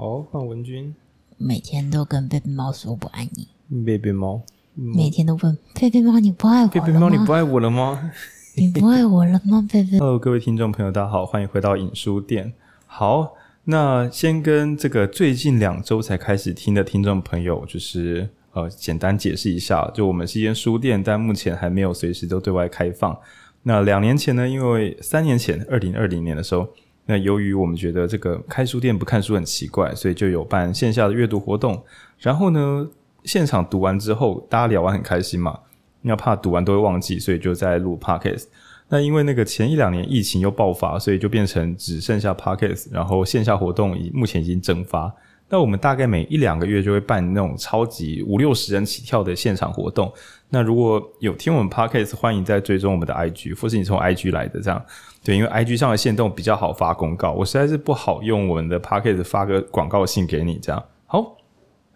好，范文君。每天都跟贝贝猫说不爱你。贝贝猫，每天都问贝贝猫，你不爱我了吗？贝贝猫，你不爱我了吗？你不爱我了吗？贝贝。Hello，各位听众朋友，大家好，欢迎回到影书店。好，那先跟这个最近两周才开始听的听众朋友，就是呃，简单解释一下，就我们是一间书店，但目前还没有随时都对外开放。那两年前呢，因为三年前，二零二零年的时候。那由于我们觉得这个开书店不看书很奇怪，所以就有办线下的阅读活动。然后呢，现场读完之后，大家聊完很开心嘛。那怕读完都会忘记，所以就在录 Podcast。那因为那个前一两年疫情又爆发，所以就变成只剩下 Podcast，然后线下活动已目前已经蒸发。那我们大概每一两个月就会办那种超级五六十人起跳的现场活动。那如果有听我们 Podcast，欢迎再追踪我们的 IG，或是你从 IG 来的这样。对，因为 IG 上的线动比较好发公告，我实在是不好用我们的 Podcast 发个广告信给你这样。好，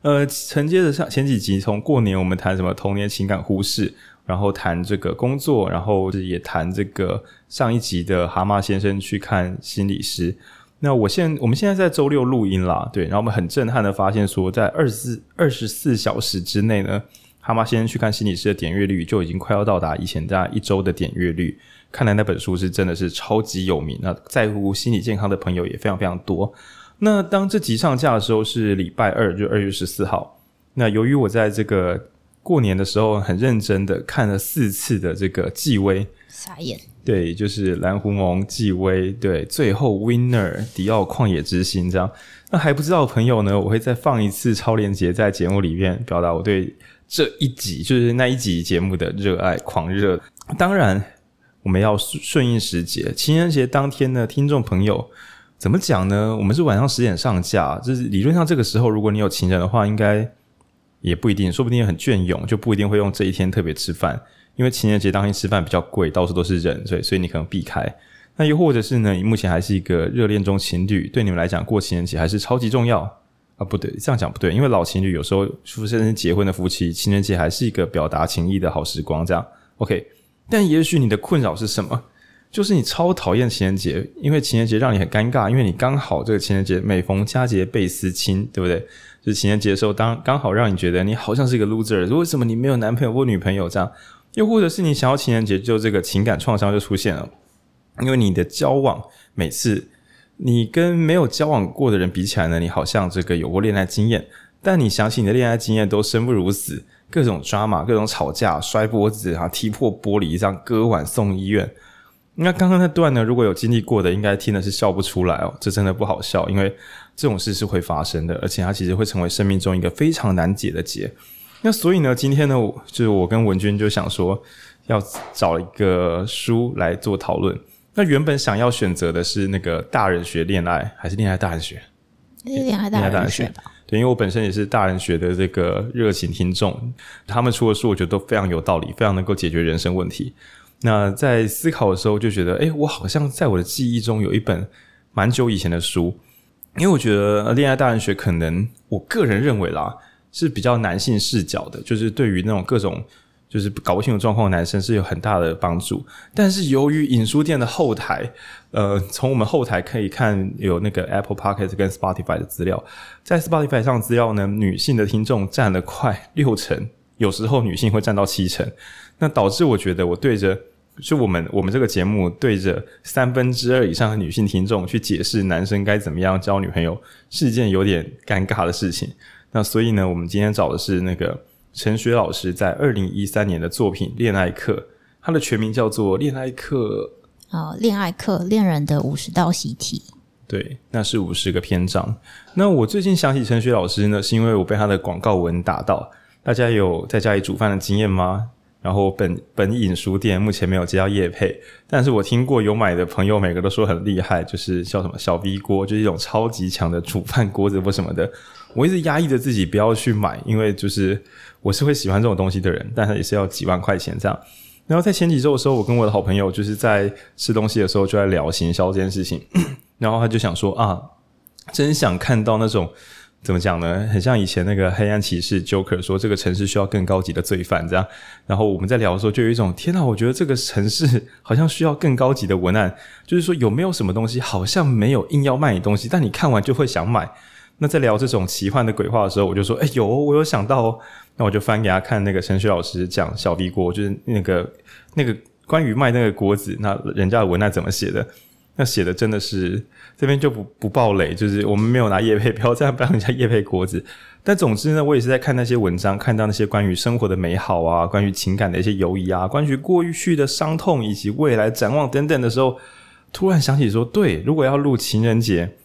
呃，承接着上前几集，从过年我们谈什么童年情感忽视，然后谈这个工作，然后也谈这个上一集的蛤蟆先生去看心理师。那我现我们现在在周六录音啦，对，然后我们很震撼的发现说，在二十四二十四小时之内呢，蛤蟆先生去看心理师的点阅率就已经快要到达以前大家一周的点阅率。看来那本书是真的是超级有名，那在乎心理健康的朋友也非常非常多。那当这集上架的时候是礼拜二，就二月十四号。那由于我在这个过年的时候很认真的看了四次的这个纪薇，傻眼。对，就是蓝狐獴、纪薇，对，最后 Winner 迪奥旷野之心这样。那还不知道的朋友呢，我会再放一次超连接在节目里面，表达我对这一集就是那一集节目的热爱狂热。当然。我们要顺应时节，情人节当天呢，听众朋友怎么讲呢？我们是晚上十点上架，就是理论上这个时候，如果你有情人的话，应该也不一定，说不定很隽永，就不一定会用这一天特别吃饭，因为情人节当天吃饭比较贵，到处都是人，所以所以你可能避开。那又或者是呢，你目前还是一个热恋中情侣，对你们来讲过情人节还是超级重要啊？不对，这样讲不对，因为老情侣有时候出生结婚的夫妻，情人节还是一个表达情谊的好时光。这样，OK。但也许你的困扰是什么？就是你超讨厌情人节，因为情人节让你很尴尬，因为你刚好这个情人节每逢佳节倍思亲，对不对？就是情人节的时候，当刚好让你觉得你好像是一个 loser，为什么你没有男朋友或女朋友这样？又或者是你想要情人节，就这个情感创伤就出现了，因为你的交往每次你跟没有交往过的人比起来呢，你好像这个有过恋爱经验，但你想起你的恋爱经验都生不如死。各种抓马，各种吵架，摔脖子啊，踢破玻璃，这样割腕送医院。那刚刚那段呢？如果有经历过的，应该听的是笑不出来哦。这真的不好笑，因为这种事是会发生的，而且它其实会成为生命中一个非常难解的结。那所以呢，今天呢，就是我跟文君就想说，要找一个书来做讨论。那原本想要选择的是那个大人学恋爱，还是恋爱大人学？恋爱大人学吧。对，因为我本身也是大人学的这个热情听众，他们出的书我觉得都非常有道理，非常能够解决人生问题。那在思考的时候就觉得，诶，我好像在我的记忆中有一本蛮久以前的书，因为我觉得恋爱大人学可能我个人认为啦是比较男性视角的，就是对于那种各种。就是搞不清楚状况的男生是有很大的帮助，但是由于影书店的后台，呃，从我们后台可以看有那个 Apple Podcast 跟 Spotify 的资料，在 Spotify 上资料呢，女性的听众占了快六成，有时候女性会占到七成，那导致我觉得我对着就我们我们这个节目对着三分之二以上的女性听众去解释男生该怎么样交女朋友，是一件有点尴尬的事情。那所以呢，我们今天找的是那个。陈雪老师在二零一三年的作品《恋爱课》，它的全名叫做《恋爱课》啊，《恋爱课：恋人的五十道习题》。对，那是五十个篇章。那我最近想起陈雪老师呢，是因为我被他的广告文打到。大家有在家里煮饭的经验吗？然后本本影书店目前没有接到业配，但是我听过有买的朋友，每个都说很厉害，就是叫什么小 V 锅，就是一种超级强的煮饭锅子或什么的。我一直压抑着自己不要去买，因为就是我是会喜欢这种东西的人，但是也是要几万块钱这样。然后在前几周的时候，我跟我的好朋友就是在吃东西的时候就在聊行销这件事情，然后他就想说啊，真想看到那种怎么讲呢？很像以前那个黑暗骑士 Joker 说这个城市需要更高级的罪犯这样。然后我们在聊的时候就有一种天哪，我觉得这个城市好像需要更高级的文案，就是说有没有什么东西好像没有硬要卖你东西，但你看完就会想买。那在聊这种奇幻的鬼话的时候，我就说：“哎、有，我有想到。”那我就翻给他看那个陈雪老师讲小 V 锅，就是那个那个关于卖那个锅子，那人家的文案怎么写的？那写的真的是这边就不不爆雷，就是我们没有拿业配，不要这样帮人家业配锅子。但总之呢，我也是在看那些文章，看到那些关于生活的美好啊，关于情感的一些犹疑啊，关于过去的伤痛以及未来展望等等的时候，突然想起说，对，如果要录情人节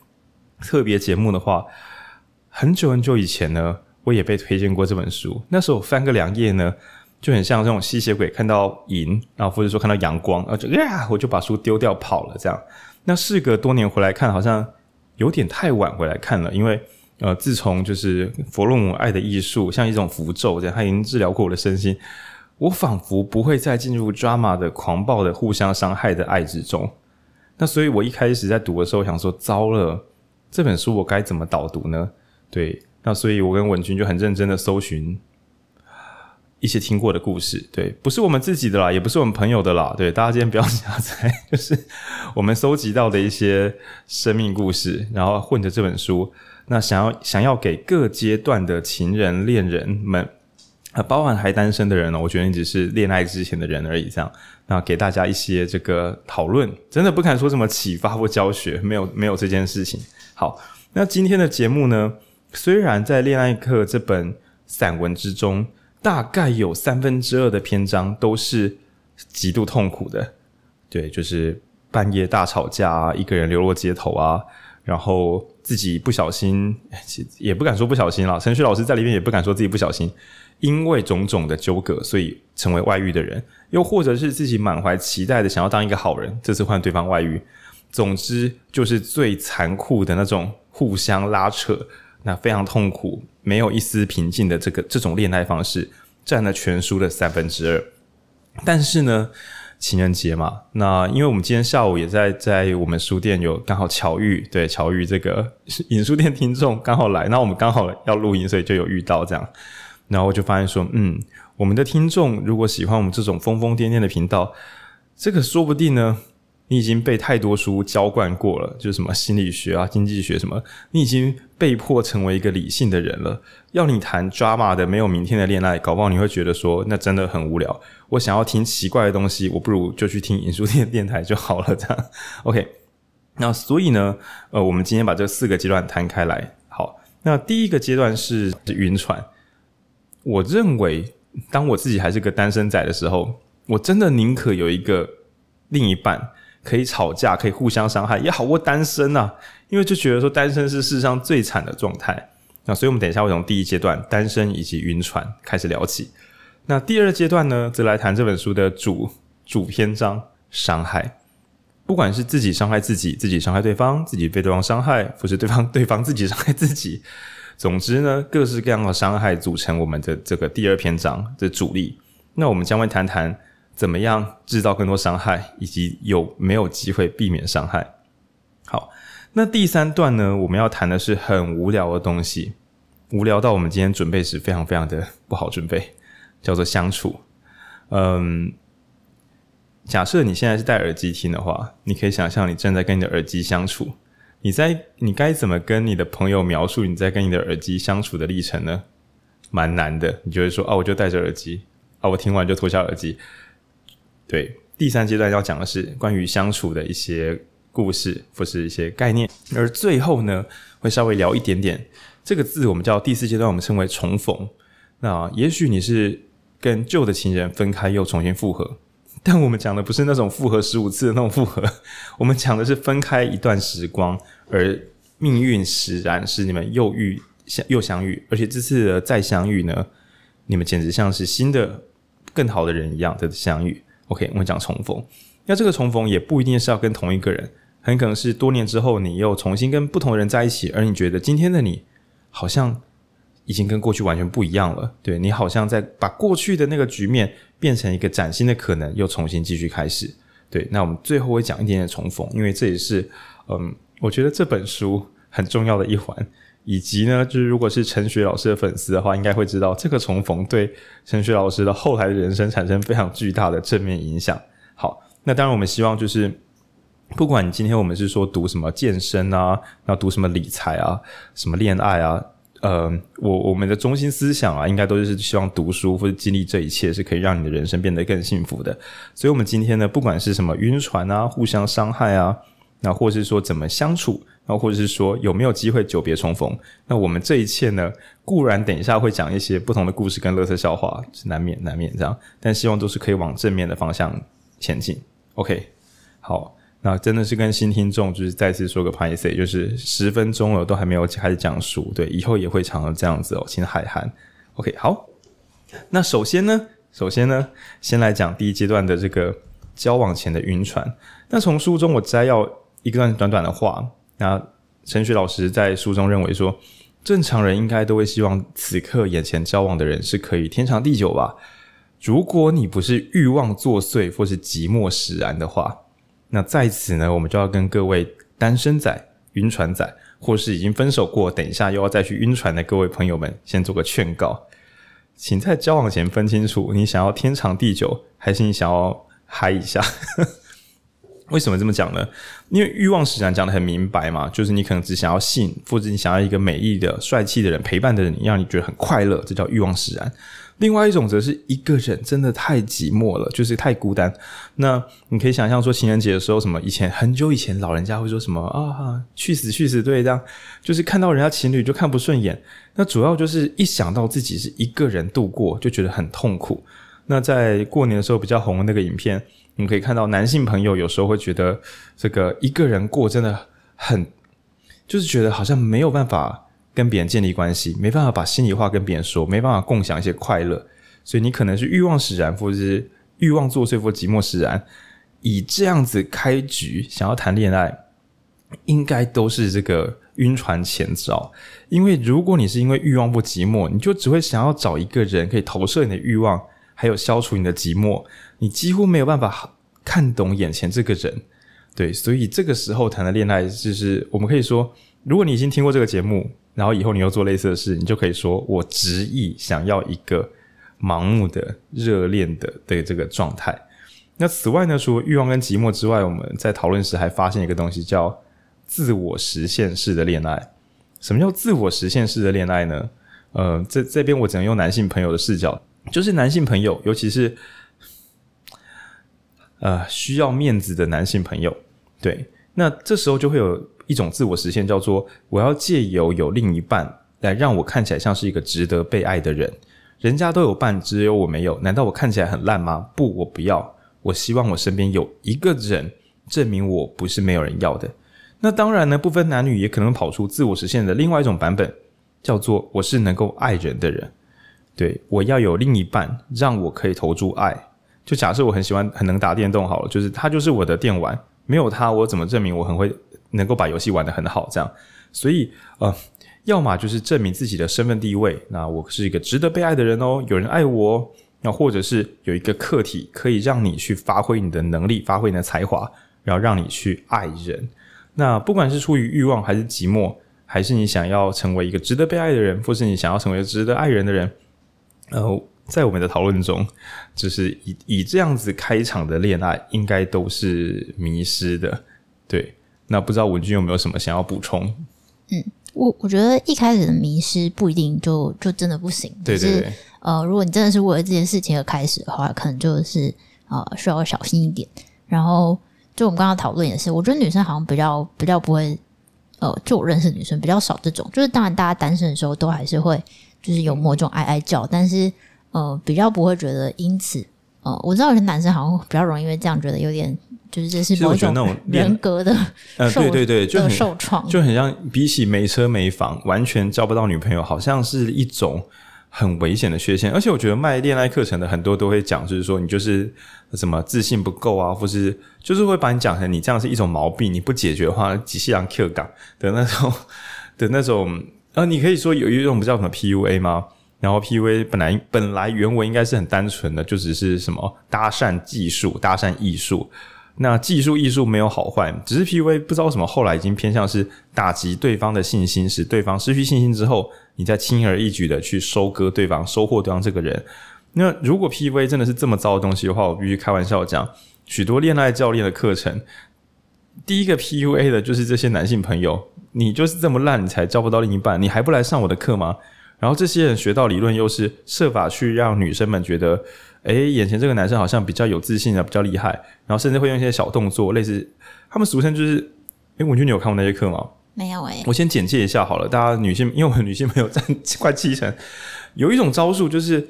特别节目的话，很久很久以前呢，我也被推荐过这本书。那时候翻个两页呢，就很像这种吸血鬼看到银，然后或者说看到阳光，然后就呀，我就把书丢掉跑了。这样，那事隔多年回来看，好像有点太晚回来看了，因为呃，自从就是弗洛姆爱的艺术像一种符咒这样，它已经治疗过我的身心，我仿佛不会再进入 drama 的狂暴的互相伤害的爱之中。那所以，我一开始在读的时候想说，糟了，这本书我该怎么导读呢？对，那所以我跟文君就很认真的搜寻一些听过的故事，对，不是我们自己的啦，也不是我们朋友的啦，对，大家今天不要瞎猜，就是我们搜集到的一些生命故事，然后混着这本书，那想要想要给各阶段的情人、恋人们。包含还单身的人呢，我觉得你只是恋爱之前的人而已。这样，那给大家一些这个讨论，真的不敢说什么启发或教学，没有没有这件事情。好，那今天的节目呢，虽然在《恋爱课》这本散文之中，大概有三分之二的篇章都是极度痛苦的，对，就是半夜大吵架啊，一个人流落街头啊，然后自己不小心，也不敢说不小心了，陈旭老师在里面也不敢说自己不小心。因为种种的纠葛，所以成为外遇的人，又或者是自己满怀期待的想要当一个好人，这次换对方外遇。总之，就是最残酷的那种互相拉扯，那非常痛苦，没有一丝平静的这个这种恋爱方式，占了全书的三分之二。但是呢，情人节嘛，那因为我们今天下午也在在我们书店有刚好巧遇，对，巧遇这个 影书店听众刚好来，那我们刚好要录音，所以就有遇到这样。然后我就发现说，嗯，我们的听众如果喜欢我们这种疯疯癫癫的频道，这个说不定呢，你已经被太多书浇灌过了，就是什么心理学啊、经济学什么，你已经被迫成为一个理性的人了。要你谈 drama 的没有明天的恋爱，搞不好你会觉得说，那真的很无聊。我想要听奇怪的东西，我不如就去听影书店电台就好了。这样，OK。那所以呢，呃，我们今天把这四个阶段摊开来。好，那第一个阶段是晕船。我认为，当我自己还是个单身仔的时候，我真的宁可有一个另一半可以吵架，可以互相伤害，也好过单身啊。因为就觉得说单身是世上最惨的状态。那所以，我们等一下会从第一阶段单身以及晕船开始聊起。那第二阶段呢，则来谈这本书的主主篇章——伤害。不管是自己伤害自己，自己伤害对方，自己被对方伤害，或是对方 对方自己伤害自己。总之呢，各式各样的伤害组成我们的这个第二篇章的主力。那我们将会谈谈怎么样制造更多伤害，以及有没有机会避免伤害。好，那第三段呢，我们要谈的是很无聊的东西，无聊到我们今天准备时非常非常的不好准备，叫做相处。嗯，假设你现在是戴耳机听的话，你可以想象你正在跟你的耳机相处。你在你该怎么跟你的朋友描述你在跟你的耳机相处的历程呢？蛮难的。你就会说啊，我就戴着耳机啊，我听完就脱下耳机。对，第三阶段要讲的是关于相处的一些故事或是一些概念，而最后呢，会稍微聊一点点这个字，我们叫第四阶段，我们称为重逢。那也许你是跟旧的情人分开又重新复合。但我们讲的不是那种复合十五次的那种复合，我们讲的是分开一段时光，而命运使然使你们又遇相又相遇，而且这次的再相遇呢，你们简直像是新的更好的人一样的相遇。OK，我们讲重逢，那这个重逢也不一定是要跟同一个人，很可能是多年之后你又重新跟不同的人在一起，而你觉得今天的你好像。已经跟过去完全不一样了，对，你好像在把过去的那个局面变成一个崭新的可能，又重新继续开始。对，那我们最后会讲一点点重逢，因为这也是嗯，我觉得这本书很重要的一环。以及呢，就是如果是陈雪老师的粉丝的话，应该会知道这个重逢对陈雪老师的后来的人生产生非常巨大的正面影响。好，那当然我们希望就是不管你今天我们是说读什么健身啊，要读什么理财啊，什么恋爱啊，呃，我我们的中心思想啊，应该都是希望读书或者经历这一切是可以让你的人生变得更幸福的。所以，我们今天呢，不管是什么晕船啊，互相伤害啊，那或是说怎么相处，然后或者是说有没有机会久别重逢，那我们这一切呢，固然等一下会讲一些不同的故事跟垃圾笑话，是难免难免这样，但希望都是可以往正面的方向前进。OK，好。那真的是跟新听众就是再次说个拍谢，就是十分钟了都还没有开始讲述，对，以后也会常常这样子哦，请海涵。OK，好。那首先呢，首先呢，先来讲第一阶段的这个交往前的晕船。那从书中我摘要一段短短的话，那陈雪老师在书中认为说，正常人应该都会希望此刻眼前交往的人是可以天长地久吧。如果你不是欲望作祟或是寂寞使然的话。那在此呢，我们就要跟各位单身仔、晕船仔，或是已经分手过，等一下又要再去晕船的各位朋友们，先做个劝告，请在交往前分清楚，你想要天长地久，还是你想要嗨一下？为什么这么讲呢？因为欲望使然讲得很明白嘛，就是你可能只想要性，或者你想要一个美丽的、帅气的人陪伴的人，让你觉得很快乐，这叫欲望使然。另外一种则是一个人真的太寂寞了，就是太孤单。那你可以想象说，情人节的时候，什么以前很久以前，老人家会说什么啊，去死去死，对，这样就是看到人家情侣就看不顺眼。那主要就是一想到自己是一个人度过，就觉得很痛苦。那在过年的时候比较红的那个影片，你们可以看到男性朋友有时候会觉得这个一个人过真的很，就是觉得好像没有办法。跟别人建立关系，没办法把心里话跟别人说，没办法共享一些快乐，所以你可能是欲望使然，或者是欲望作祟，或寂寞使然，以这样子开局想要谈恋爱，应该都是这个晕船前兆。因为如果你是因为欲望不寂寞，你就只会想要找一个人可以投射你的欲望，还有消除你的寂寞，你几乎没有办法看懂眼前这个人。对，所以这个时候谈的恋爱，就是我们可以说，如果你已经听过这个节目。然后以后你又做类似的事，你就可以说我执意想要一个盲目的热恋的的这个状态。那此外呢，除了欲望跟寂寞之外，我们在讨论时还发现一个东西，叫自我实现式的恋爱。什么叫自我实现式的恋爱呢？呃，这这边我只能用男性朋友的视角，就是男性朋友，尤其是呃需要面子的男性朋友，对，那这时候就会有。一种自我实现叫做我要借由有另一半来让我看起来像是一个值得被爱的人。人家都有伴，只有我没有，难道我看起来很烂吗？不，我不要。我希望我身边有一个人证明我不是没有人要的。那当然呢，不分男女也可能跑出自我实现的另外一种版本，叫做我是能够爱人的人。对，我要有另一半，让我可以投注爱。就假设我很喜欢很能打电动好了，就是他就是我的电玩，没有他我怎么证明我很会？能够把游戏玩得很好，这样，所以呃，要么就是证明自己的身份地位，那我是一个值得被爱的人哦，有人爱我，那或者是有一个课题可以让你去发挥你的能力，发挥你的才华，然后让你去爱人。那不管是出于欲望还是寂寞，还是你想要成为一个值得被爱的人，或是你想要成为值得爱人的人，呃，在我们的讨论中，就是以以这样子开场的恋爱，应该都是迷失的，对。那不知道文君有没有什么想要补充？嗯，我我觉得一开始的迷失不一定就就真的不行。对对对。呃，如果你真的是为了这件事情而开始的话，可能就是呃需要小心一点。然后就我们刚刚讨论也是，我觉得女生好像比较比较不会，呃，就我认识女生比较少这种。就是当然大家单身的时候都还是会就是有某种哀哀叫，但是呃比较不会觉得因此呃，我知道有些男生好像比较容易因为这样觉得有点。就是这是某种人格的，呃，对对对，就很受创，就很像比起没车没房，完全交不到女朋友，好像是一种很危险的缺陷。而且我觉得卖恋爱课程的很多都会讲，就是说你就是什么自信不够啊，或是就是会把你讲成你这样是一种毛病，你不解决的话，机器人 Q 港的那种的那种。呃，你可以说有一种不叫什么 PUA 吗？然后 PUA 本来本来原文应该是很单纯的，就只是什么搭讪技术、搭讪艺术。那技术艺术没有好坏，只是 PUA 不知道什么后来已经偏向是打击对方的信心，使对方失去信心之后，你再轻而易举的去收割对方，收获对方这个人。那如果 PUA 真的是这么糟的东西的话，我必须开玩笑讲，许多恋爱教练的课程第一个 PUA 的就是这些男性朋友，你就是这么烂，你才交不到另一半，你还不来上我的课吗？然后这些人学到理论，又是设法去让女生们觉得，哎，眼前这个男生好像比较有自信啊，比较厉害，然后甚至会用一些小动作，类似他们俗称就是，哎，文君你有看过那些课吗？没有哎、欸，我先简介一下好了，大家女性，因为我们女性朋友占快七成，有一种招数就是，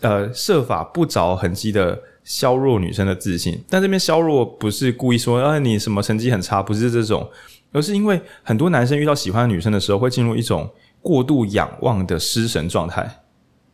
呃，设法不着痕迹的削弱女生的自信。但这边削弱不是故意说啊你什么成绩很差，不是这种，而是因为很多男生遇到喜欢的女生的时候，会进入一种过度仰望的失神状态。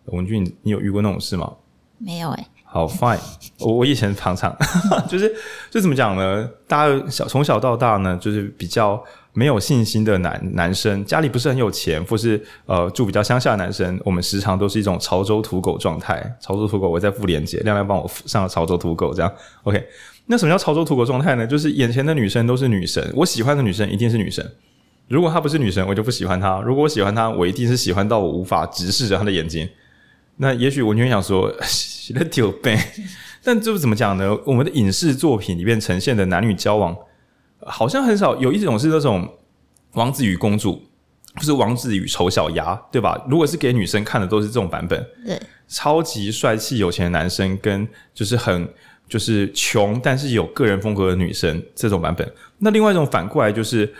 文俊，你有遇过那种事吗？没有哎、欸。好，fine。我我以前常常 就是就怎么讲呢？大家小从小到大呢，就是比较。没有信心的男男生，家里不是很有钱，或是呃住比较乡下的男生，我们时常都是一种潮州土狗状态。潮州土狗，我在附连结，亮亮帮我上了潮州土狗，这样 OK。那什么叫潮州土狗状态呢？就是眼前的女生都是女神，我喜欢的女生一定是女神。如果她不是女神，我就不喜欢她；如果我喜欢她，我一定是喜欢到我无法直视着她的眼睛。那也许我就会想说，那丢呗。但这怎么讲呢？我们的影视作品里面呈现的男女交往。好像很少有一种是那种王子与公主，不是王子与丑小鸭，对吧？如果是给女生看的，都是这种版本。对，超级帅气有钱的男生跟就是很就是穷但是有个人风格的女生这种版本。那另外一种反过来就是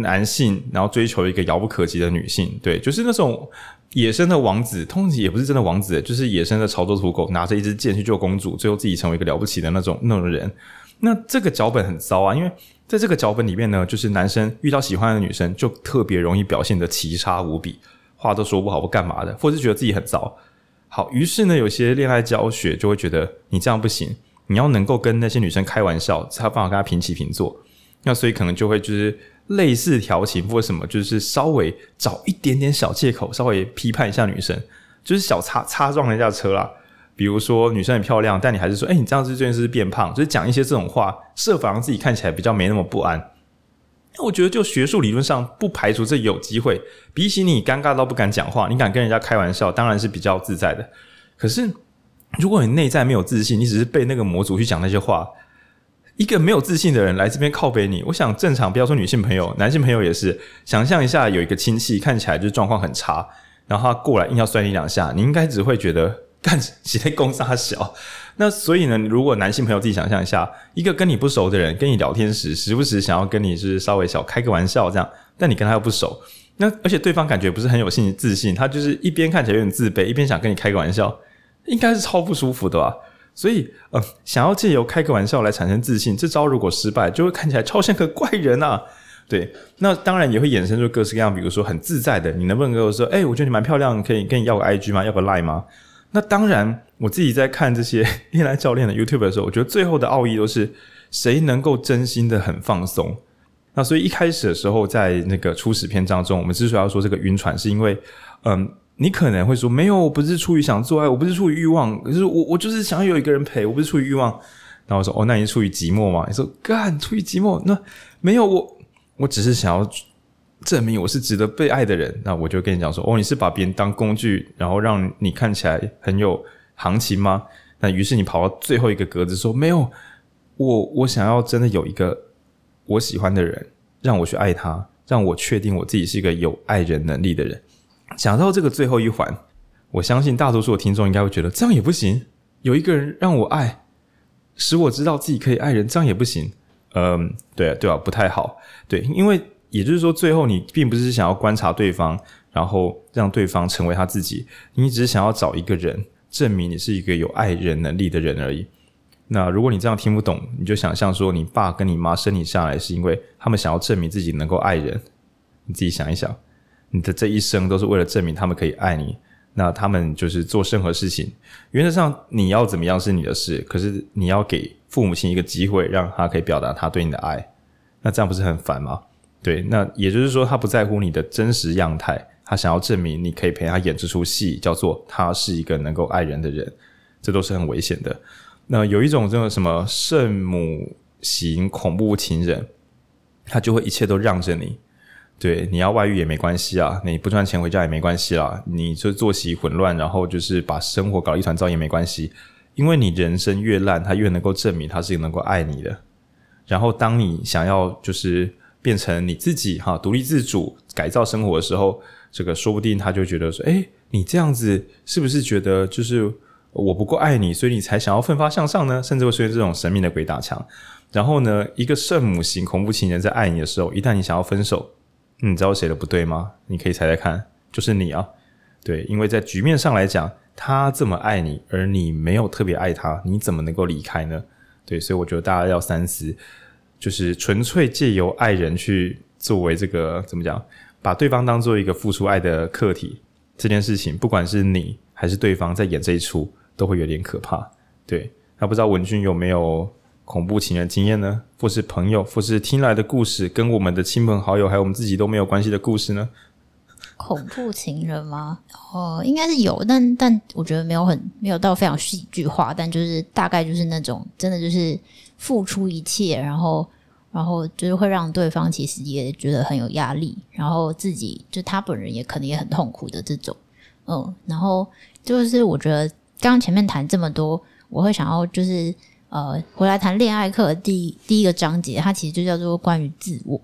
男性，然后追求一个遥不可及的女性，对，就是那种野生的王子，通常也不是真的王子，就是野生的潮州土狗，拿着一支剑去救公主，最后自己成为一个了不起的那种那种人。那这个脚本很糟啊，因为在这个脚本里面呢，就是男生遇到喜欢的女生，就特别容易表现得奇差无比，话都说不好，或干嘛的，或是觉得自己很糟。好，于是呢，有些恋爱教学就会觉得你这样不行，你要能够跟那些女生开玩笑，才有办法跟她平起平坐。那所以可能就会就是类似调情或什么，就是稍微找一点点小借口，稍微批判一下女生，就是小擦擦撞了一下车啦。比如说女生很漂亮，但你还是说，哎、你这样子这件事变胖，就是讲一些这种话，设法让自己看起来比较没那么不安。那我觉得就学术理论上不排除这有机会。比起你尴尬到不敢讲话，你敢跟人家开玩笑，当然是比较自在的。可是如果你内在没有自信，你只是被那个模组去讲那些话，一个没有自信的人来这边靠北你，我想正常不要说女性朋友，男性朋友也是。想象一下，有一个亲戚看起来就是状况很差，然后他过来硬要摔你两下，你应该只会觉得。干起来公杀小，那所以呢，如果男性朋友自己想象一下，一个跟你不熟的人跟你聊天时，时不时想要跟你是稍微小开个玩笑这样，但你跟他又不熟，那而且对方感觉不是很有信自信，他就是一边看起来有点自卑，一边想跟你开个玩笑，应该是超不舒服的吧？所以，呃，想要借由开个玩笑来产生自信，这招如果失败，就会看起来超像个怪人啊。对，那当然也会衍生出各式各样，比如说很自在的，你能不能跟我说，哎，我觉得你蛮漂亮，可以跟你要个 IG 吗？要个 Line 吗？那当然，我自己在看这些 恋爱教练的 YouTube 的时候，我觉得最后的奥义都是谁能够真心的很放松。那所以一开始的时候，在那个初始篇章中，我们之所以要说这个晕船，是因为，嗯，你可能会说，没有，我不是出于想做爱，我不是出于欲望，可是我我就是想要有一个人陪，我不是出于欲望。然后我说，哦，那你是出于寂寞吗？你说，干，出于寂寞？那没有，我我只是想要。证明我是值得被爱的人，那我就跟你讲说，哦，你是把别人当工具，然后让你看起来很有行情吗？那于是你跑到最后一个格子说，没有，我我想要真的有一个我喜欢的人，让我去爱他，让我确定我自己是一个有爱人能力的人。讲到这个最后一环，我相信大多数的听众应该会觉得这样也不行，有一个人让我爱，使我知道自己可以爱人，这样也不行。嗯，对啊，对啊，不太好，对，因为。也就是说，最后你并不是想要观察对方，然后让对方成为他自己，你只是想要找一个人证明你是一个有爱人能力的人而已。那如果你这样听不懂，你就想象说，你爸跟你妈生你下来是因为他们想要证明自己能够爱人。你自己想一想，你的这一生都是为了证明他们可以爱你。那他们就是做任何事情，原则上你要怎么样是你的事，可是你要给父母亲一个机会，让他可以表达他对你的爱。那这样不是很烦吗？对，那也就是说，他不在乎你的真实样态，他想要证明你可以陪他演这出戏，叫做他是一个能够爱人的人，这都是很危险的。那有一种这种什么圣母型恐怖情人，他就会一切都让着你。对，你要外遇也没关系啊，你不赚钱回家也没关系啦，你就作息混乱，然后就是把生活搞一团糟也没关系，因为你人生越烂，他越能够证明他是能够爱你的。然后当你想要就是变成你自己哈，独立自主改造生活的时候，这个说不定他就觉得说，诶，你这样子是不是觉得就是我不够爱你，所以你才想要奋发向上呢？甚至会出现这种神秘的鬼打墙。然后呢，一个圣母型恐怖情人在爱你的时候，一旦你想要分手，你知道写的不对吗？你可以猜猜看，就是你啊。对，因为在局面上来讲，他这么爱你，而你没有特别爱他，你怎么能够离开呢？对，所以我觉得大家要三思，就是纯粹借由爱人去作为这个怎么讲，把对方当做一个付出爱的客体，这件事情，不管是你还是对方在演这一出，都会有点可怕。对，那不知道文君有没有恐怖情人经验呢？或是朋友，或是听来的故事，跟我们的亲朋好友还有我们自己都没有关系的故事呢？恐怖情人吗？哦，应该是有，但但我觉得没有很没有到非常戏剧化，但就是大概就是那种真的就是付出一切，然后然后就是会让对方其实也觉得很有压力，然后自己就他本人也可能也很痛苦的这种，嗯，然后就是我觉得刚刚前面谈这么多，我会想要就是呃回来谈恋爱课第第一个章节，它其实就叫做关于自我。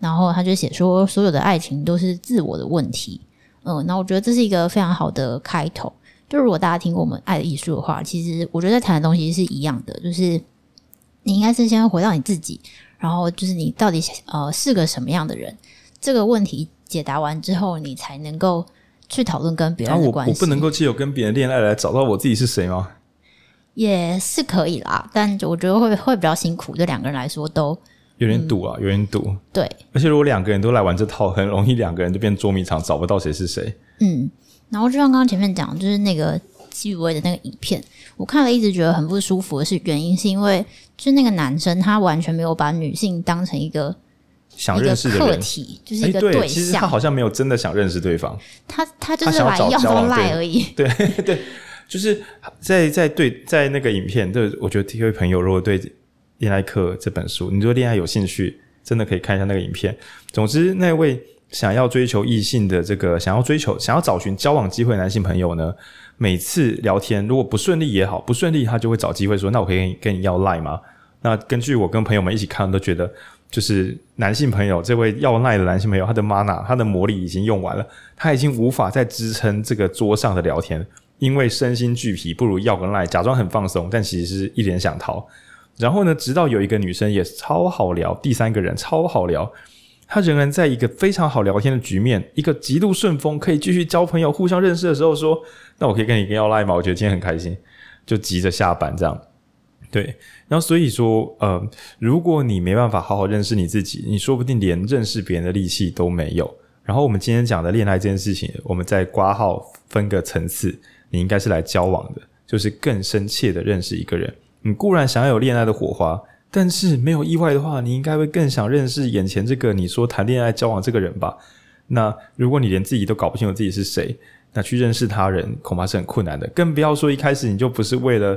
然后他就写说，所有的爱情都是自我的问题。嗯，那我觉得这是一个非常好的开头。就如果大家听过我们《爱的艺术》的话，其实我觉得在谈的东西是一样的，就是你应该是先回到你自己，然后就是你到底呃是个什么样的人。这个问题解答完之后，你才能够去讨论跟别人的关系。我，我不能够借由跟别人恋爱来找到我自己是谁吗？也是可以啦，但我觉得会会比较辛苦，对两个人来说都。有点堵啊，有点堵。嗯。对，而且如果两个人都来玩这套，很容易两个人就变捉迷藏，找不到谁是谁。嗯，然后就像刚刚前面讲，就是那个纪委的那个影片，我看了一直觉得很不舒服的是，原因是因为就是那个男生他完全没有把女性当成一个想认识的客体，就是一个对象。欸、对，其实他好像没有真的想认识对方，他他就是来要个赖而已。对，就是在在对在那个影片，对，我觉得这位朋友如果对。恋爱课这本书，你对恋爱有兴趣，真的可以看一下那个影片。总之，那位想要追求异性的这个想要追求、想要找寻交往机会的男性朋友呢，每次聊天如果不顺利也好，不顺利他就会找机会说：“那我可以跟你跟你要赖吗？”那根据我跟朋友们一起看，都觉得就是男性朋友这位要赖的男性朋友，他的 mana 他的魔力已经用完了，他已经无法再支撑这个桌上的聊天，因为身心俱疲，不如要个赖，假装很放松，但其实是一脸想逃。然后呢，直到有一个女生也超好聊，第三个人超好聊，她仍然在一个非常好聊天的局面，一个极度顺风，可以继续交朋友、互相认识的时候，说：“那我可以跟你跟要赖吗？”我觉得今天很开心，就急着下班这样。对，然后所以说，呃，如果你没办法好好认识你自己，你说不定连认识别人的力气都没有。然后我们今天讲的恋爱这件事情，我们在括号分个层次，你应该是来交往的，就是更深切的认识一个人。你固然想要有恋爱的火花，但是没有意外的话，你应该会更想认识眼前这个你说谈恋爱交往这个人吧？那如果你连自己都搞不清楚自己是谁，那去认识他人恐怕是很困难的。更不要说一开始你就不是为了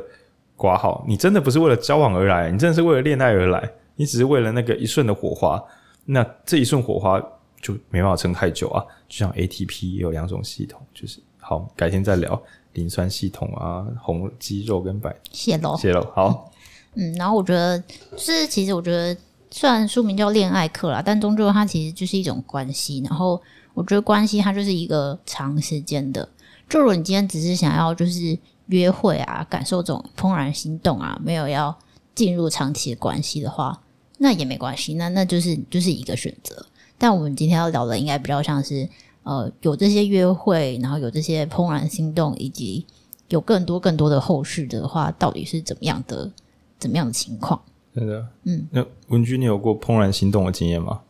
挂号，你真的不是为了交往而来，你真的是为了恋爱而来，你只是为了那个一瞬的火花。那这一瞬火花就没办法撑太久啊！就像 ATP 也有两种系统，就是好，改天再聊。磷酸系统啊，红肌肉跟白泄露泄露好，嗯，然后我觉得就是其实我觉得虽然书名叫恋爱课啦，但终究它其实就是一种关系。然后我觉得关系它就是一个长时间的。就如果你今天只是想要就是约会啊，感受这种怦然心动啊，没有要进入长期的关系的话，那也没关系，那那就是就是一个选择。但我们今天要聊的应该比较像是。呃，有这些约会，然后有这些怦然心动，以及有更多更多的后续的话，到底是怎么样的？怎么样的情况？真的，嗯。那文君，你有过怦然心动的经验吗？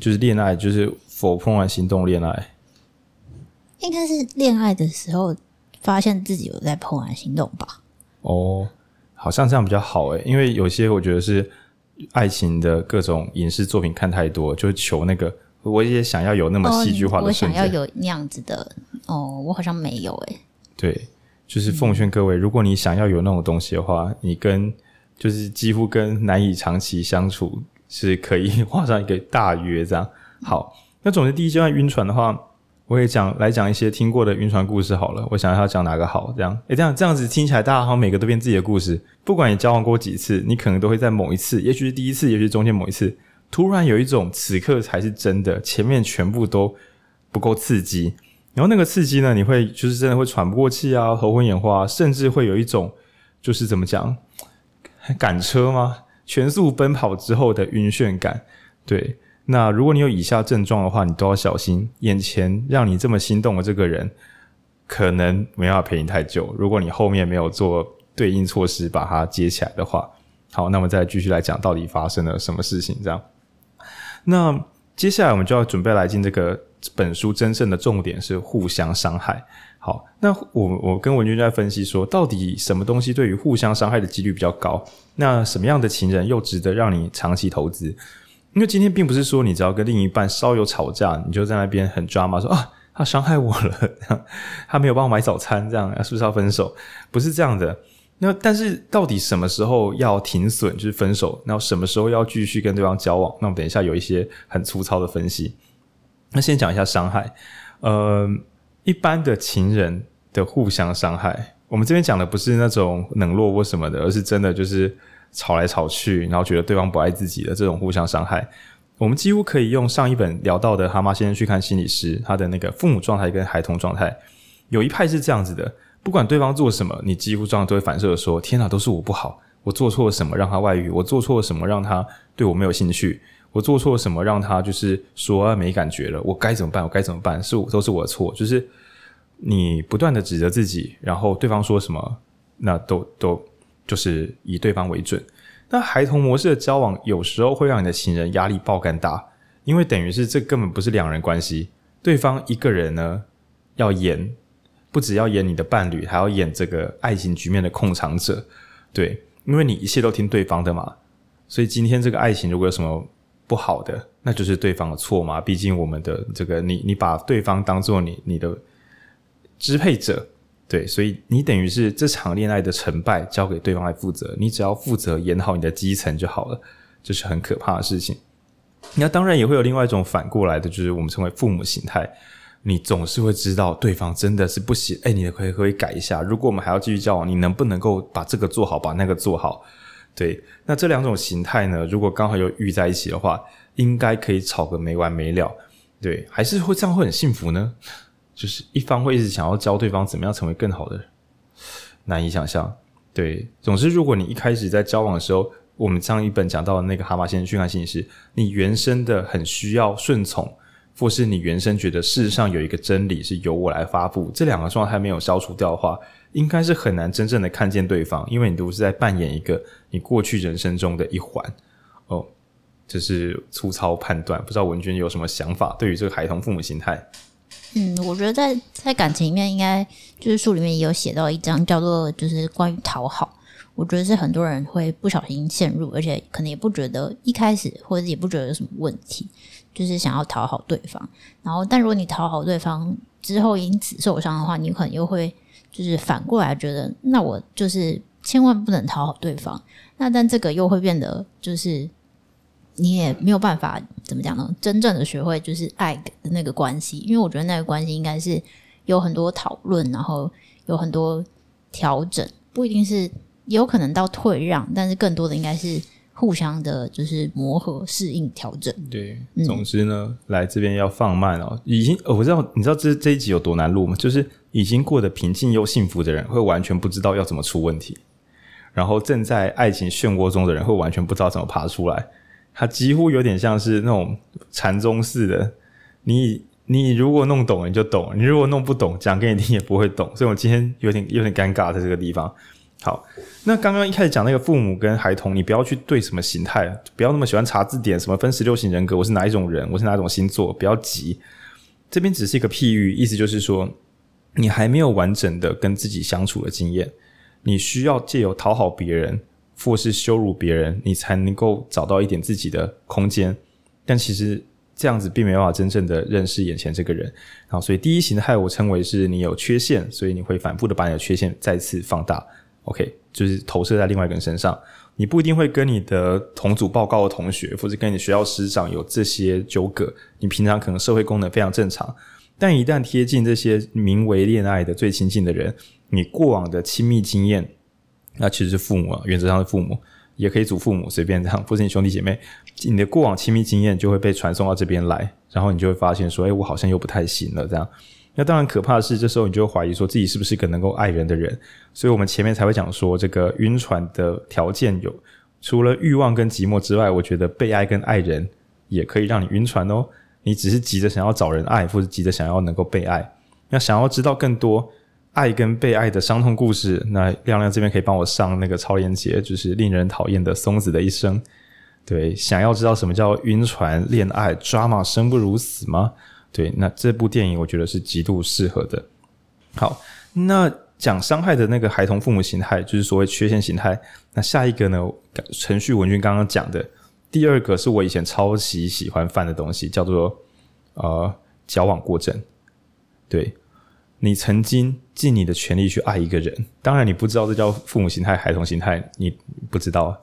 就是恋爱，就是否怦然心动恋爱？应该是恋爱的时候发现自己有在怦然心动吧？哦，好像这样比较好诶，因为有些我觉得是爱情的各种影视作品看太多，就求那个。我也想要有那么戏剧化的我想要有那样子的哦，我好像没有诶。对，就是奉劝各位，嗯，如果你想要有那种东西的话，你跟就是几乎跟难以长期相处是可以画上一个大约这样。好，那总之第一阶段晕船的话，我也讲来讲一些听过的晕船故事好了。我想要讲哪个好？这样，诶，这样这样子听起来，大家好像每个都变自己的故事。不管你交往过几次，你可能都会在某一次，也许是第一次，也许是中间某一次，突然有一种此刻才是真的，前面全部都不够刺激。然后那个刺激呢，你会就是真的会喘不过气啊，头昏眼花，甚至会有一种就是怎么讲，赶车吗？全速奔跑之后的晕眩感，对。那如果你有以下症状的话，你都要小心。眼前让你这么心动的这个人，可能没办法陪你太久。如果你后面没有做对应措施把它接起来的话，好，那么再继续来讲到底发生了什么事情。这样，那接下来我们就要准备来进这个本书真正的重点是互相伤害。好，那我我跟文君在分析说，到底什么东西对于互相伤害的几率比较高？那什么样的情人又值得让你长期投资？因为今天并不是说你只要跟另一半稍有吵架，你就在那边很抓马说啊，他伤害我了，他没有帮我买早餐，这样是不是要分手？不是这样的。那但是到底什么时候要停损，就是分手？那什么时候要继续跟对方交往？那我们等一下有一些很粗糙的分析。那先讲一下伤害，呃，一般的情人的互相伤害，我们这边讲的不是那种冷落或什么的，而是真的就是。吵来吵去，然后觉得对方不爱自己的这种互相伤害，我们几乎可以用上一本聊到的《蛤蟆先生去看心理师》他的那个父母状态跟孩童状态，有一派是这样子的：不管对方做什么，你几乎上都会反射的说：“天哪，都是我不好，我做错了什么让他外遇？我做错了什么让他对我没有兴趣？我做错了什么让他就是说没感觉了？我该怎么办？我该怎么办？是都是我的错。”就是你不断的指责自己，然后对方说什么，那都都。就是以对方为准。那孩童模式的交往有时候会让你的情人压力爆干大，因为等于是这根本不是两人关系，对方一个人呢要演，不只要演你的伴侣，还要演这个爱情局面的控场者。对，因为你一切都听对方的嘛，所以今天这个爱情如果有什么不好的，那就是对方的错嘛。毕竟我们的这个你，你把对方当做你你的支配者。对，所以你等于是这场恋爱的成败交给对方来负责，你只要负责演好你的基层就好了，这是很可怕的事情。那当然也会有另外一种反过来的，就是我们称为父母形态。你总是会知道对方真的是不行，哎，你可以可以改一下。如果我们还要继续交往，你能不能够把这个做好，把那个做好？对，那这两种形态呢，如果刚好又遇在一起的话，应该可以吵个没完没了。对，还是会这样会很幸福呢？就是一方会一直想要教对方怎么样成为更好的人，难以想象。对，总之，如果你一开始在交往的时候，我们上一本讲到的那个蛤蟆先生去看心理师，你原生的很需要顺从，或是你原生觉得事实上有一个真理是由我来发布，这两个状态没有消除掉的话，应该是很难真正的看见对方，因为你都是在扮演一个你过去人生中的一环。哦，这是粗糙判断，不知道文君有什么想法？对于这个孩童父母心态。嗯，我觉得在在感情里面，应该就是书里面也有写到一章，叫做就是关于讨好。我觉得是很多人会不小心陷入，而且可能也不觉得一开始或者也不觉得有什么问题，就是想要讨好对方。然后，但如果你讨好对方之后因此受伤的话，你可能又会就是反过来觉得，那我就是千万不能讨好对方。那但这个又会变得就是。你也没有办法怎么讲呢？真正的学会就是爱的那个关系，因为我觉得那个关系应该是有很多讨论，然后有很多调整，不一定是有可能到退让，但是更多的应该是互相的，就是磨合、适应、调整。对，总之呢，嗯、来这边要放慢哦。已经，我知道，你知道这这一集有多难录吗？就是已经过得平静又幸福的人，会完全不知道要怎么出问题；然后正在爱情漩涡中的人，会完全不知道怎么爬出来。它几乎有点像是那种禅宗似的，你你如果弄懂了你就懂，你如果弄不懂讲给你听也不会懂，所以我今天有点有点尴尬在这个地方。好，那刚刚一开始讲那个父母跟孩童，你不要去对什么形态，不要那么喜欢查字典，什么分十六型人格，我是哪一种人，我是哪一种星座，不要急，这边只是一个譬喻，意思就是说你还没有完整的跟自己相处的经验，你需要借由讨好别人。或是羞辱别人，你才能够找到一点自己的空间。但其实这样子并没办法真正的认识眼前这个人。然后，所以第一形态我称为是你有缺陷，所以你会反复的把你的缺陷再次放大。OK，就是投射在另外一个人身上。你不一定会跟你的同组报告的同学，或者跟你学校师长有这些纠葛。你平常可能社会功能非常正常，但一旦贴近这些名为恋爱的最亲近的人，你过往的亲密经验，那其实是父母啊，原则上是父母，也可以祖父母，随便这样，或是你兄弟姐妹，你的过往亲密经验就会被传送到这边来，然后你就会发现说，哎，我好像又不太行了，这样。那当然可怕的是，这时候你就会怀疑说自己是不是一个能够爱人的人，所以我们前面才会讲说，这个晕船的条件有除了欲望跟寂寞之外，我觉得被爱跟爱人也可以让你晕船哦。你只是急着想要找人爱，或者急着想要能够被爱。那想要知道更多爱跟被爱的伤痛故事，那亮亮这边可以帮我上那个超链接，就是令人讨厌的松子的一生。对，想要知道什么叫晕船恋爱 drama 生不如死吗？对，那这部电影我觉得是极度适合的。好，那讲伤害的那个孩童父母形态，就是所谓缺陷形态。那下一个呢？程序文君刚刚讲的。第二个是我以前超级喜欢犯的东西，叫做呃矫枉过正。对，你曾经尽你的全力去爱一个人，当然你不知道这叫父母形态、孩童形态，你不知道。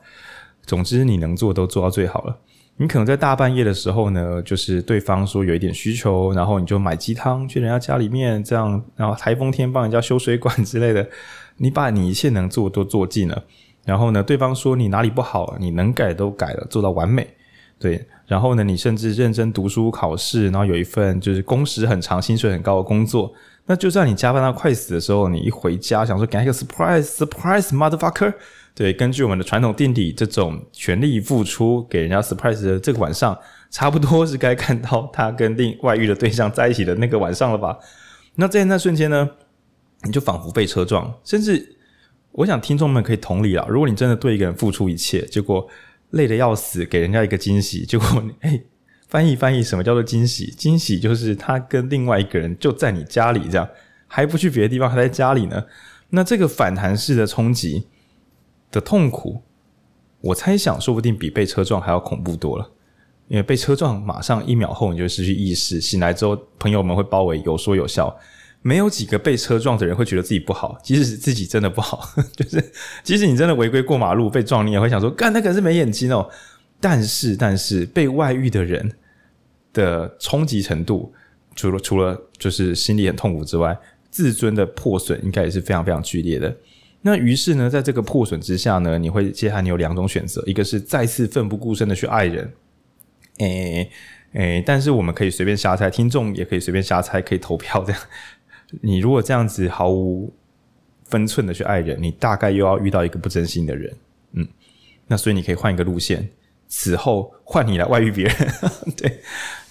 总之你能做都做到最好了。你可能在大半夜的时候呢，就是对方说有一点需求，然后你就买鸡汤去人家家里面，这样，然后台风天帮人家修水管之类的，你把你一切能做都做尽了。然后呢，对方说你哪里不好，你能改都改了，做到完美。对，然后呢，你甚至认真读书考试，然后有一份就是工时很长、薪水很高的工作。那就算你加班到快死的时候，你一回家想说给他一个 surprise，surprise motherfucker。对，根据我们的传统定理，这种全力付出给人家 surprise 的这个晚上，差不多是该看到他跟另外遇的对象在一起的那个晚上了吧？那在那瞬间呢，你就仿佛被车撞，甚至。我想听众们可以同理啊，如果你真的对一个人付出一切，结果累得要死，给人家一个惊喜，结果哎、翻译翻译，什么叫做惊喜？惊喜就是他跟另外一个人就在你家里，这样还不去别的地方，还在家里呢。那这个反弹式的冲击的痛苦，我猜想说不定比被车撞还要恐怖多了。因为被车撞，马上一秒后你就失去意识，醒来之后，朋友们会包围，有说有笑。没有几个被车撞的人会觉得自己不好，即使自己真的不好，就是即使你真的违规过马路被撞，你也会想说，干那个是没眼睛哦。但是，但是被外遇的人的冲击程度，除了除了就是心里很痛苦之外，自尊的破损应该也是非常非常剧烈的。那于是呢，在这个破损之下呢，你会接下来你有两种选择，一个是再次奋不顾身的去爱人，诶诶，但是我们可以随便瞎猜，听众也可以随便瞎猜，可以投票这样。你如果这样子毫无分寸的去爱人，你大概又要遇到一个不真心的人，嗯，那所以你可以换一个路线，此后换你来外遇别人，对，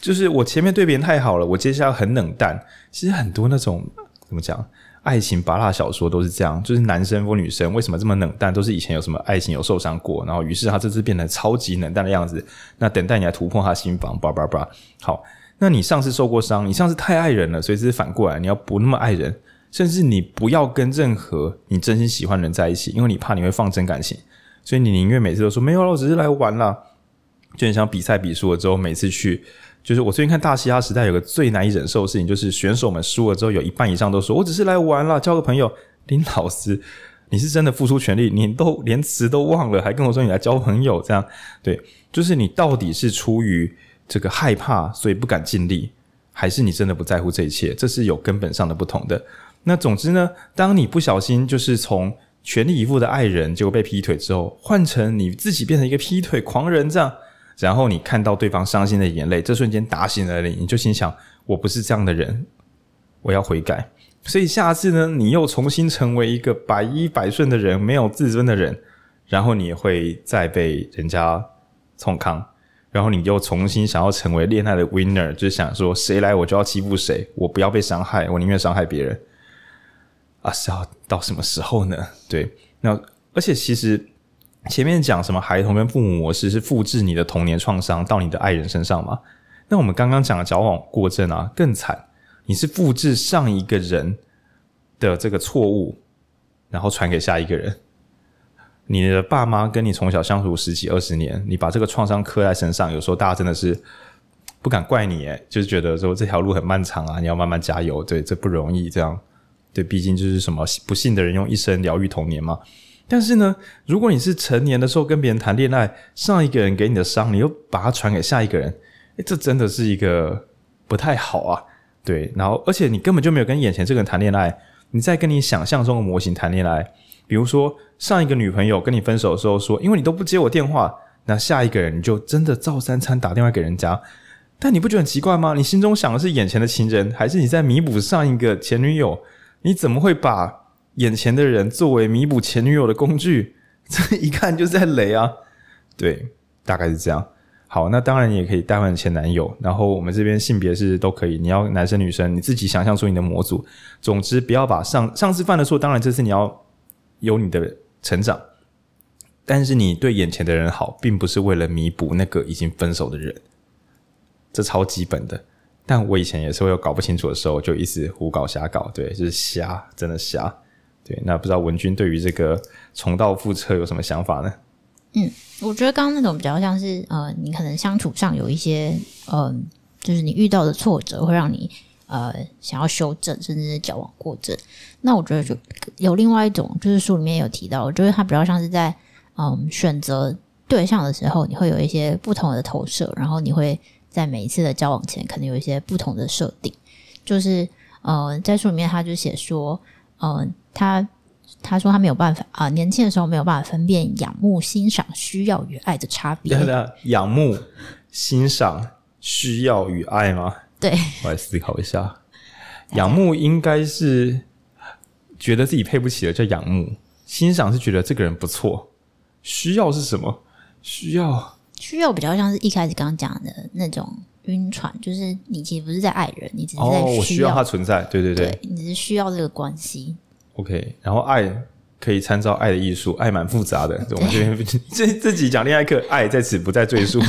就是我前面对别人太好了，我接下来很冷淡。其实很多那种怎么讲，爱情芭乐小说都是这样，就是男生或女生为什么这么冷淡，都是以前有什么爱情有受伤过，然后于是他这次变成超级冷淡的样子，那等待你来突破他心房，叭叭叭，好。那你上次受过伤，你上次太爱人了，所以这是反过来，你要不那么爱人，甚至你不要跟任何你真心喜欢的人在一起，因为你怕你会放真感情，所以你宁愿每次都说没有了，我只是来玩啦。就很像比赛比输了之后，每次去，就是我最近看大嘻哈时代有个最难以忍受的事情，就是选手们输了之后，有一半以上都说我只是来玩啦，交个朋友。林老师，你是真的付出全力，你都连词都忘了，还跟我说你来交朋友，这样对，就是你到底是出于。这个害怕，所以不敢尽力，还是你真的不在乎这一切？这是有根本上的不同的。那总之呢，当你不小心就是从全力以赴的爱人，结果被劈腿之后，换成你自己变成一个劈腿狂人这样，然后你看到对方伤心的眼泪，这瞬间打醒了你，你就心想：我不是这样的人，我要悔改。所以下次呢，你又重新成为一个百依百顺的人，没有自尊的人，然后你会再被人家冲康。然后你又重新想要成为恋爱的 winner，就想说谁来我就要欺负谁，我不要被伤害，我宁愿伤害别人。啊，是要到什么时候呢？对，那而且其实前面讲什么孩童跟父母模式是复制你的童年创伤到你的爱人身上吗？那我们刚刚讲的矫枉过正啊，更惨，你是复制上一个人的这个错误，然后传给下一个人。你的爸妈跟你从小相处十几二十年，你把这个创伤刻在身上，有时候大家真的是不敢怪你，诶，就是觉得说这条路很漫长啊，你要慢慢加油，对，这不容易，这样，对，毕竟就是什么不幸的人用一生疗愈童年嘛。但是呢，如果你是成年的时候跟别人谈恋爱，上一个人给你的伤，你又把它传给下一个人，诶，这真的是一个不太好啊。对，然后而且你根本就没有跟眼前这个人谈恋爱，你在跟你想象中的模型谈恋爱。比如说上一个女朋友跟你分手的时候说，因为你都不接我电话，那下一个人你就真的照三餐打电话给人家。但你不觉得很奇怪吗？你心中想的是眼前的情人，还是你在弥补上一个前女友？你怎么会把眼前的人作为弥补前女友的工具？这一看就是在雷啊！对，大概是这样。好，那当然你也可以代换前男友。然后我们这边性别是都可以，你要男生女生，你自己想象出你的模组。总之，不要把上上次犯的错，当然这次你要有你的成长。但是你对眼前的人好，并不是为了弥补那个已经分手的人。这超基本的，但我以前也是会有搞不清楚的时候，就一直胡搞瞎搞，对，就是瞎，真的瞎，对。那不知道文君对于这个重蹈覆辙有什么想法呢？嗯，我觉得刚刚那种比较像是，呃，你可能相处上有一些，嗯、就是你遇到的挫折会让你，呃，想要修正，甚至是矫枉过正。那我觉得就有另外一种，就是书里面有提到，我觉得它比较像是在，嗯、呃，选择对象的时候，你会有一些不同的投射，然后你会。在每一次的交往前，可能有一些不同的设定。就是，呃，在书里面他就写说，呃，他他说他没有办法啊、呃，年轻的时候没有办法分辨仰慕、欣赏、需要与爱的差别。对的，仰慕、欣赏、需要与爱吗？对，我来思考一下。仰慕应该是觉得自己配不起的叫仰慕，欣赏是觉得这个人不错，需要是什么？需要。需要比较像是一开始刚刚讲的那种晕船，就是你其实不是在爱人，你只是在需要，哦，我需要他存在，对对对，对，你只是需要这个关系。OK，然后爱可以参照爱的艺术，爱蛮复杂的。我们这边 这自己讲恋爱课，爱在此不再赘述。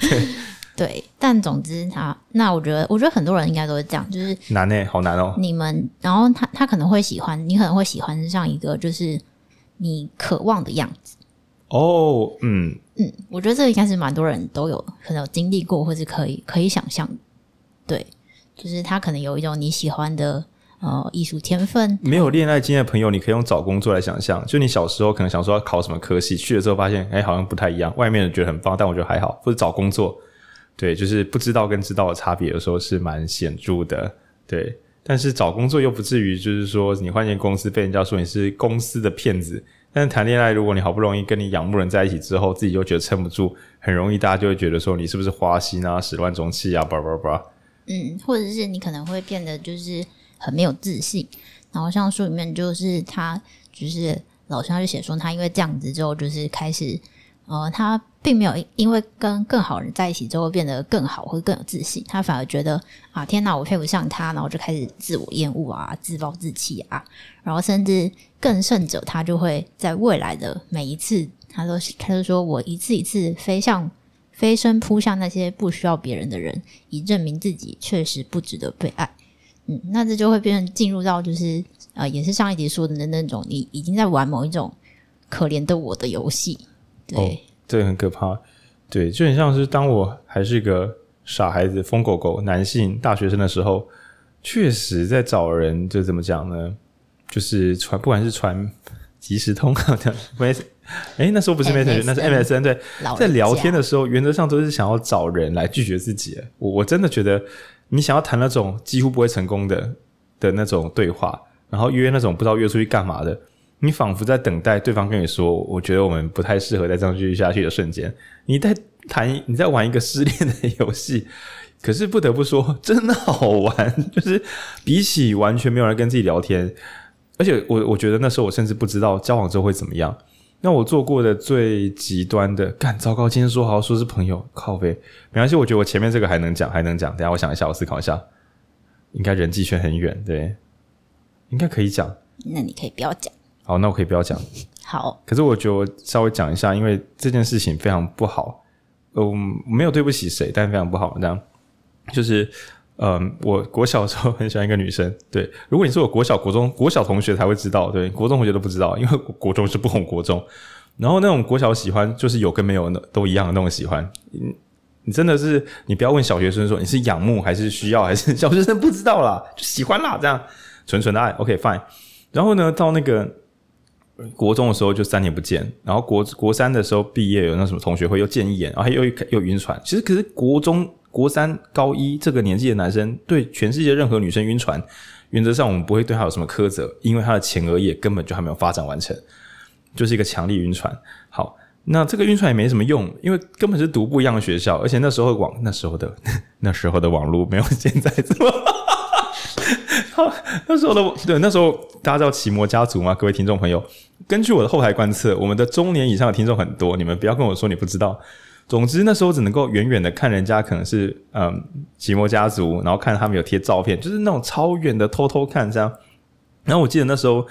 对，对，但总之他那我觉得，我觉得很多人应该都是这样，就是难呢，好难哦。你们，然后他他可能会喜欢，你可能会喜欢上一个就是你渴望的样子。哦，嗯嗯，我觉得这个应该是蛮多人都有可能有经历过，或是可以可以想象，对，就是他可能有一种你喜欢的呃艺术天分。没有恋爱经验的朋友，你可以用找工作来想象，就你小时候可能想说要考什么科系，去了之后发现，哎，好像不太一样。外面人觉得很棒，但我觉得还好。或者找工作，对，就是不知道跟知道的差别，有时候是蛮显著的，对。但是找工作又不至于就是说你换间公司被人家说你是公司的骗子。但是谈恋爱，如果你好不容易跟你仰慕人在一起之后，自己就觉得撑不住，很容易大家就会觉得说你是不是花心啊、始乱终弃啊，叭叭叭。嗯，或者是你可能会变得就是很没有自信。然后像书里面就是他，就是老师他就写说他因为这样子之后，就是开始。呃，他并没有因为跟更好人在一起之后变得更好或更有自信，他反而觉得啊，天哪，我配不上他，然后就开始自我厌恶啊，自暴自弃啊，然后甚至更甚者，他就会在未来的每一次，他都他就说我一次一次飞向飞身扑向那些不需要别人的人，以证明自己确实不值得被爱。嗯，那这就会变成进入到就是呃，也是上一集说的那那种，你已经在玩某一种可怜的我的游戏。对，哦，这很可怕。对，就很像是当我还是一个傻孩子、疯狗狗、男性大学生的时候，确实在找人，就怎么讲呢？就是传，不管是传即时通啊，这样，没事。哎，那时候不是 Messenger，那是 MSN。对，在聊天的时候，原则上都是想要找人来拒绝自己。我我真的觉得，你想要谈那种几乎不会成功的的那种对话，然后约那种不知道约出去干嘛的。你仿佛在等待对方跟你说：“我觉得我们不太适合再这样继续下去的瞬间。”你在谈，你在玩一个失恋的游戏。可是不得不说，真的好玩。就是比起完全没有人跟自己聊天，而且我我觉得那时候我甚至不知道交往之后会怎么样。那我做过的最极端的，干糟糕！今天说好说是朋友，靠呗，没关系。我觉得我前面这个还能讲，还能讲。等下我想一下，我思考一下，应该人际圈很远，对，应该可以讲。那你可以不要讲。好，那我可以不要讲。好，可是我觉得我稍微讲一下，因为这件事情非常不好。嗯，没有对不起谁，但非常不好。这样就是，嗯，我国小的时候很喜欢一个女生。对，如果你是我国小、国中、国小同学才会知道，对，国中同学都不知道，因为国中是不哄国中。然后那种国小喜欢，就是有跟没有都一样的那种喜欢。你你真的是，你不要问小学生说你是仰慕还是需要，还是小学生不知道啦，就喜欢啦，这样纯纯的爱。OK，fine。然后呢，到那个。国中的时候就三年不见，然后国国三的时候毕业有那什么同学会又见一眼，然后又又晕船。其实可是国中国三、高一这个年纪的男生对全世界任何女生晕船，原则上我们不会对他有什么苛责，因为他的前额叶根本就还没有发展完成，就是一个强力晕船。好，那这个晕船也没什么用，因为根本是读不一样的学校，而且那时候网那时候的 那时候的网络没有现在这么好。那时候的对那时候大家知道奇摩家族吗？各位听众朋友，根据我的后台观测，我们的中年以上的听众很多，你们不要跟我说你不知道。总之那时候只能够远远的看人家可能是嗯奇摩家族，然后看他们有贴照片，就是那种超远的偷偷看这样。然后我记得那时候，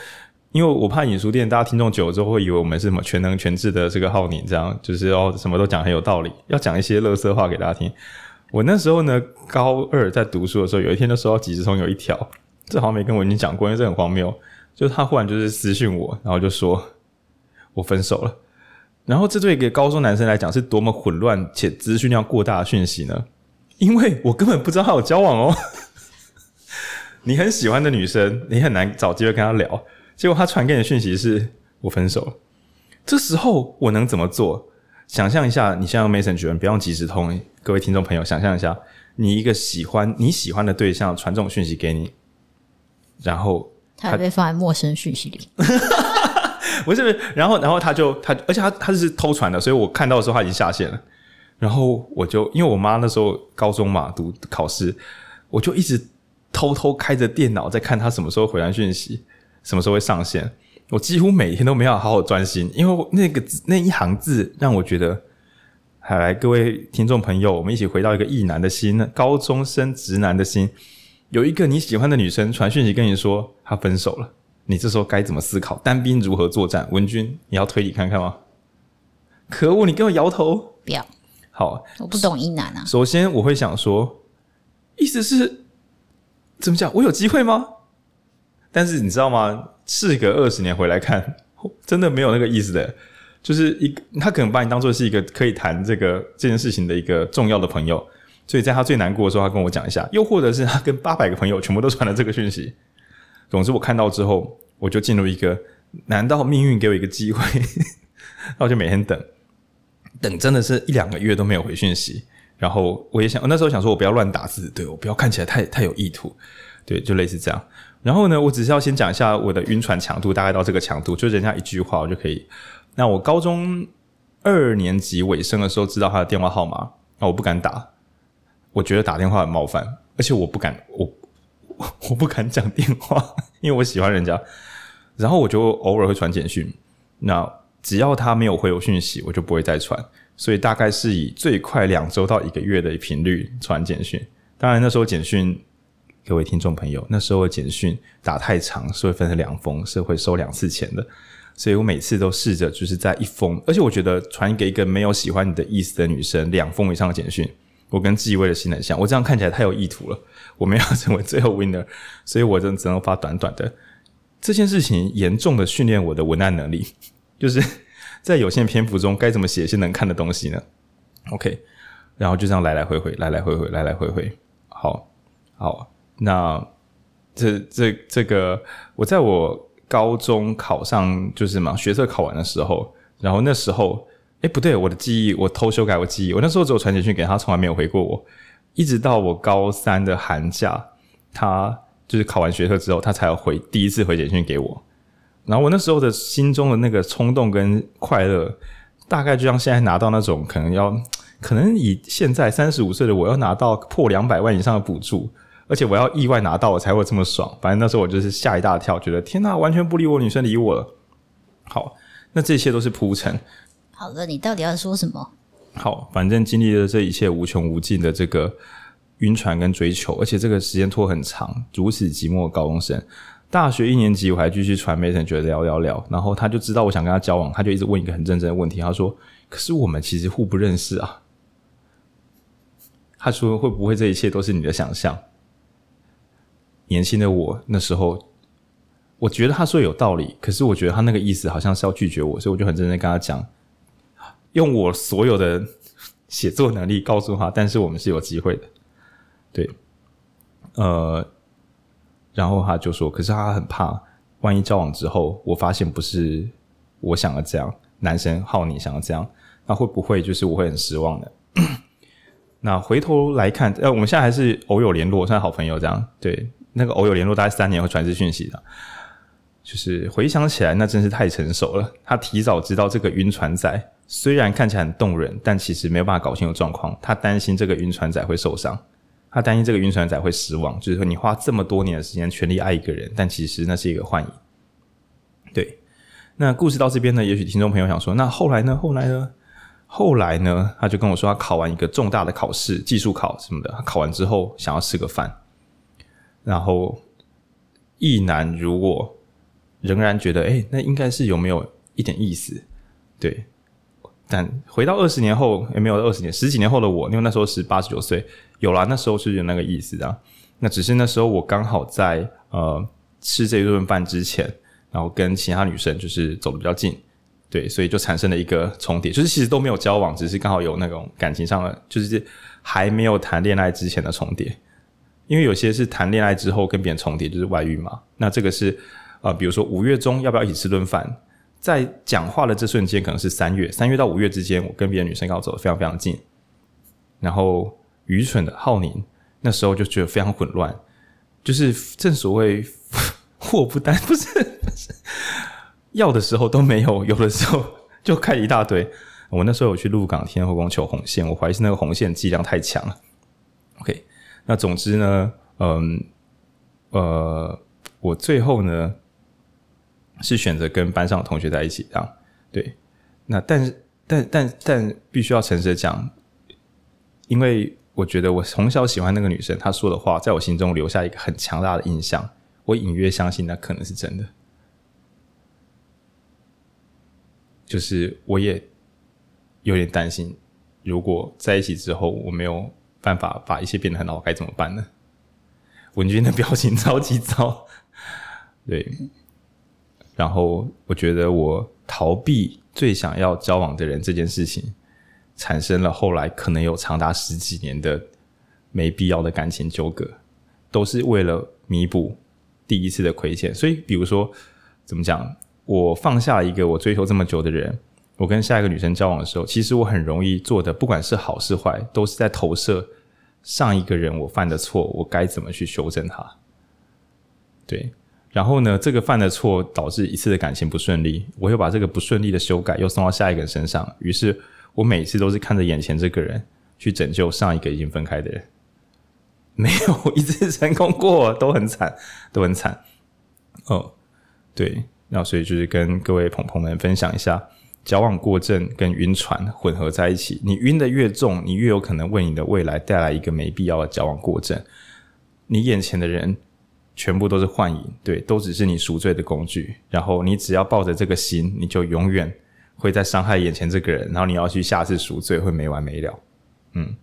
因为我怕影书店大家听众久了之后会以为我们是什么全能全智的这个浩宁这样，就是哦什么都讲很有道理，要讲一些乐色话给大家听。我那时候呢高二在读书的时候，有一天就收到即时通有一条，这好像没跟我已经讲过，因为这很荒谬，就他忽然就是私讯我，然后就说我分手了。然后这对一个高中男生来讲是多么混乱且资讯量过大的讯息呢？因为我根本不知道他有交往哦。你很喜欢的女生，你很难找机会跟他聊，结果他传给你的讯息是我分手了。这时候我能怎么做？想象一下，你现在用 Messenger，不用即时通，各位听众朋友，想象一下，你一个喜欢你喜欢的对象传这种讯息给你，然后他会被放在陌生讯息里。不是，然后，然后他就他，而且他他是偷传的，所以我看到的时候他已经下线了。然后我就因为我妈那时候高中嘛，读考试，我就一直偷偷开着电脑在看他什么时候回来讯息，什么时候会上线。我几乎每天都没有好好专心，因为那个那一行字让我觉得，还来各位听众朋友，我们一起回到一个异男的心，高中生直男的心，有一个你喜欢的女生传讯息跟你说她分手了。你这时候该怎么思考？单兵如何作战？文君，你要推理看看吗？可恶，你给我摇头！不要。好，我不懂一男啊。首先，我会想说，意思是怎么讲？我有机会吗？但是你知道吗？事隔二十年回来看，真的没有那个意思的。就是一个，他可能把你当做是一个可以谈这个这件事情的一个重要的朋友，所以在他最难过的时候，他跟我讲一下。又或者是他跟八百个朋友全部都传了这个讯息。总之，我看到之后，我就进入一个：难道命运给我一个机会？那我就每天等，等真的是一两个月都没有回讯息。然后我也想，那时候想说，我不要乱打字，对，我不要看起来太太有意图，对，就类似这样。然后呢，我只是要先讲一下我的晕船强度，大概到这个强度，就人家一句话我就可以。那我高中二年级尾声的时候知道他的电话号码，那我不敢打，我觉得打电话很冒犯，而且我不敢我。我不敢讲电话，因为我喜欢人家。然后我就偶尔会传简讯。那只要他没有回我讯息，我就不会再传。所以大概是以最快两周到一个月的频率传简讯。当然那时候简讯，各位听众朋友，那时候的简讯打太长是会分成两封，是会收两次钱的。所以我每次都试着就是在一封，而且我觉得传给一个没有喜欢你的意思的女生两封以上的简讯，我跟纪威的心很像。我这样看起来太有意图了。我们要成为最后 winner，所以我就只能发短短的。这件事情严重的训练我的文案能力，就是在有限篇幅中该怎么写一些能看的东西呢？OK，然后就这样来来回回，来来回回，来来回回。好，好，那这这这个，我在我高中考上就是嘛学测考完的时候，然后那时候，诶，不对，我的记忆我偷修改我记忆，我那时候只有传简讯给他，从来没有回过我。一直到我高三的寒假，他就是考完学测之后，他才回第一次回简讯给我。然后我那时候的心中的那个冲动跟快乐，大概就像现在拿到那种可能要，可能以现在三十五岁的我要拿到破两百万以上的补助，而且我要意外拿到我才会这么爽。反正那时候我就是吓一大跳，觉得天哪，完全不理我，女生理我了。好，那这些都是铺陈。好了，你到底要说什么？好，反正经历了这一切无穷无尽的这个晕船跟追求，而且这个时间拖很长，如此寂寞的高中生，大学一年级我还继续传媒 e 觉得聊聊聊，然后他就知道我想跟他交往，他就一直问一个很认真的问题，他说：“可是我们其实互不认识啊。”他说：“会不会这一切都是你的想象？”年轻的我那时候，我觉得他说有道理，可是我觉得他那个意思好像是要拒绝我，所以我就很认真跟他讲。用我所有的写作能力告诉他，但是我们是有机会的，对，呃，然后他就说，可是他很怕，万一交往之后，我发现不是我想要这样，男生好你想要这样，那会不会就是我会很失望的？那回头来看，呃，我们现在还是偶有联络，算好朋友这样。对，那个偶有联络，大概三年会传一次讯息的。就是回想起来，那真是太成熟了。他提早知道这个晕船仔虽然看起来很动人，但其实没有办法搞清楚状况。他担心这个晕船仔会受伤，他担心这个晕船仔会失望。就是说，你花这么多年的时间全力爱一个人，但其实那是一个幻影。对，那故事到这边呢，也许听众朋友想说，那后来呢？后来呢？后来呢？他就跟我说，他考完一个重大的考试，技术考什么的。他考完之后想要吃个饭，然后意难如我。仍然觉得，哎、那应该是有没有一点意思？对，但回到二十年后，也、没有二十年，十几年后的我，因为那时候是八十九岁，有啦，那时候是有那个意思的。那只是那时候我刚好在呃吃这一顿饭之前，然后跟其他女生就是走得比较近，对，所以就产生了一个重叠，就是其实都没有交往，只是刚好有那种感情上的，就是还没有谈恋爱之前的重叠。因为有些是谈恋爱之后跟别人重叠，就是外遇嘛。那这个是。呃，比如说五月中要不要一起吃顿饭？在讲话的这瞬间，可能是三月，三月到五月之间，我跟别的女生刚好走得非常非常近。然后愚蠢的浩宁那时候就觉得非常混乱，就是正所谓 祸不单不是不是要的时候都没有，有的时候就开一大堆。我那时候有去鹿港天后宫求红线，我怀疑是那个红线剂量太强了。OK，那总之呢，嗯呃，我最后呢。是选择跟班上的同学在一起，这样对。那但是，但但但必须要诚实的讲，因为我觉得我从小喜欢那个女生，她说的话在我心中留下一个很强大的印象，我隐约相信那可能是真的。就是我也有点担心，如果在一起之后我没有办法把一切变得很好，该怎么办呢？文君的表情 超级糟，对。然后我觉得我逃避最想要交往的人这件事情，产生了后来可能有长达十几年的没必要的感情纠葛，都是为了弥补第一次的亏欠。所以，比如说怎么讲，我放下一个我追求这么久的人，我跟下一个女生交往的时候，其实我很容易做的，不管是好是坏，都是在投射上一个人我犯的错，我该怎么去修正它。对。然后呢，这个犯的错导致一次的感情不顺利，我又把这个不顺利的修改又送到下一个人身上，于是我每次都是看着眼前这个人去拯救上一个已经分开的人，没有一次成功过，都很惨，都很惨。哦，对，那所以就是跟各位朋朋们分享一下，矫枉过正跟晕船混合在一起，你晕的越重，你越有可能为你的未来带来一个没必要的矫枉过正，你眼前的人。全部都是幻影，对，都只是你赎罪的工具。然后你只要抱着这个心，你就永远会在伤害眼前这个人。然后你要去下次赎罪，会没完没了。嗯，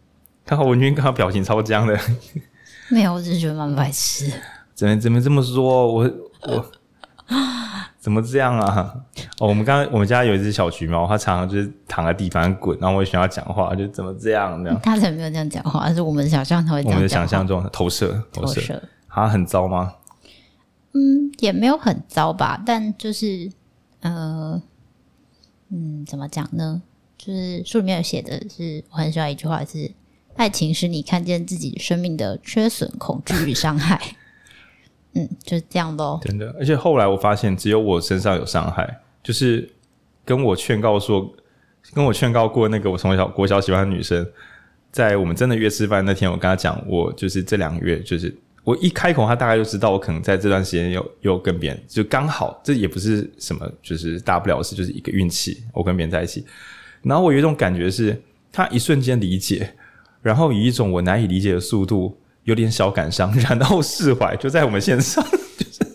看好文君刚刚表情超僵的。没有，我只是觉得蛮白痴。怎么怎么这么说？我我怎么这样啊？哦，我们刚刚我们家有一只小橘猫，它常常就是躺在地板上滚，然后我也喜欢它讲话，就怎么这样这样？它才没有这样讲话，而是我们想象它会这样讲话。我们的想象中投射投射。投射他很糟吗？嗯，也没有很糟吧，但就是，呃，嗯，怎么讲呢？就是书里面有写的是，我很喜欢一句话是：爱情使你看见自己生命的缺损、恐惧与伤害。嗯，就是这样咯。真的，而且后来我发现，只有我身上有伤害，就是跟我劝告说，跟我劝告过那个我从小国小喜欢的女生，在我们真的约吃饭那天，我跟她讲，我就是这两个月就是。我一开口，他大概就知道我可能在这段时间又又跟别人，就刚好，这也不是什么，就是大不了的事，就是一个运气，我跟别人在一起。然后我有一种感觉是，他一瞬间理解，然后以一种我难以理解的速度，有点小感伤，然后释怀，就在我们线上，就是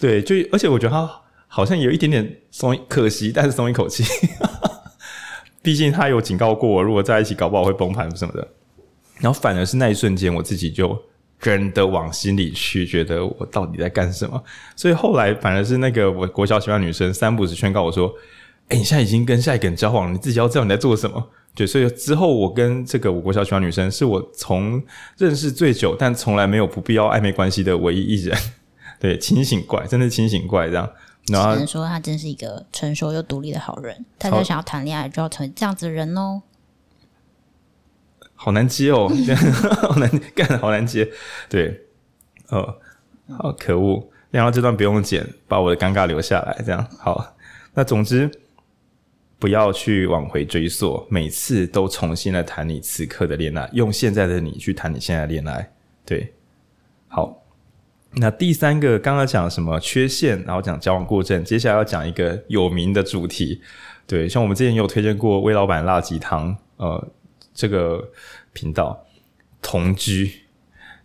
对，就而且我觉得他好像有一点点松，可惜，但是松一口气。毕竟他有警告过我，如果在一起，搞不好会崩盘什么的。然后反而是那一瞬间，我自己就。真的往心里去，觉得我到底在干什么？所以后来反而是那个我国小喜欢女生三不五时劝告我说：“哎、欸，你现在已经跟下一个人交往了，你自己要知道你在做什么。”对，所以之后我跟这个我国小喜欢女生，是我从认识最久，但从来没有不必要暧昧关系的唯一一人。对，清醒怪，真的清醒怪这样。然后只能说他真是一个成熟又独立的好人。大家想要谈恋爱，就要成为这样子的人哦。好难接哦，好难干，好难接。对，哦，好可恶，然后这段不用剪，把我的尴尬留下来，这样好。那总之，不要去往回追溯，每次都重新来谈你此刻的恋爱，用现在的你去谈你现在的恋爱。对，好。那第三个，刚刚讲什么缺陷，然后讲矫枉过正，接下来要讲一个有名的主题。对，像我们之前有推荐过魏老板辣鸡汤，呃，这个频道同居，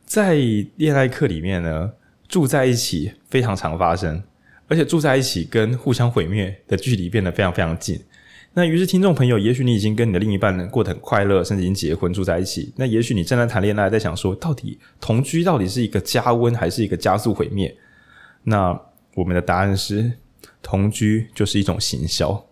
在恋爱课里面呢，住在一起非常常发生，而且住在一起跟互相毁灭的距离变得非常非常近。那于是，听众朋友，也许你已经跟你的另一半过得很快乐，甚至已经结婚住在一起。那也许你正在谈恋爱，在想说，到底同居到底是一个加温，还是一个加速毁灭？那我们的答案是，同居就是一种行销。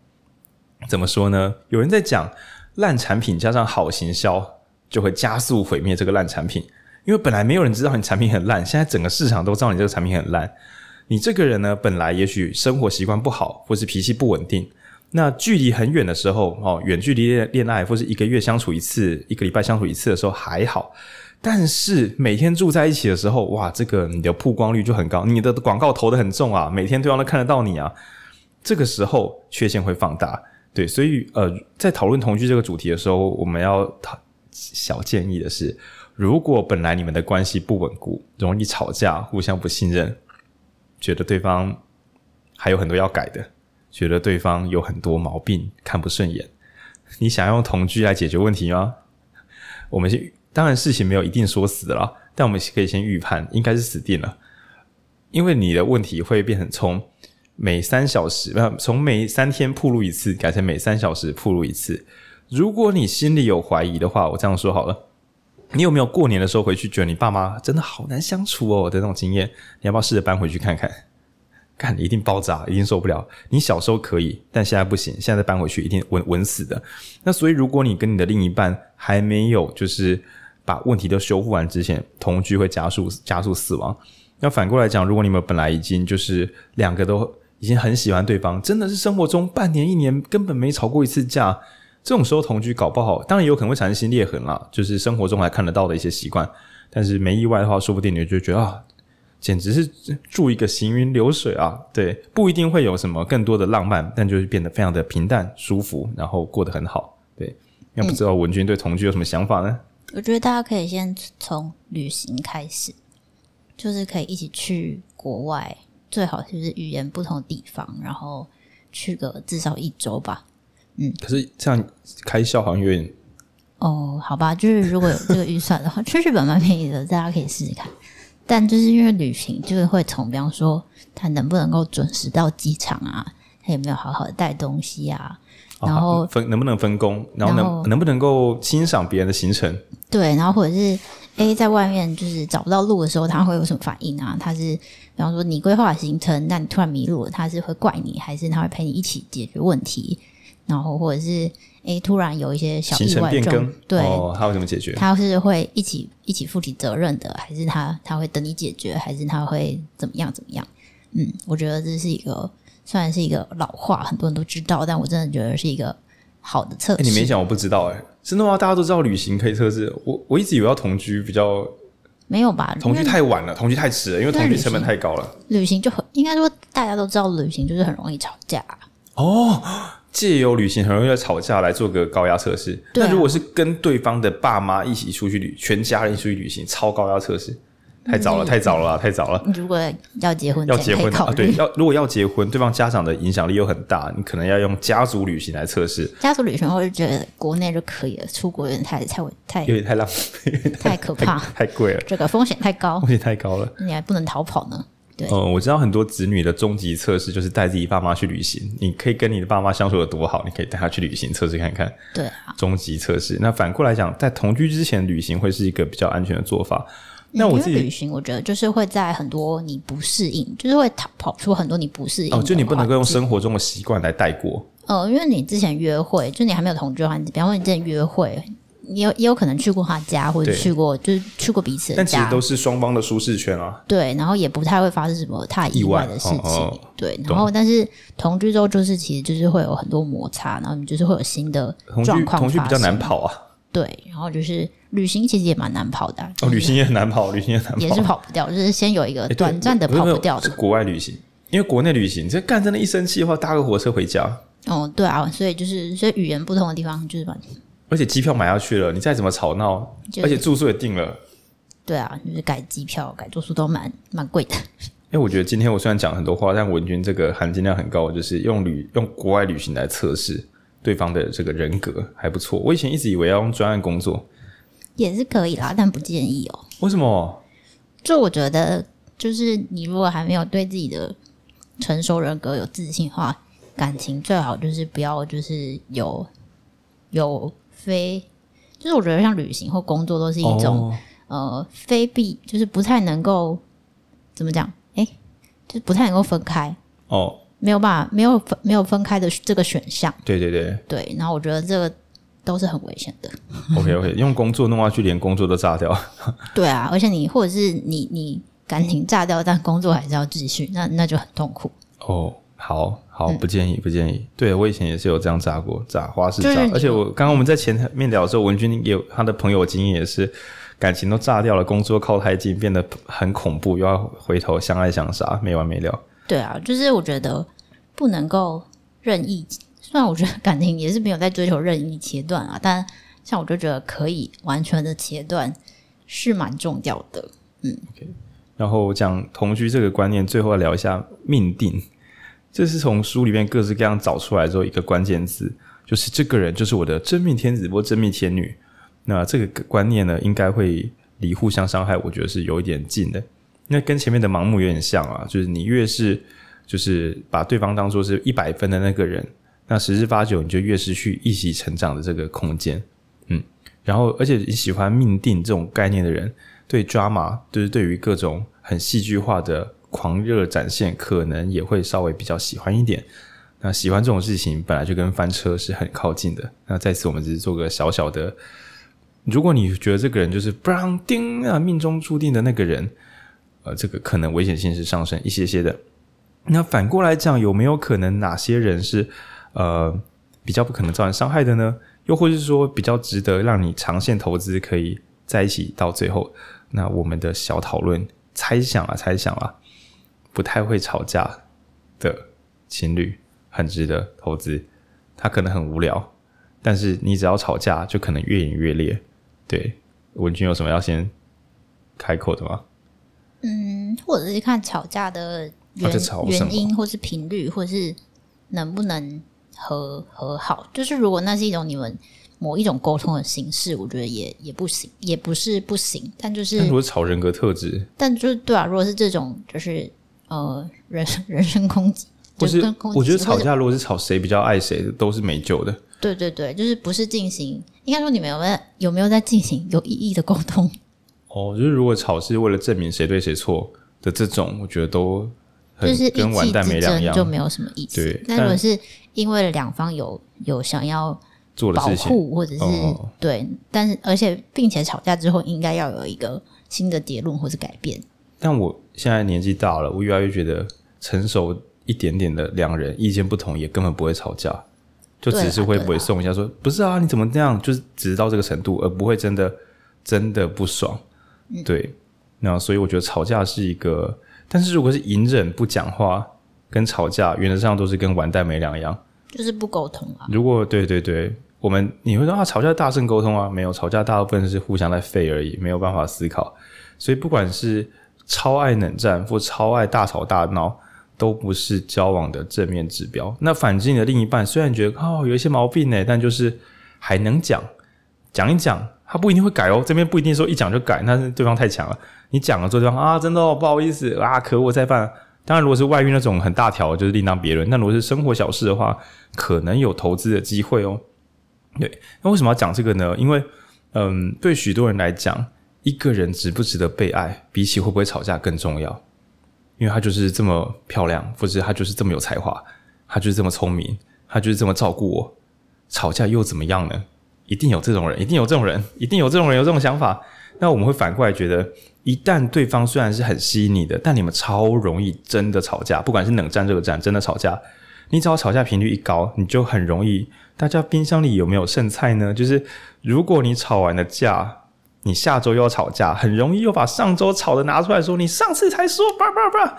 怎么说呢？有人在讲，烂产品加上好行销，就会加速毁灭这个烂产品。因为本来没有人知道你产品很烂，现在整个市场都知道你这个产品很烂。你这个人呢，本来也许生活习惯不好，或是脾气不稳定。那距离很远的时候，哦，远距离恋恋爱，或是一个月相处一次，一个礼拜相处一次的时候还好，但是每天住在一起的时候，哇，这个你的曝光率就很高，你的广告投的很重啊，每天对方都看得到你啊，这个时候缺陷会放大，对，所以呃，在讨论同居这个主题的时候，我们要讨小建议的是，如果本来你们的关系不稳固，容易吵架，互相不信任，觉得对方还有很多要改的。觉得对方有很多毛病，看不顺眼，你想用同居来解决问题吗？我们先，当然事情没有一定说死了，但我们可以先预判，应该是死定了，因为你的问题会变成从每三小时，不，从每三天铺路一次，改成每三小时铺路一次。如果你心里有怀疑的话，我这样说好了，你有没有过年的时候回去觉得你爸妈真的好难相处哦的那种经验？你要不要试着搬回去看看？看，一定爆炸，一定受不了。你小时候可以，但现在不行。现在搬回去，一定稳稳死的。那所以，如果你跟你的另一半还没有就是把问题都修复完之前，同居会加速加速死亡。那反过来讲，如果你们本来已经就是两个都已经很喜欢对方，真的是生活中半年一年根本没吵过一次架，这种时候同居搞不好，当然有可能会产生新裂痕啦，就是生活中还看得到的一些习惯。但是没意外的话，说不定你就觉得啊。简直是住一个行云流水啊！对，不一定会有什么更多的浪漫，但就是变得非常的平淡、舒服，然后过得很好。对，那不知道文君对同居有什么想法呢？我觉得大家可以先从旅行开始，就是可以一起去国外，最好就是语言不同的地方，然后去个至少一周吧。嗯，可是这样开销好像有点……哦，好吧，就是如果有这个预算的话，去日本蛮便宜的，大家可以试试看。但就是因为旅行，就是会从，比方说他能不能够准时到机场啊，他有没有好好的带东西啊，然后、哦、分能不能分工，然后能能不能够欣赏别人的行程？对，然后或者是 A 在外面就是找不到路的时候，他会有什么反应啊？他是比方说你规划行程，但你突然迷路了，他是会怪你，还是他会陪你一起解决问题？然后或者是。诶，突然有一些小意外变更，对，哦，他会怎么解决？他是会一起一起负起责任的，还是他他会等你解决，还是他会怎么样怎么样？嗯，我觉得这是一个虽然是一个老话，很多人都知道，但我真的觉得是一个好的测试。你没讲，我不知道诶，真的吗？大家都知道旅行可以测试，我我一直以为要同居比较没有吧？同居太晚了，同居太迟了，因为同居成本太高了。旅行就很应该说大家都知道，旅行就是很容易吵架哦。借由旅行很容易吵架来做个高压测试。那、啊、如果是跟对方的爸妈一起出去旅，全家人一起出去旅行，超高压测试，太早了，太早了，太早了。如果要结婚，要结婚啊，对，要如果要结婚，对方家长的影响力又很大，你可能要用家族旅行来测试。家族旅行，我就觉得国内就可以了，出国有点太太太有点太浪费，太可怕，太贵了，这个风险太高，风险太高了，你还不能逃跑呢。嗯，我知道很多子女的终极测试就是带自己爸妈去旅行。你可以跟你的爸妈相处得多好，你可以带他去旅行测试看看。对啊，终极测试。那反过来讲，在同居之前旅行会是一个比较安全的做法。那我自己旅行，我觉得就是会在很多你不适应，就是会跑跑出很多你不适应。哦，就你不能够用生活中的习惯来带过。哦，因为你之前约会，就你还没有同居的话，你比方说你之前约会。也有也有可能去过他家，或者去过就是去过彼此的家，但其实都是双方的舒适圈啊。对，然后也不太会发生什么太意外的事情。哦哦、对，然后但是同居之后，就是其实就是会有很多摩擦，然后你就是会有新的状况。同居比较难跑啊。对，然后就是旅行其实也蛮难跑的、啊。哦，旅行也很难跑，旅行也难跑，也是跑不掉，就是先有一个短暂的跑不掉的。是国外旅行，因为国内旅行，这干真的，一生气的话，搭个火车回家。哦，对啊，所以就是所以语言不同的地方就是蛮。而且机票买下去了，你再怎么吵闹，而且住宿也订了。对啊，就是改机票、改住宿都蛮蛮贵的。因为我觉得今天我虽然讲很多话，但文君这个含金量很高，就是用旅用国外旅行来测试对方的这个人格还不错。我以前一直以为要用专案工作也是可以啦，但不建议哦。为什么？就我觉得，就是你如果还没有对自己的成熟人格有自信的话，感情最好就是不要就是有有非，就是我觉得像旅行或工作都是一种、哦、呃非必，就是不太能够怎么讲。哎就是不太能够分开哦，没有办法，没有分没有分开的这个选项。对对对对，然后我觉得这个都是很危险的。OK OK，用工作弄下去，连工作都炸掉。对啊，而且你或者是你你感情炸掉，但工作还是要继续，那那就很痛苦。哦，好好，不建议不建议。对，我以前也是有这样炸过，炸花式炸。而且我刚刚我们在前面聊的时候，文君也有他的朋友经验也是。感情都炸掉了，工作靠太近，变得很恐怖，又要回头相爱相杀，没完没了。对啊，就是我觉得不能够任意。虽然我觉得感情也是没有在追求任意切断啊，但像我就觉得可以完全的切断是蛮重要的。嗯，OK。然后讲同居这个观念，最后要聊一下命定。这是从书里面各式各样找出来之后一个关键字，就是这个人就是我的真命天子或真命天女。那这个观念呢，应该会离互相伤害，我觉得是有一点近的。那跟前面的盲目有点像啊，就是你越是就是把对方当做是一百分的那个人，那十之八九你就越失去一起成长的这个空间。嗯，然后而且你喜欢命定这种概念的人，对 drama 就是对于各种很戏剧化的狂热展现，可能也会稍微比较喜欢一点。那喜欢这种事情本来就跟翻车是很靠近的。那在此我们只是做个小小的。如果你觉得这个人就是不让丁啊，命中注定的那个人，呃，这个可能危险性是上升一些些的。那反过来讲，有没有可能哪些人是呃比较不可能造成伤害的呢？又或者是说比较值得让你长线投资，可以在一起到最后？那我们的小讨论猜想啊，猜想啊，不太会吵架的情侣很值得投资。他可能很无聊，但是你只要吵架，就可能越演越烈。对，文君有什么要先开口的吗？嗯，或者是看吵架的原原因，或是频率，或是能不能和和好。就是如果那是一种你们某一种沟通的形式，我觉得也也不行，也不是不行。但就是但如果吵人格特质，但就是对啊，如果是这种，就是呃人 人身攻击，不是我觉得吵架如果是吵谁比较爱谁，都是没救的。对对对，就是不是进行，应该说你们有没有有没有在进行有意义的沟通？哦，就是如果吵是为了证明谁对谁错的这种，我觉得都就是跟完蛋没两样，就没有什么意思。对，但如果是因为两方有有想要做的事情，或者是哦对，但是而且并且吵架之后应该要有一个新的结论或是改变。但我现在年纪大了，我越来越觉得成熟一点点的两人意见不同也根本不会吵架。就只是会不会送一下说，不是啊，你怎么这样？就是只是到这个程度，而不会真的真的不爽。嗯、对，那所以我觉得吵架是一个，但是如果是隐忍不讲话，跟吵架原则上都是跟完蛋没两样，就是不沟通啊。如果对对对，我们你会说啊，吵架大声沟通啊，没有吵架大部分是互相在废而已，没有办法思考。所以不管是超爱冷战或超爱大吵大闹。都不是交往的正面指标。那反之，你的另一半虽然觉得哦有一些毛病呢，但就是还能讲讲一讲，他不一定会改哦。这边不一定说一讲就改，但是对方太强了。你讲了之后，对方啊，真的哦，不好意思啊，可恶，再犯。当然，如果是外遇那种很大条，就是另当别论。那如果是生活小事的话，可能有投资的机会哦。对，那为什么要讲这个呢？因为嗯，对许多人来讲，一个人值不值得被爱，比起会不会吵架更重要。因为他就是这么漂亮，或者他就是这么有才华，他就是这么聪明，他就是这么照顾我，吵架又怎么样呢？一定有这种人，一定有这种人，一定有这种人有这种想法。那我们会反过来觉得，一旦对方虽然是很吸引你的，但你们超容易真的吵架，不管是冷战、热战，真的吵架，你只要吵架频率一高，你就很容易。大家冰箱里有没有剩菜呢？就是如果你吵完了架，你下周又要吵架，很容易又把上周吵的拿出来说，你上次才说叭叭叭。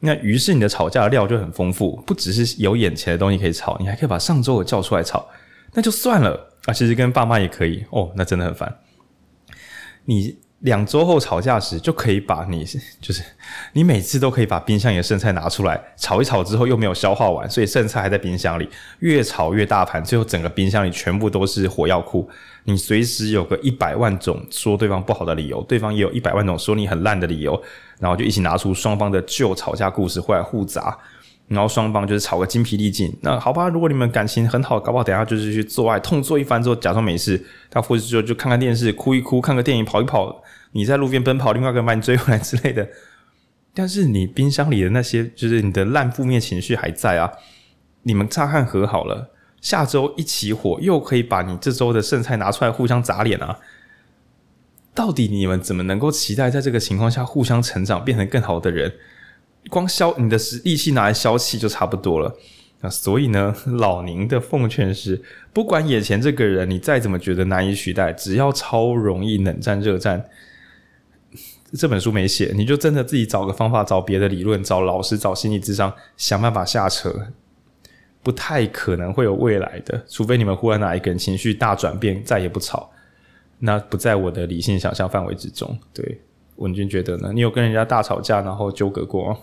那于是你的吵架的料就很丰富，不只是有眼前的东西可以吵，你还可以把上周的叫出来吵。那就算了啊，其实跟爸妈也可以哦，那真的很烦。你。两周后吵架时，就可以把你 就是你每次都可以把冰箱里的剩菜拿出来炒一炒，之后又没有消化完，所以剩菜还在冰箱里，越炒越大盘，最后整个冰箱里全部都是火药库。你随时有个一百万种说对方不好的理由，对方也有一百万种说你很烂的理由，然后就一起拿出双方的旧吵架故事回来互砸。然后双方就是吵个精疲力尽。那好吧，如果你们感情很好，搞不好等下就是去做爱，痛做一番之后假装没事。他或者就就看看电视，哭一哭，看个电影，跑一跑。你在路边奔跑，另外一个人把你追回来之类的。但是你冰箱里的那些，就是你的烂负面情绪还在啊。你们乍看和好了，下周一起火，又可以把你这周的剩菜拿出来互相砸脸啊。到底你们怎么能够期待在这个情况下互相成长，变成更好的人？光消你的力气拿来消气就差不多了，那所以呢，老宁的奉劝是：不管眼前这个人你再怎么觉得难以取代，只要超容易冷战热战，这本书没写，你就真的自己找个方法，找别的理论，找老师，找心理智商，想办法下车，不太可能会有未来的，除非你们忽然哪一个人情绪大转变，再也不吵，那不在我的理性想象范围之中。对，文君觉得呢？你有跟人家大吵架然后纠葛过吗？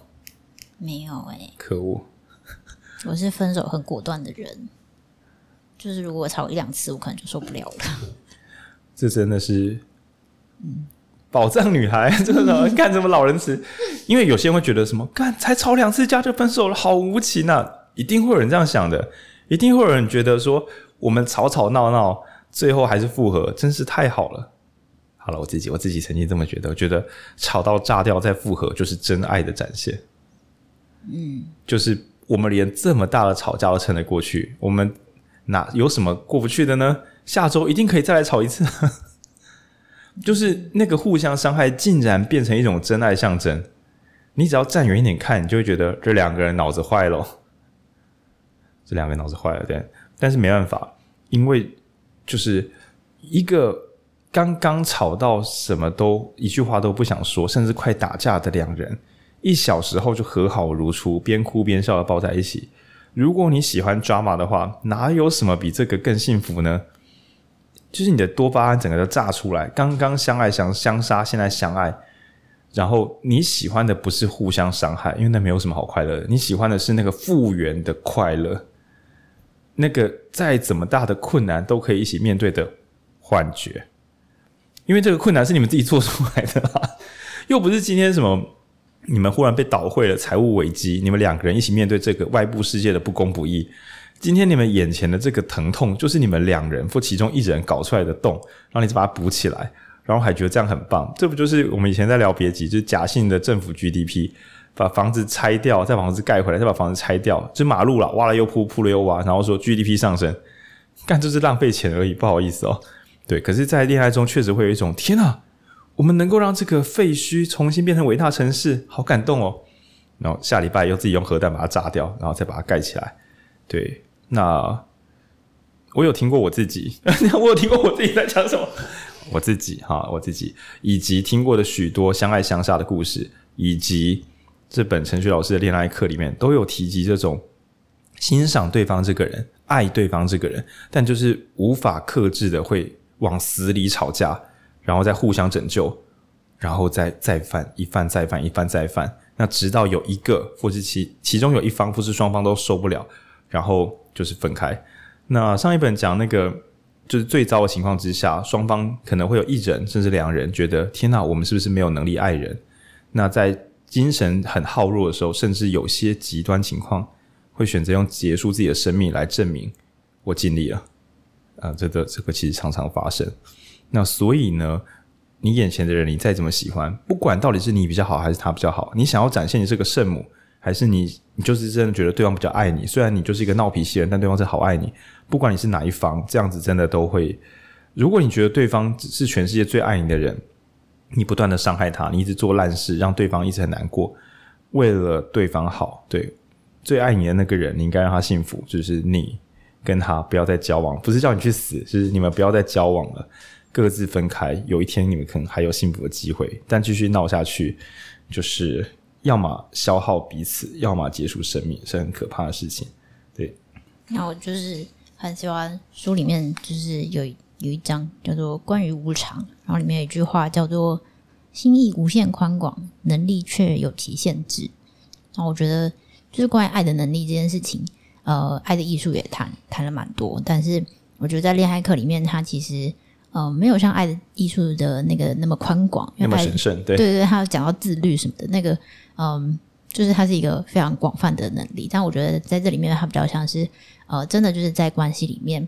没有哎、欸，可恶！我是分手很果断的人，就是如果吵一两次，我可能就受不了了。这真的是，嗯，宝藏女孩，真的 干什么老人词？因为有些人会觉得什么，干才吵两次架就分手了，好无情啊！一定会有人这样想的，一定会有人觉得说，我们吵吵闹闹，最后还是复合，真是太好了。好了，我自己我自己曾经这么觉得，我觉得吵到炸掉再复合，就是真爱的展现。嗯，就是我们连这么大的吵架都撑得过去，我们哪有什么过不去的呢？下周一定可以再来吵一次。就是那个互相伤害，竟然变成一种真爱象征。你只要站远一点看，你就会觉得这两个人脑子坏了。这两个人脑子坏了，对。但是没办法，因为就是一个刚刚吵到什么都一句话都不想说，甚至快打架的两人。一小时后就和好如初，边哭边笑的抱在一起。如果你喜欢 drama 的话，哪有什么比这个更幸福呢？就是你的多巴胺整个都炸出来，刚刚相爱相相杀，现在相爱。然后你喜欢的不是互相伤害，因为那没有什么好快乐的。你喜欢的是那个复原的快乐，那个再怎么大的困难都可以一起面对的幻觉。因为这个困难是你们自己做出来的，又不是今天什么。你们忽然被倒会了，财务危机，你们两个人一起面对这个外部世界的不公不义。今天你们眼前的这个疼痛，就是你们两人或其中一人搞出来的洞，然后你就把它补起来，然后还觉得这样很棒。这不就是我们以前在聊别急，就是假性的政府 GDP，把房子拆掉，再房子盖回来，再把房子拆掉，就马路了，挖了又铺，铺了又挖，然后说 GDP 上升，干就是浪费钱而已，不好意思哦。对，可是，在恋爱中确实会有一种天啊。我们能够让这个废墟重新变成伟大城市，好感动哦！然后下礼拜又自己用核弹把它炸掉，然后再把它盖起来。对，那我有听过我自己，我有听过我自己在讲什么？我自己哈，我自己以及听过的许多相爱相杀的故事，以及这本陈雪老师的恋爱课里面都有提及这种欣赏对方这个人、爱对方这个人，但就是无法克制的会往死里吵架。然后再互相拯救，然后再再犯一犯再犯一犯再犯，那直到有一个或是其其中有一方或是双方都受不了，然后就是分开。那上一本讲那个就是最糟的情况之下，双方可能会有一人甚至两人觉得天哪，我们是不是没有能力爱人？那在精神很耗弱的时候，甚至有些极端情况会选择用结束自己的生命来证明我尽力了。啊，这个这个其实常常发生。那所以呢，你眼前的人，你再怎么喜欢，不管到底是你比较好还是他比较好，你想要展现你是个圣母，还是你你就是真的觉得对方比较爱你？虽然你就是一个闹脾气人，但对方是好爱你。不管你是哪一方，这样子真的都会。如果你觉得对方是全世界最爱你的人，你不断的伤害他，你一直做烂事，让对方一直很难过，为了对方好，对，最爱你的那个人，你应该让他幸福，就是你跟他不要再交往，不是叫你去死，就是你们不要再交往了，各自分开。有一天你们可能还有幸福的机会，但继续闹下去，就是要么消耗彼此，要么结束生命，是很可怕的事情。对，那我就是很喜欢书里面，就是有有一章叫做《关于无常》，然后里面有一句话叫做“心意无限宽广，能力却有其限制”。然后我觉得。就是关于爱的能力这件事情，呃，爱的艺术也谈谈了蛮多，但是我觉得在恋爱课里面，它其实呃没有像爱的艺术的那个那么宽广，那么神圣，对对对，他有讲到自律什么的，那个嗯、就是它是一个非常广泛的能力，但我觉得在这里面，它比较像是呃，真的就是在关系里面，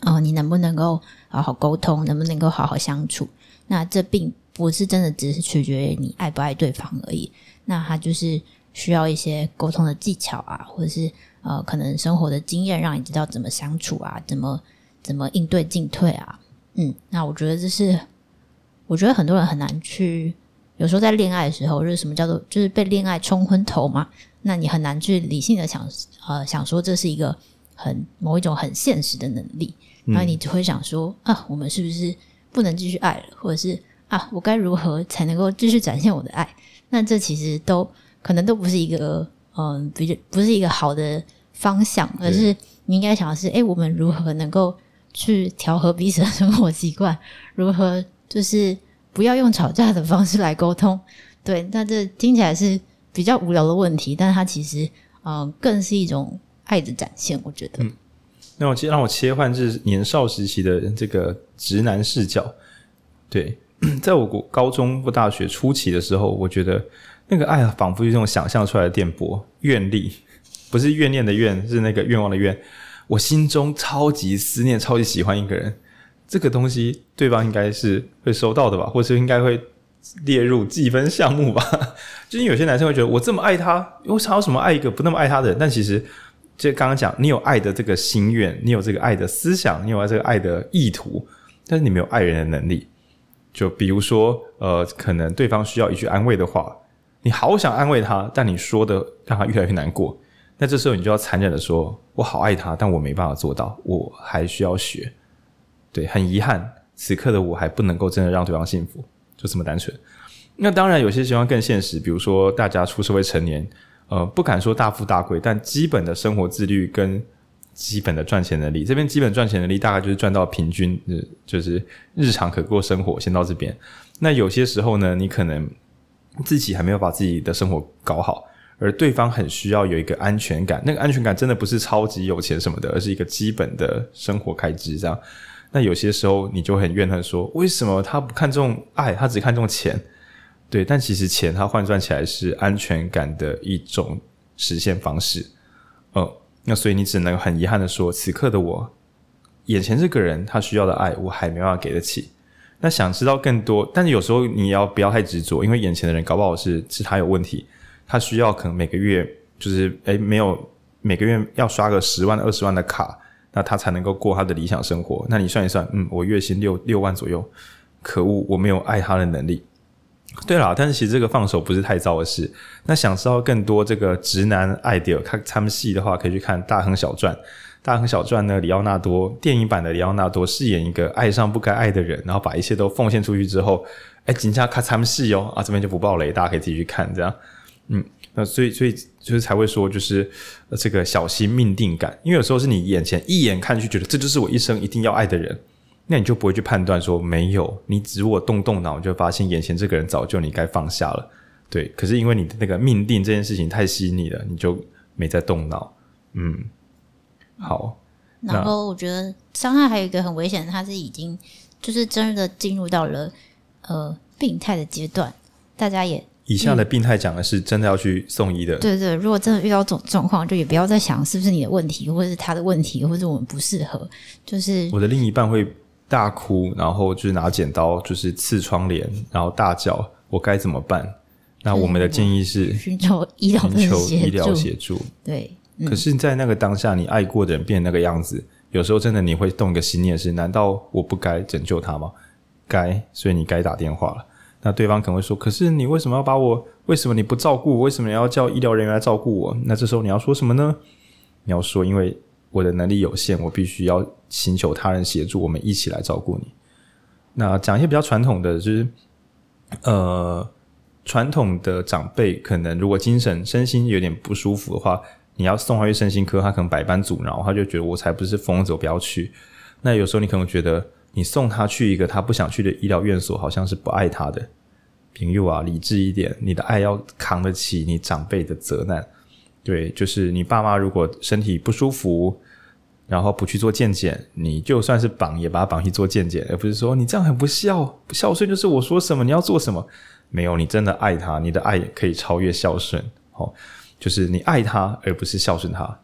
呃，你能不能够好好沟通，能不能够好好相处，那这并不是真的只是取决于你爱不爱对方而已，那它就是。需要一些沟通的技巧啊，或者是呃，可能生活的经验，让你知道怎么相处啊，怎么怎么应对进退啊。嗯，那我觉得这是，我觉得很多人很难去，有时候在恋爱的时候，就是什么叫做就是被恋爱冲昏头嘛。那你很难去理性的想呃想说这是一个很某一种很现实的能力，然后你只会想说啊，我们是不是不能继续爱了，或者是啊，我该如何才能够继续展现我的爱？那这其实都。可能都不是一个嗯，比较不是一个好的方向，而是你应该想的是，哎，我们如何能够去调和彼此的生活习惯？如何就是不要用吵架的方式来沟通？对，那这听起来是比较无聊的问题，但它其实嗯，更是一种爱的展现。我觉得，嗯，那我切让我切换至年少时期的这个直男视角。对，在我国高中或大学初期的时候，我觉得。那个爱，仿佛是这种想象出来的电波，愿力不是怨念的怨，是那个愿望的愿。我心中超级思念，超级喜欢一个人，这个东西对方应该是会收到的吧，或是应该会列入计分项目吧？就是有些男生会觉得我这么爱他，我想要什么爱一个不那么爱他的人？但其实就刚刚讲，你有爱的这个心愿，你有这个爱的思想，你有这个爱的意图，但是你没有爱人的能力。就比如说，呃，可能对方需要一句安慰的话。你好想安慰他，但你说的让他越来越难过。那这时候你就要残忍的说：“我好爱他，但我没办法做到，我还需要学。”对，很遗憾，此刻的我还不能够真的让对方幸福，就这么单纯。那当然，有些情况更现实，比如说大家出社会成年，呃，不敢说大富大贵，但基本的生活自律跟基本的赚钱能力，这边基本赚钱能力大概就是赚到平均，就是日常可过生活，先到这边。那有些时候呢，你可能。自己还没有把自己的生活搞好，而对方很需要有一个安全感。那个安全感真的不是超级有钱什么的，而是一个基本的生活开支这样。那有些时候你就很怨恨说，为什么他不看重爱，他只看重钱？对，但其实钱他换算起来是安全感的一种实现方式。嗯，那所以你只能很遗憾的说，此刻的我，眼前这个人他需要的爱，我还没办法给得起。那想知道更多，但是有时候你要不要太执着，因为眼前的人搞不好是是他有问题，他需要可能每个月就是诶没有每个月要刷个十万二十万的卡，那他才能够过他的理想生活。那你算一算，嗯，我月薪六六万左右，可恶，我没有爱他的能力。对啦，但是其实这个放手不是太糟的事。那想知道更多这个直男 idea 看他们戏的话，可以去看《大亨小传》。《大亨小传》呢，里奥纳多电影版的里奥纳多饰演一个爱上不该爱的人，然后把一切都奉献出去之后，哎，紧接着看他们戏哦啊，这边就不爆雷，大家可以自己去看。这样，嗯，那所以所以就是才会说，就是这个小心命定感，因为有时候是你眼前一眼看去觉得这就是我一生一定要爱的人，那你就不会去判断说没有，你只如果动动脑，就发现眼前这个人早就你该放下了，对。可是因为你的那个命定这件事情太细腻了，你就没在动脑，嗯。好，然后我觉得伤害还有一个很危险，它是已经就是真的进入到了呃病态的阶段。大家也以下的病态讲的是真的要去送医的。对对，如果真的遇到这种状况，就也不要再想是不是你的问题，或者是他的问题，或者我们不适合。就是我的另一半会大哭，然后就是拿剪刀就是刺窗帘，然后大叫，我该怎么办？那我们的建议是寻求医疗寻求医疗协助。对。可是，在那个当下，你爱过的人变那个样子，有时候真的你会动一个心念是：难道我不该拯救他吗？该，所以你该打电话了。那对方可能会说：“可是你为什么要把我？为什么你不照顾？为什么要叫医疗人员来照顾我？”那这时候你要说什么呢？你要说：“因为我的能力有限，我必须要请求他人协助，我们一起来照顾你。”那讲一些比较传统的，就是呃，传统的长辈可能如果精神身心有点不舒服的话，你要送他去身心科，他可能百般阻挠，他就觉得我才不是疯子，我不要去。那有时候你可能觉得。你送他去一个他不想去的医疗院所，好像是不爱他的。平佑啊，理智一点，你的爱要扛得起你长辈的责难。对，就是你爸妈如果身体不舒服，然后不去做健检，你就算是绑也把他绑去做健检，而不是说你这样很不孝，不孝顺就是我说什么你要做什么。没有，你真的爱他，你的爱可以超越孝顺。哦，就是你爱他，而不是孝顺他。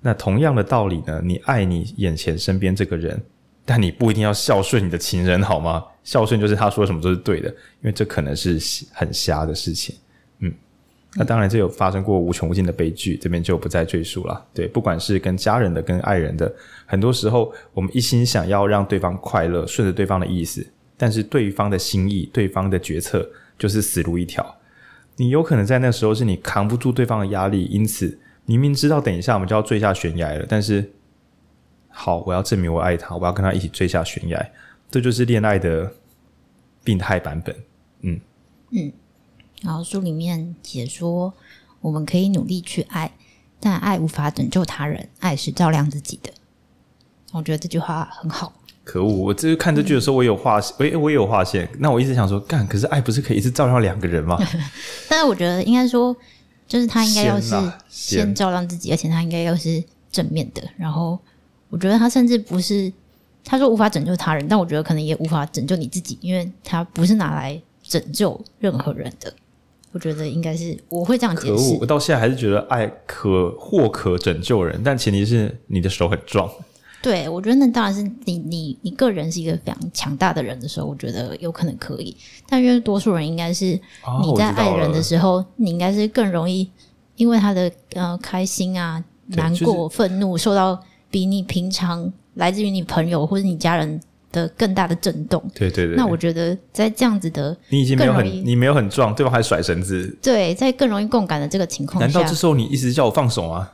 那同样的道理呢，你爱你眼前身边这个人。但你不一定要孝顺你的情人，好吗？孝顺就是他说什么都是对的，因为这可能是很瞎的事情。嗯，那当然，这有发生过无穷无尽的悲剧，这边就不再赘述了。对，不管是跟家人的、跟爱人的，很多时候我们一心想要让对方快乐，顺着对方的意思，但是对方的心意、对方的决策就是死路一条。你有可能在那时候是你扛不住对方的压力，因此你明知道等一下我们就要坠下悬崖了，但是。好，我要证明我爱他，我要跟他一起坠下悬崖，这就是恋爱的病态版本。嗯嗯，然后书里面解说，我们可以努力去爱，但爱无法拯救他人，爱是照亮自己的。我觉得这句话很好。可恶！我这是看这句的时候，我有划，我、嗯、我也有划线。那我一直想说，干，可是爱不是可以一直照亮两个人吗？但是我觉得应该说，就是他应该要是先照亮自己，而且他应该要是正面的，然后。我觉得他甚至不是，他说无法拯救他人，但我觉得可能也无法拯救你自己，因为他不是拿来拯救任何人的。我觉得应该是我会这样解释。我到现在还是觉得爱可或可拯救人，但前提是你的手很壮。对，我觉得那当然是你你你个人是一个非常强大的人的时候，我觉得有可能可以。但因为多数人应该是你在爱人的时候，哦、你应该是更容易因为他的呃开心啊、难过、愤怒受到。比你平常来自于你朋友或者你家人的更大的震动，对对对。那我觉得在这样子的，你已经没有很，你没有很壮，对方还甩绳子。对，在更容易共感的这个情况下，难道这时候你一直叫我放手吗？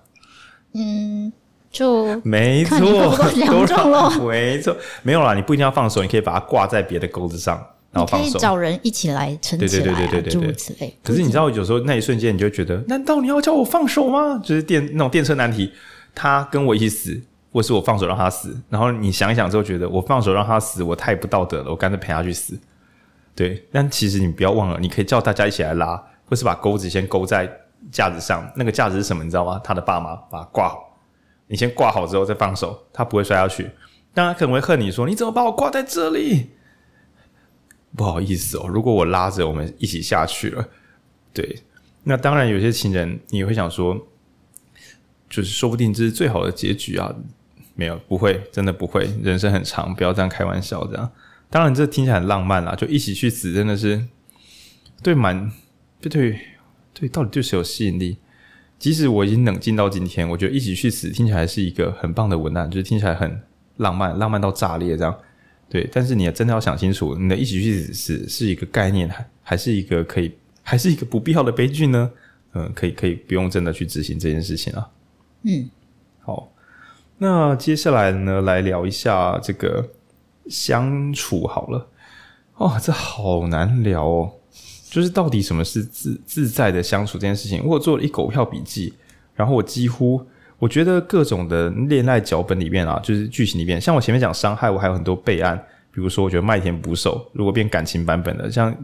嗯，就没错，两种了。没错，没有啦，你不一定要放手，你可以把它挂在别的钩子上，然后放手，找人一起来撑起来，对对对对对对，诸如此类。可是你知道，有时候那一瞬间，你就觉得，难道你要叫我放手吗？就是电那种电车难题，他跟我一起死。或是我放手让他死，然后你想一想之后觉得我放手让他死，我太不道德了，我干脆陪他去死。对，但其实你不要忘了，你可以叫大家一起来拉，或是把钩子先勾在架子上。那个架子是什么？你知道吗？他的爸妈把它挂好，你先挂好之后再放手，他不会摔下去。当然可能会恨你说，你怎么把我挂在这里？不好意思哦，如果我拉着我们一起下去了，对，那当然有些情人你会想说，就是说不定这是最好的结局啊。没有，不会，真的不会。人生很长，不要这样开玩笑。这样，当然这听起来很浪漫啦，就一起去死，真的是对蛮对对对，到底对谁有吸引力？即使我已经冷静到今天，我觉得一起去死听起来是一个很棒的文案，就是听起来很浪漫，浪漫到炸裂这样。对，但是你也真的要想清楚，你的一起去死是是一个概念，还还是一个可以，还是一个不必要的悲剧呢？嗯，可以可以不用真的去执行这件事情啊。嗯，好。那接下来呢，来聊一下这个相处好了。哦，这好难聊哦。就是到底什么是自自在的相处这件事情，我做了一狗票笔记，然后我几乎我觉得各种的恋爱脚本里面啊，就是剧情里面，像我前面讲伤害，我还有很多备案，比如说我觉得麦田捕手如果变感情版本的，像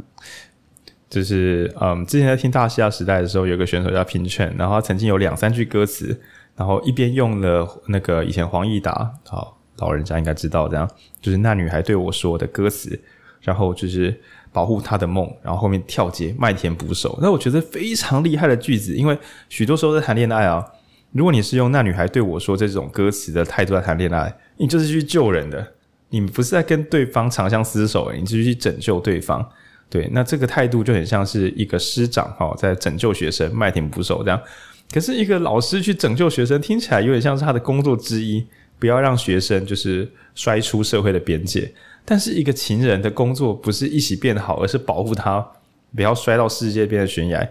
就是嗯，之前在听大西亚时代的时候，有个选手叫平劝，然后他曾经有两三句歌词。然后一边用了那个以前黄义达，好老人家应该知道这样，就是那女孩对我说的歌词，然后就是保护她的梦，然后后面跳接麦田捕手，那我觉得非常厉害的句子，因为许多时候在谈恋爱啊，如果你是用那女孩对我说这种歌词的态度在谈恋爱，你就是去救人的，你不是在跟对方长相厮守，你就是去拯救对方，对，那这个态度就很像是一个师长哈在拯救学生麦田捕手这样。可是，一个老师去拯救学生，听起来有点像是他的工作之一，不要让学生就是摔出社会的边界。但是一个情人的工作不是一起变好，而是保护他不要摔到世界边的悬崖。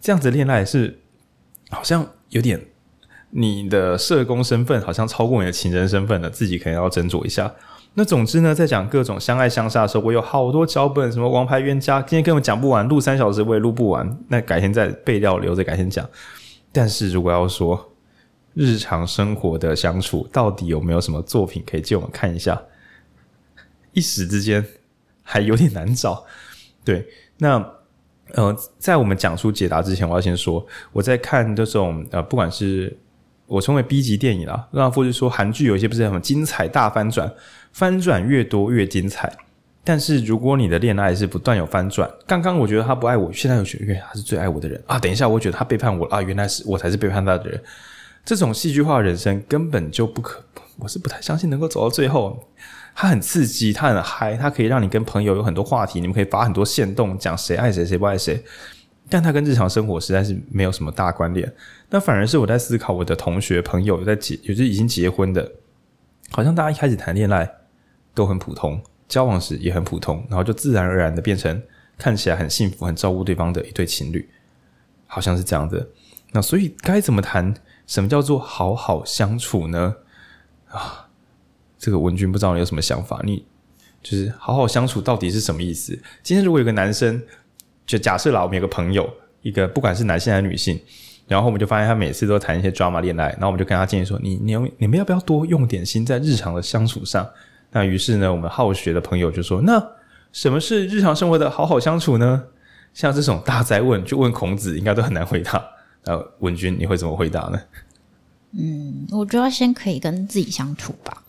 这样子恋爱是好像有点，你的社工身份好像超过你的情人身份了，自己可能要斟酌一下。那总之呢，在讲各种相爱相杀的时候，我有好多脚本，什么王牌冤家，今天根本讲不完，录三小时我也录不完，那改天再备料留着改天讲。但是如果要说日常生活的相处，到底有没有什么作品可以借我们看一下？一时之间还有点难找，对，那呃，在我们讲出解答之前，我要先说，我在看这种呃，不管是我称为 B 级电影啊，让或者说韩剧有一些不是很精彩大翻转，翻转越多越精彩。但是如果你的恋爱是不断有翻转，刚刚我觉得他不爱我，现在又觉得他是最爱我的人啊，等一下我觉得他背叛我啊，原来是我才是背叛他的人，这种戏剧化人生根本就不可，我是不太相信能够走到最后。他很刺激，他很嗨，他可以让你跟朋友有很多话题，你们可以发很多线动，讲谁爱谁，谁不爱谁。但他跟日常生活实在是没有什么大关联。那反而是我在思考，我的同学朋友有在结，有些已经结婚的，好像大家一开始谈恋爱都很普通，交往时也很普通，然后就自然而然的变成看起来很幸福、很照顾对方的一对情侣，好像是这样的。那所以该怎么谈？什么叫做好好相处呢？啊？这个文君不知道你有什么想法？你就是好好相处到底是什么意思？今天如果有个男生，就假设啦，我们有个朋友，一个不管是男性还是女性，然后我们就发现他每次都谈一些 drama 恋爱，然后我们就跟他建议说：你你你们要不要多用点心在日常的相处上？那于是呢，我们好学的朋友就说：那什么是日常生活的好好相处呢？像这种大灾问，就问孔子，应该都很难回答。那文君你会怎么回答呢？嗯，我觉得先可以跟自己相处吧。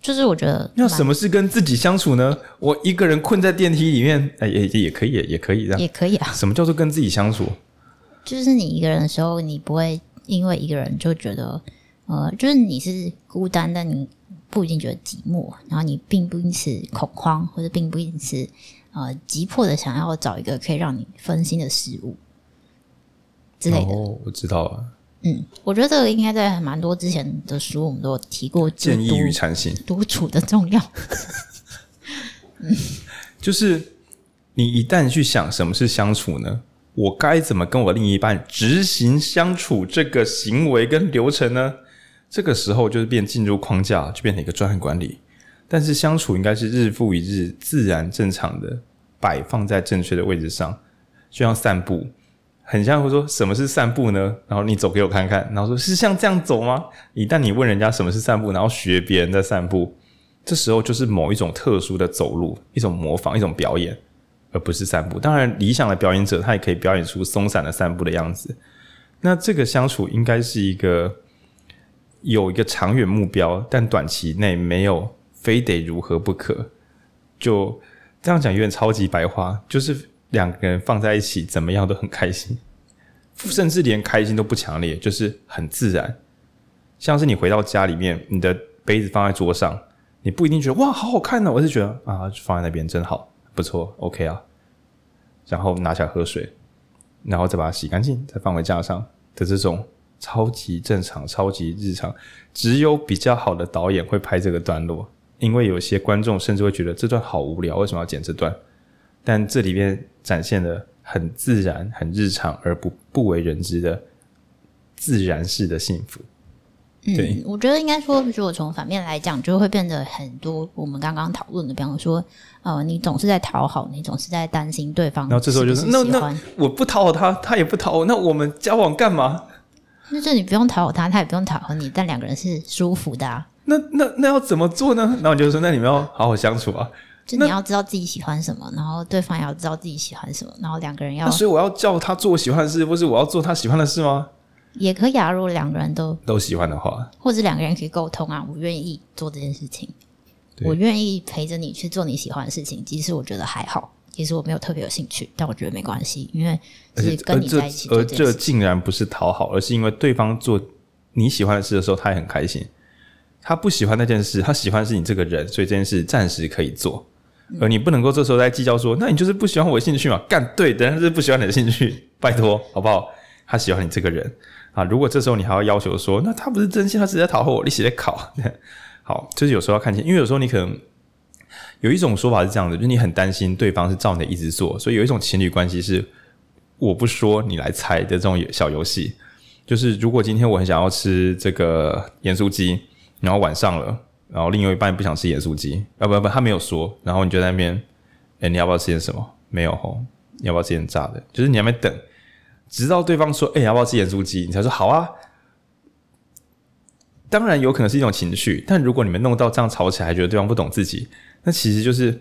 就是我觉得，那什么是跟自己相处呢？我一个人困在电梯里面，哎，也也可以，也可以这样，也可以啊。什么叫做跟自己相处？就是你一个人的时候，你不会因为一个人就觉得，呃，就是你是孤单，但你不一定觉得寂寞，然后你并不因此恐慌，或者并不因此呃急迫的想要找一个可以让你分心的事物之类的。哦，我知道了。嗯，我觉得这个应该在蛮多之前的书，我们都有提过。建议与禅行，独处的重要。嗯，就是你一旦去想什么是相处呢？我该怎么跟我另一半执行相处这个行为跟流程呢？这个时候就是变进入框架，就变成一个专案管理。但是相处应该是日复一日，自然正常的摆放在正确的位置上，就像散步。很像会说什么是散步呢？然后你走给我看看，然后说是像这样走吗？一旦你问人家什么是散步，然后学别人在散步，这时候就是某一种特殊的走路，一种模仿，一种表演，而不是散步。当然，理想的表演者他也可以表演出松散的散步的样子。那这个相处应该是一个有一个长远目标，但短期内没有非得如何不可。就这样讲有点超级白话，就是。两个人放在一起，怎么样都很开心，甚至连开心都不强烈，就是很自然。像是你回到家里面，你的杯子放在桌上，你不一定觉得哇好好看呢，我是觉得啊放在那边真好，不错，OK 啊。然后拿起来喝水，然后再把它洗干净，再放回架上的这种超级正常、超级日常，只有比较好的导演会拍这个段落，因为有些观众甚至会觉得这段好无聊，为什么要剪这段？但这里面展现的很自然、很日常，而不不为人知的自然式的幸福。对，嗯，我觉得应该说，如果从反面来讲，就会变得很多我们刚刚讨论的，比方说，呃，你总是在讨好，你总是在担心对方是是，然后这时候就是，那那我不讨好他，他也不讨好我，那我们交往干嘛？那就你不用讨好他，他也不用讨好你，但两个人是舒服的啊。那那那要怎么做呢？然后你就说，那你们要好好相处啊。就你要知道自己喜欢什么，然后对方也要知道自己喜欢什么，然后两个人要……所以我要叫他做我喜欢的事，或是我要做他喜欢的事吗？也可以啊，如果两个人都都喜欢的话，或者两个人可以沟通啊，我愿意做这件事情，我愿意陪着你去做你喜欢的事情。即使我觉得还好，其实我没有特别有兴趣，但我觉得没关系，因为是跟你在一起而这，而这竟然不是讨好，而是因为对方做你喜欢的事的时候，他也很开心。他不喜欢那件事，他喜欢的是你这个人，所以这件事暂时可以做。而你不能够这时候再计较说，那你就是不喜欢我的兴趣嘛？干对，等下是不喜欢你的兴趣，拜托好不好？他喜欢你这个人啊。如果这时候你还要要求说，那他不是真心，他只是在讨好我，你写在考。好，就是有时候要看清，因为有时候你可能有一种说法是这样的，就是你很担心对方是照你的意思做，所以有一种情侣关系是我不说你来猜的这种小游戏。就是如果今天我很想要吃这个盐酥鸡，然后晚上了，然后另外一半不想吃盐酥鸡，啊不不，他没有说，然后你就在那边，哎，你要不要吃点什么？没有吼，你要不要吃点炸的？就是你还没等，直到对方说，哎，要不要吃盐酥鸡？你才说好啊。当然有可能是一种情绪，但如果你们弄到这样吵起来，还觉得对方不懂自己，那其实就是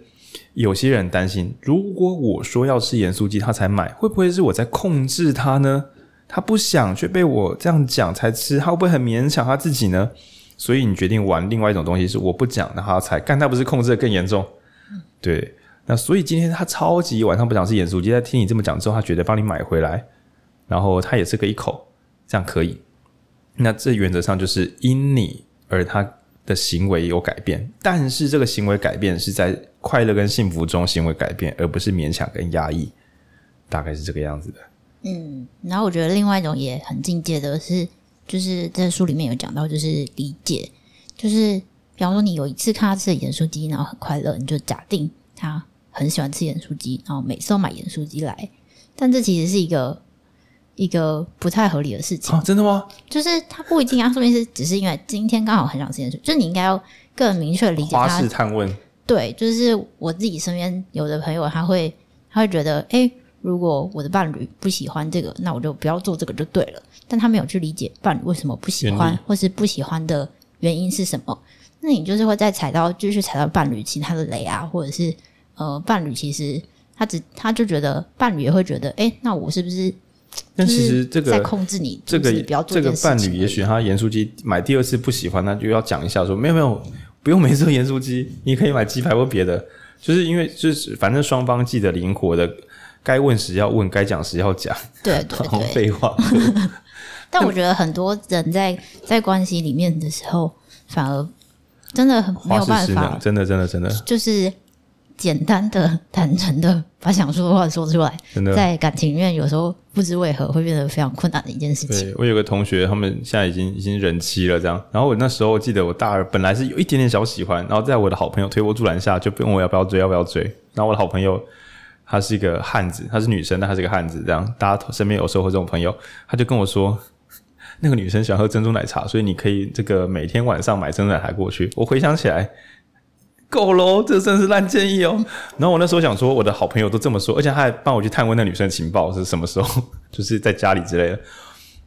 有些人担心，如果我说要吃盐酥鸡，他才买，会不会是我在控制他呢？他不想却被我这样讲才吃，他会不会很勉强他自己呢？所以你决定玩另外一种东西，是我不讲，那他才干，他不是控制的更严重？对，那所以今天他超级晚上不想吃盐酥鸡，在听你这么讲之后，他觉得帮你买回来，然后他也吃个一口，这样可以。那这原则上就是因你而他的行为有改变，但是这个行为改变是在快乐跟幸福中行为改变，而不是勉强跟压抑，大概是这个样子的。嗯，然后我觉得另外一种也很境界的是，就是在书里面有讲到，就是理解，就是比方说你有一次看他吃的盐酥鸡，然后很快乐，你就假定他很喜欢吃盐酥鸡，然后每次都买盐酥鸡来，但这其实是一个。一个不太合理的事情。啊，真的吗？就是他不一定啊，说明是只是因为今天刚好很想这件事，就是你应该要更明确理解他。花式探问。对，就是我自己身边有的朋友，他会他会觉得，哎，如果我的伴侣不喜欢这个，那我就不要做这个就对了。但他没有去理解伴侣为什么不喜欢，或是不喜欢的原因是什么。那你就是会再踩到，继续踩到伴侣其他的雷啊，或者是呃，伴侣其实他只他就觉得伴侣也会觉得，哎，那我是不是？但其实这个在控制你，这个这个伴侣，也许他盐酥鸡买第二次不喜欢，那就要讲一下说，没有没有，不用每次都盐酥鸡，你可以买鸡排或别的，就是因为就是反正双方记得灵活的，该问时要问，该讲时要讲，对 对对，废话。但我觉得很多人在在关系里面的时候，反而真的很没有办法，真的真的真的就是。简单的、坦诚的把想说的话说出来，真的在感情里面有时候不知为何会变得非常困难的一件事情。对，我有个同学，他们现在已经已经人妻了，这样。然后我那时候我记得我大二本来是有一点点小喜欢，然后在我的好朋友推波助澜下，就问我要不要追，要不要追。然后我的好朋友她是一个汉子，她是女生，但她是个汉子，这样大家身边有时候会这种朋友，他就跟我说，那个女生喜欢喝珍珠奶茶，所以你可以这个每天晚上买珍珠奶茶过去。我回想起来。够喽，这真是烂建议哦。然后我那时候想说，我的好朋友都这么说，而且他还帮我去探问那女生的情报是什么时候，就是在家里之类的。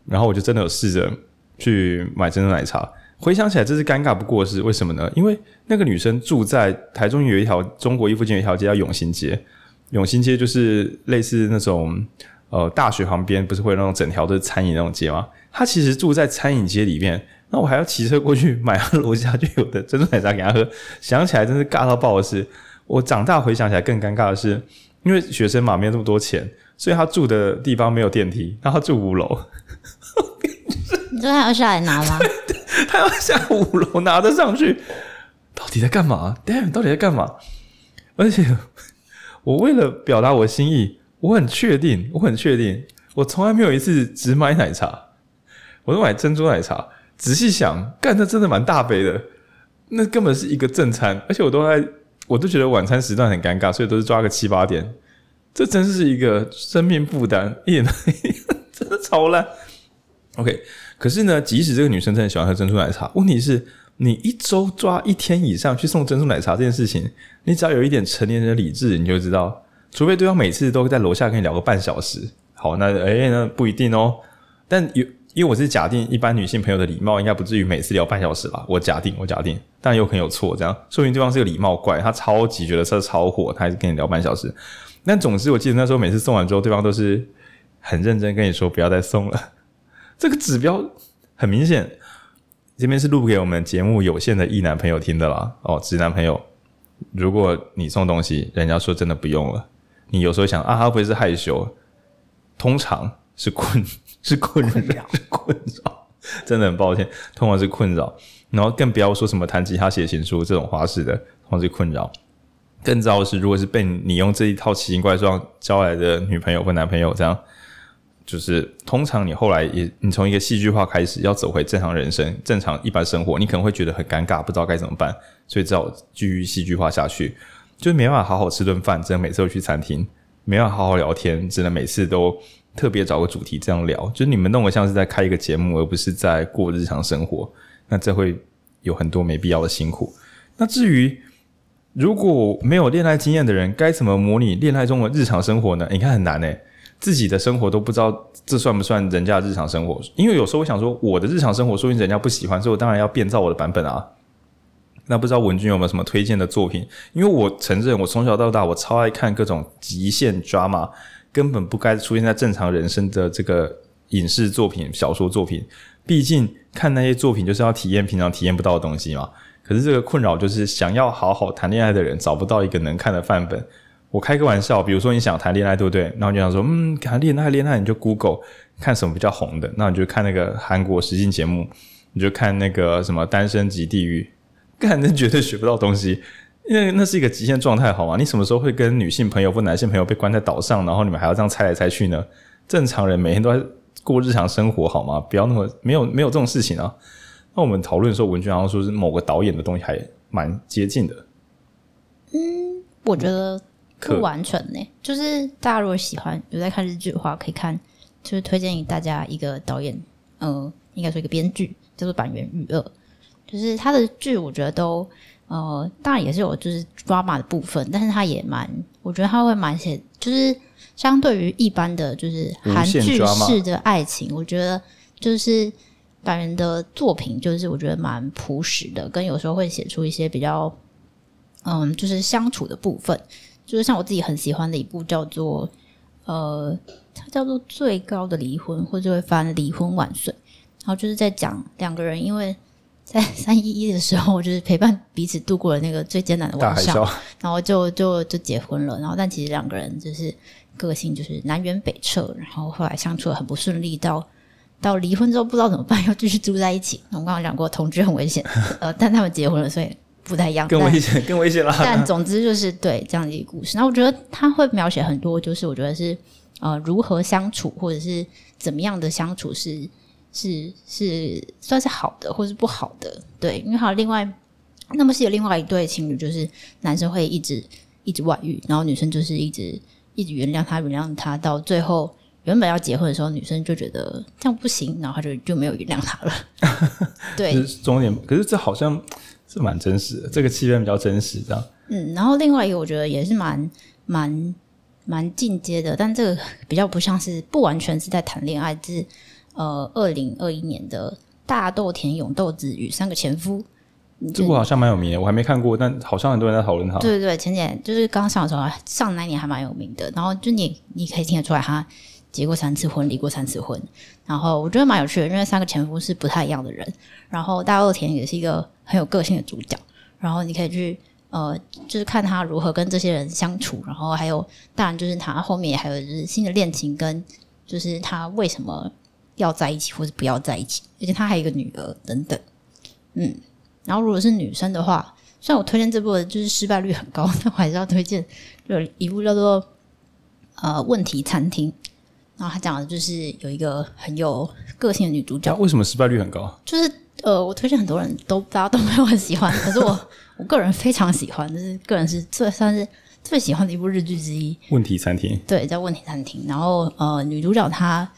然后我就真的有试着去买珍珠奶茶。回想起来，这是尴尬不过的事。为什么呢？因为那个女生住在台中有一条中国一附近有一条街叫永兴街，永兴街就是类似那种呃大学旁边不是会有那种整条都是餐饮那种街吗？她其实住在餐饮街里面。那我还要骑车过去买他楼下就有的珍珠奶茶给他喝，想起来真是尬到爆的事。我长大回想起来更尴尬的是，因为学生嘛没有那么多钱，所以他住的地方没有电梯，然后他住五楼。你说他要下来拿吗？他要下五楼拿得上去，到底在干嘛？Damn，到底在干嘛？而且我为了表达我的心意，我很确定，我很确定，我从来没有一次只买奶茶，我都买珍珠奶茶。仔细想，干，那真的蛮大杯的，那根本是一个正餐，而且我都在，我都觉得晚餐时段很尴尬，所以都是抓个七八点，这真是一个生命负担，一点 真的超烂。OK，可是呢，即使这个女生真的喜欢喝珍珠奶茶，问题是，你一周抓一天以上去送珍珠奶茶这件事情，你只要有一点成年人的理智，你就知道，除非对方每次都在楼下跟你聊个半小时，好，那诶、那不一定哦，但有。因为我是假定一般女性朋友的礼貌应该不至于每次聊半小时吧，我假定，我假定，但有可能有错，这样说明对方是个礼貌怪，他超级觉得车超火，他还是跟你聊半小时。但总之，我记得那时候每次送完之后，对方都是很认真跟你说不要再送了。这个指标很明显，这边是录给我们节目有限的异男朋友听的啦。哦，直男朋友，如果你送东西，人家说真的不用了，你有时候想啊，他会不会是害羞？通常是困。是困扰，是困扰，真的很抱歉，通常是困扰。然后更不要说什么弹吉他、写情书这种花式的，通常是困扰。更糟的是，如果是被你用这一套奇形怪状交来的女朋友或男朋友，这样就是通常你后来也，你从一个戏剧化开始，要走回正常人生、正常一般生活，你可能会觉得很尴尬，不知道该怎么办，所以只好继续戏剧化下去。就没办法好好吃顿饭，只能每次都去餐厅；没办法好好聊天，只能每次都特别找个主题这样聊。就是你们弄得像是在开一个节目，而不是在过日常生活，那这会有很多没必要的辛苦。那至于如果没有恋爱经验的人，该怎么模拟恋爱中的日常生活呢？你看很难诶，自己的生活都不知道这算不算人家的日常生活？因为有时候我想说，我的日常生活说不定人家不喜欢，所以我当然要变造我的版本啊。那不知道文君有没有什么推荐的作品？因为我承认，我从小到大我超爱看各种极限 drama，根本不该出现在正常人生的这个影视作品、小说作品。毕竟看那些作品就是要体验平常体验不到的东西嘛。可是这个困扰就是，想要好好谈恋爱的人找不到一个能看的范本。我开个玩笑，比如说你想谈恋爱，对不对？然后你就想说，嗯，谈恋爱恋爱，你就 Google 看什么比较红的，那你就看那个韩国实境节目，你就看那个什么《单身即地狱》。干，那绝对学不到东西，因为那是一个极限状态，好吗？你什么时候会跟女性朋友或男性朋友被关在岛上，然后你们还要这样猜来猜去呢？正常人每天都在过日常生活，好吗？不要那么没有没有这种事情啊。那我们讨论的时候，文君好像说是某个导演的东西还蛮接近的。嗯，我觉得不完全呢、就是大家如果喜欢有在看日剧的话，可以看，就是推荐给大家一个导演，呃，应该说一个编剧叫做坂元裕二。就是他的剧，我觉得都呃，当然也是有就是 drama 的部分，但是他也蛮，我觉得他会蛮写，就是相对于一般的就是韩剧式的爱情，我觉得就是坂元的作品，就是我觉得蛮朴实的，跟有时候会写出一些比较嗯，就是相处的部分，就是像我自己很喜欢的一部叫做呃，它叫做《最高的离婚》，或者会翻《离婚万岁》，然后就是在讲两个人因为。在 三一一的时候，就是陪伴彼此度过了那个最艰难的晚上，然后就就就结婚了。然后，但其实两个人就是个性就是南辕北辙，然后后来相处的很不顺利，到到离婚之后不知道怎么办，要继续住在一起。我们刚刚讲过，同居很危险，呃，但他们结婚了，所以不太一样，更危险，更危险了。但总之就是对这样的一个故事。那我觉得他会描写很多，就是我觉得是呃如何相处，或者是怎么样的相处是。是是算是好的，或是不好的，对，因为还有另外，那么是有另外一对情侣，就是男生会一直一直外遇，然后女生就是一直一直原谅他，原谅他，到最后原本要结婚的时候，女生就觉得这样不行，然后他就就没有原谅他了。对，是重点，可是这好像是蛮真实的，这个气氛比较真实，这样。嗯，然后另外一个我觉得也是蛮蛮蛮进阶的，但这个比较不像是不完全是在谈恋爱，是。呃，二零二一年的大豆田永豆子与三个前夫，这部好像蛮有名的，我还没看过，但好像很多人在讨论它。对对对，前几年就是刚上的时候，上那年还蛮有名的。然后就你你可以听得出来，他结过三次婚，离过三次婚。然后我觉得蛮有趣的，因为三个前夫是不太一样的人。然后大豆田也是一个很有个性的主角。然后你可以去呃，就是看他如何跟这些人相处。然后还有，当然就是他后面还有就是新的恋情，跟就是他为什么。要在一起或是不要在一起，而且他还有一个女儿等等，嗯，然后如果是女生的话，虽然我推荐这部的就是失败率很高，但我还是要推荐有一部叫做呃问题餐厅，然后他讲的就是有一个很有个性的女主角。为什么失败率很高？就是呃，我推荐很多人都大家都没有很喜欢，可是我我个人非常喜欢，就是个人是最算是最喜欢的一部日剧之一。问题餐厅，对，叫问题餐厅。然后呃，女主角她。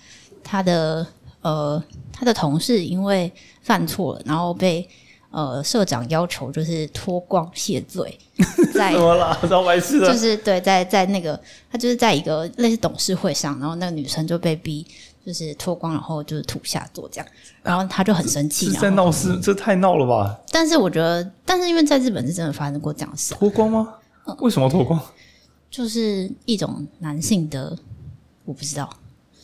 他的呃，他的同事因为犯错了，然后被呃社长要求就是脱光谢罪，在怎么了？老白痴的，就是对，在在那个他就是在一个类似董事会上，然后那个女生就被逼就是脱光，然后就是土下座这样，然后他就很生气，在闹事，这太闹了吧？但是我觉得，但是因为在日本是真的发生过这样的事，脱光吗？为什么脱光？就是一种男性的，我不知道。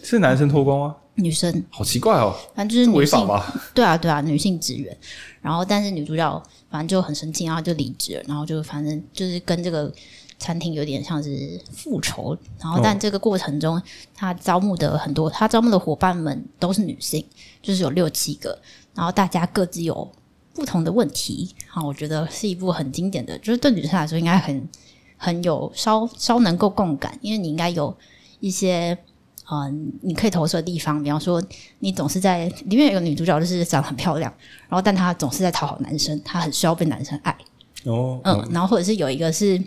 是男生脱光吗？女生，好奇怪哦，反正就是违法吧？对啊，对啊，女性职员。然后，但是女主角反正就很生气，然后就离职了。然后就反正就是跟这个餐厅有点像是复仇。然后，但这个过程中，他招募的很多，他招募的伙伴们都是女性，就是有六七个。然后大家各自有不同的问题。好，我觉得是一部很经典的，就是对女生来说应该很很有稍稍能够共感，因为你应该有一些。啊、呃，你可以投射的地方，比方说，你总是在里面有一个女主角，就是长得很漂亮，然后但她总是在讨好男生，她很需要被男生爱。哦，嗯，然后或者是有一个是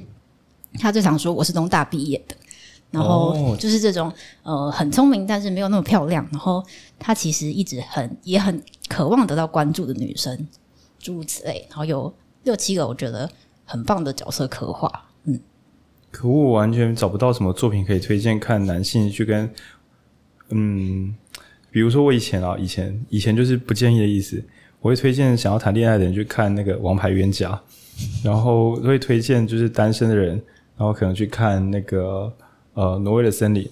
她最常说我是东大毕业的，然后就是这种、哦、呃很聪明，但是没有那么漂亮。然后她其实一直很也很渴望得到关注的女生，诸如此类。然后有六七个我觉得很棒的角色刻画。嗯，可我完全找不到什么作品可以推荐看男性去跟嗯，比如说我以前啊，以前以前就是不建议的意思。我会推荐想要谈恋爱的人去看那个《王牌冤家》，然后会推荐就是单身的人，然后可能去看那个呃《挪威的森林》，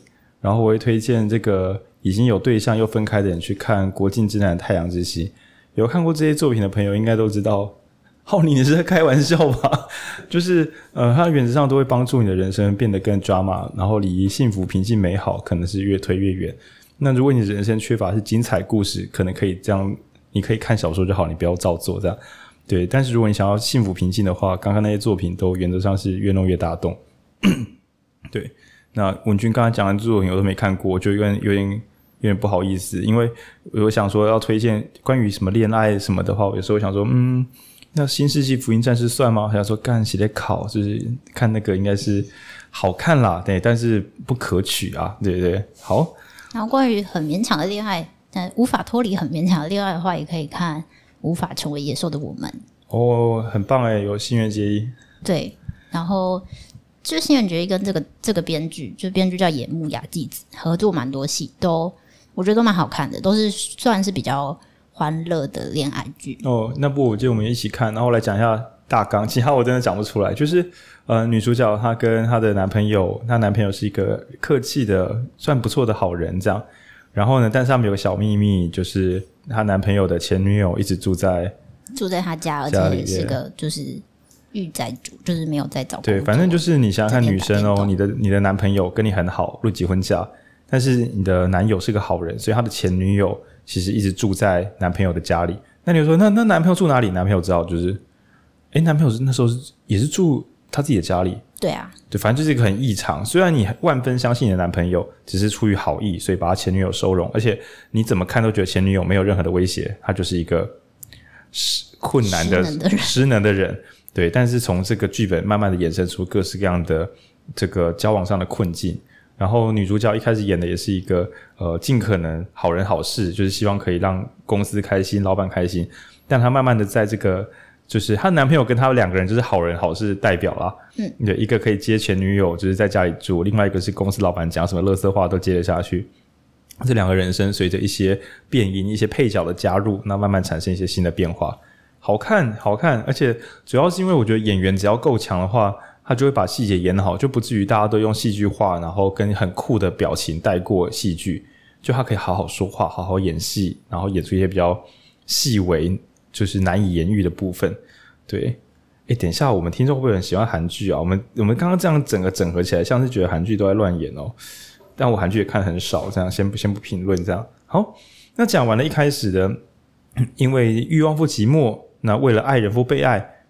然后我会推荐这个已经有对象又分开的人去看《国境之南太阳之西》。有看过这些作品的朋友应该都知道，浩宁你是在开玩笑吧？就是呃，它原则上都会帮助你的人生变得更 drama，然后离幸福、平静、美好可能是越推越远。那如果你人生缺乏是精彩故事，可能可以这样。你可以看小说就好，你不要照做这样。对，但是如果你想要幸福平静的话，刚刚那些作品都原则上是越弄越大动。对，那文君刚才讲的作品我都没看过，就有点有点有点不好意思，因为我想说要推荐关于什么恋爱什么的话，我有时候想说，嗯，那《新世纪福音战士》算吗？想说干写的考，就是看那个应该是好看啦，对，但是不可取啊，对对对。好，然后关于很勉强的恋爱。但无法脱离很勉强的恋爱的话，也可以看《无法成为野兽的我们》哦，很棒哎，有新垣结衣。对，然后就是新垣结衣跟这个这个编剧，就编剧叫野木雅纪子，合作蛮多戏，都我觉得都蛮好看的，都是算是比较欢乐的恋爱剧。哦，那部我记得我们一起看，然后我来讲一下大纲，其他我真的讲不出来。就是呃，女主角她跟她的男朋友，她男朋友是一个客气的、算不错的好人，这样。然后呢？但是他们有个小秘密，就是她男朋友的前女友一直住在住在他家，而且也是个就是御宅主，就是没有在找。对，反正就是你想想看，女生哦，你的你的男朋友跟你很好，入结婚嫁，但是你的男友是个好人，所以他的前女友其实一直住在男朋友的家里。那你就说，那那男朋友住哪里？男朋友知道就是，诶，男朋友是那时候是也是住他自己的家里。对啊，对，反正就是一个很异常。虽然你万分相信你的男朋友只是出于好意，所以把他前女友收容，而且你怎么看都觉得前女友没有任何的威胁，他就是一个困难的失能的人，失能的人。对，但是从这个剧本慢慢的衍生出各式各样的这个交往上的困境。然后女主角一开始演的也是一个呃尽可能好人好事，就是希望可以让公司开心，老板开心。但她慢慢的在这个。就是她男朋友跟她两个人就是好人好事代表啦，嗯，对，一个可以接前女友，就是在家里住，另外一个是公司老板讲什么乐色话都接得下去。这两个人生随着一些变音、一些配角的加入，那慢慢产生一些新的变化，好看，好看。而且主要是因为我觉得演员只要够强的话，他就会把细节演好，就不至于大家都用戏剧化，然后跟很酷的表情带过戏剧。就他可以好好说话，好好演戏，然后演出一些比较细微。就是难以言喻的部分，对。诶，等一下，我们听众会不会很喜欢韩剧啊？我们我们刚刚这样整个整合起来，像是觉得韩剧都在乱演哦。但我韩剧也看很少，这样先不先不评论这样。好，那讲完了一开始的，因为欲望不寂寞，那为了爱人不被爱，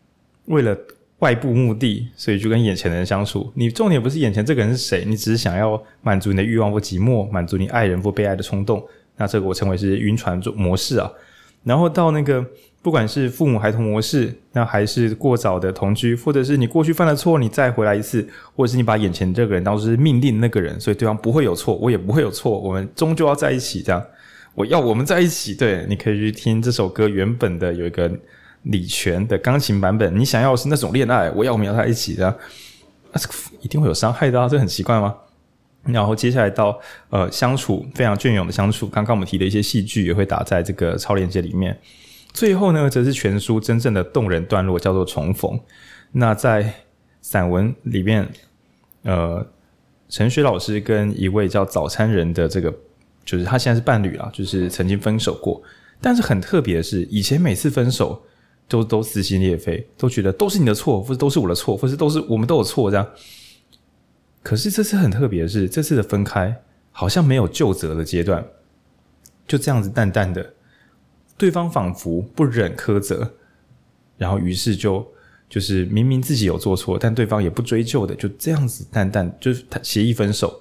为了外部目的，所以就跟眼前的人相处。你重点不是眼前这个人是谁，你只是想要满足你的欲望或寂寞，满足你爱人或被爱的冲动。那这个我称为是晕船模式啊。然后到那个。不管是父母孩童模式，那还是过早的同居，或者是你过去犯了错，你再回来一次，或者是你把眼前这个人当作是命令那个人，所以对方不会有错，我也不会有错，我们终究要在一起。这样，我要我们在一起。对，你可以去听这首歌原本的有一个李泉的钢琴版本。你想要是那种恋爱，我要我们要在一起。的，啊，这个一定会有伤害的，这很奇怪吗？然后接下来到呃相处非常隽永的相处，刚刚我们提的一些戏剧也会打在这个超链接里面。最后呢，则是全书真正的动人段落，叫做重逢。那在散文里面，呃，陈雪老师跟一位叫早餐人的这个，就是他现在是伴侣啊，就是曾经分手过。但是很特别的是，以前每次分手都都撕心裂肺，都觉得都是你的错，或者都是我的错，或是都是我们都有错这样。可是这次很特别的是，这次的分开好像没有就责的阶段，就这样子淡淡的。对方仿佛不忍苛责，然后于是就就是明明自己有做错，但对方也不追究的，就这样子淡淡就是协议分手。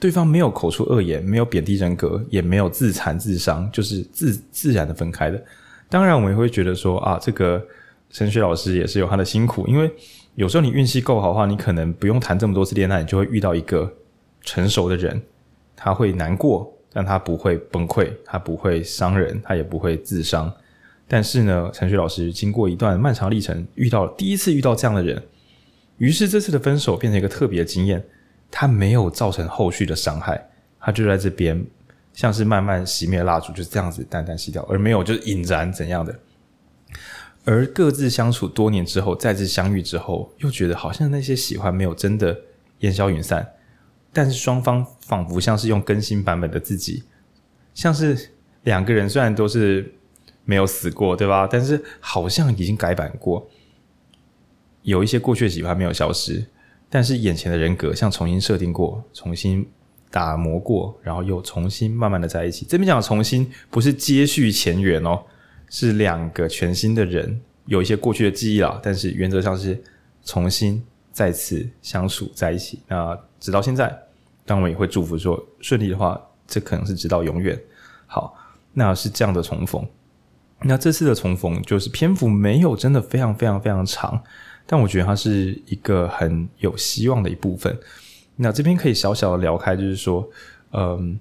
对方没有口出恶言，没有贬低人格，也没有自残自伤，就是自自然的分开的。当然，我们也会觉得说啊，这个陈雪老师也是有他的辛苦，因为有时候你运气够好的话，你可能不用谈这么多次恋爱，你就会遇到一个成熟的人，他会难过，但他不会崩溃，他不会伤人，他也不会自伤。但是呢，陈雪老师经过一段漫长历程，遇到了第一次遇到这样的人，于是这次的分手变成一个特别的经验。他没有造成后续的伤害，他就在这边，像是慢慢熄灭蜡烛，就是这样子淡淡熄掉，而没有就是引燃怎样的。而各自相处多年之后，再次相遇之后，又觉得好像那些喜欢没有真的烟消云散，但是双方仿佛像是用更新版本的自己，像是两个人虽然都是没有死过，对吧？但是好像已经改版过，有一些过去的喜欢没有消失，但是眼前的人格像重新设定过，重新打磨过，然后又重新慢慢的在一起。这边讲的重新不是接续前缘哦。是两个全新的人，有一些过去的记忆啦，但是原则上是重新再次相处在一起。那直到现在，当然我也会祝福说，顺利的话，这可能是直到永远。好，那是这样的重逢。那这次的重逢就是篇幅没有真的非常非常非常长，但我觉得它是一个很有希望的一部分。那这边可以小小的聊开，就是说，嗯。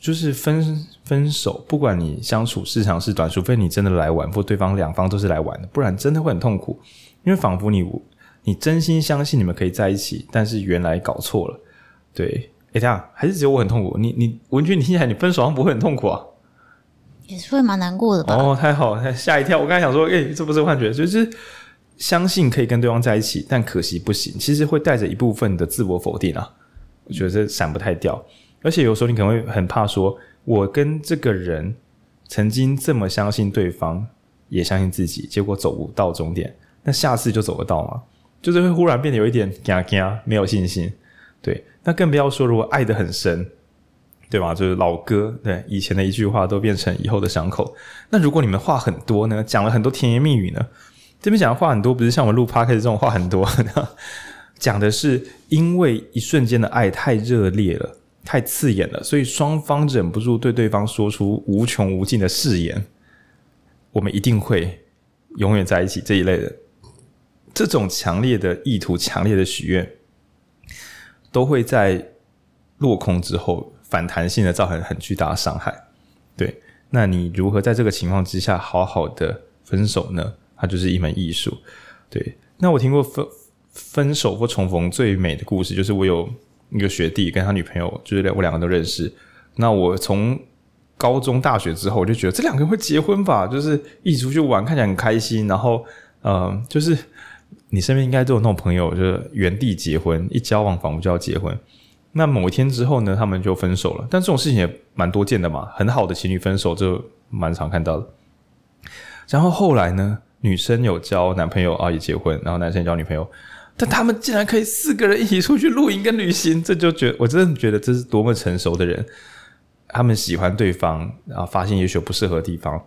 就是分分手，不管你相处是长是短，除非你真的来玩，或对方两方都是来玩的，不然真的会很痛苦。因为仿佛你你真心相信你们可以在一起，但是原来搞错了。对，哎，这样还是只有我很痛苦。你你文君，你听起来你分手好像不会很痛苦啊？也是会蛮难过的吧？哦，太好了，吓一跳！我刚才想说，哎，这不是幻觉，就是相信可以跟对方在一起，但可惜不行。其实会带着一部分的自我否定啊，我觉得这闪不太掉。而且有时候你可能会很怕说，我跟这个人曾经这么相信对方，也相信自己，结果走不到终点，那下次就走得到吗？就是会忽然变得有一点惊惊，没有信心。对，那更不要说如果爱得很深，对吧？就是老歌，对以前的一句话都变成以后的伤口。那如果你们话很多呢，讲了很多甜言蜜语呢？这边讲的话很多，不是像我们录 p o d 这种话很多，讲的是因为一瞬间的爱太热烈了。太刺眼了，所以双方忍不住对对方说出无穷无尽的誓言：“我们一定会永远在一起。”这一类的，这种强烈的意图、强烈的许愿，都会在落空之后反弹性的造成很巨大的伤害。对，那你如何在这个情况之下好好的分手呢？它就是一门艺术。对，那我听过分分手或重逢最美的故事，就是我有。一个学弟跟他女朋友，就是我两个都认识。那我从高中、大学之后，我就觉得这两个人会结婚吧，就是一起出去玩，看起来很开心。然后，呃，就是你身边应该都有那种朋友，就是原地结婚，一交往仿佛就要结婚。那某一天之后呢，他们就分手了。但这种事情也蛮多见的嘛，很好的情侣分手就蛮常看到的。然后后来呢，女生有交男朋友啊，也结婚，然后男生交女朋友。但他们竟然可以四个人一起出去露营跟旅行，这就觉我真的觉得这是多么成熟的人。他们喜欢对方，然后发现也许有不适合的地方，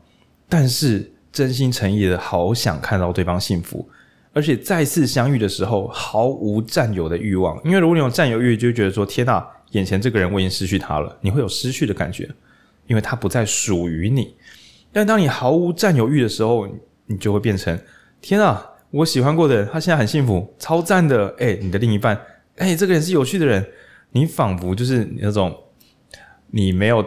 但是真心诚意的好想看到对方幸福，而且再次相遇的时候毫无占有的欲望。因为如果你有占有欲，就会觉得说天哪，眼前这个人我已经失去他了，你会有失去的感觉，因为他不再属于你。但当你毫无占有欲的时候，你就会变成天啊。我喜欢过的人，他现在很幸福，超赞的。哎、你的另一半，哎、这个人是有趣的人，你仿佛就是那种你没有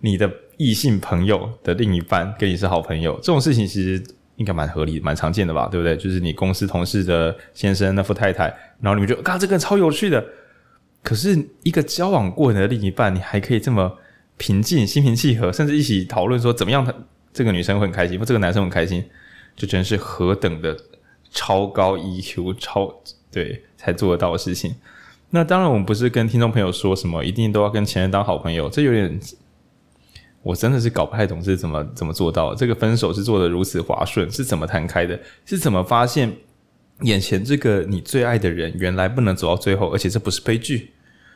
你的异性朋友的另一半跟你是好朋友，这种事情其实应该蛮合理、蛮常见的吧？对不对？就是你公司同事的先生那副太太，然后你们就啊，这个人超有趣的。可是一个交往过的另一半，你还可以这么平静、心平气和，甚至一起讨论说怎么样，他这个女生会很开心，或这个男生很开心。就真是何等的超高 EQ，超对才做得到的事情。那当然，我们不是跟听众朋友说什么一定都要跟前任当好朋友，这有点，我真的是搞不太懂是怎么怎么做到。这个分手是做的如此滑顺，是怎么谈开的？是怎么发现眼前这个你最爱的人原来不能走到最后，而且这不是悲剧，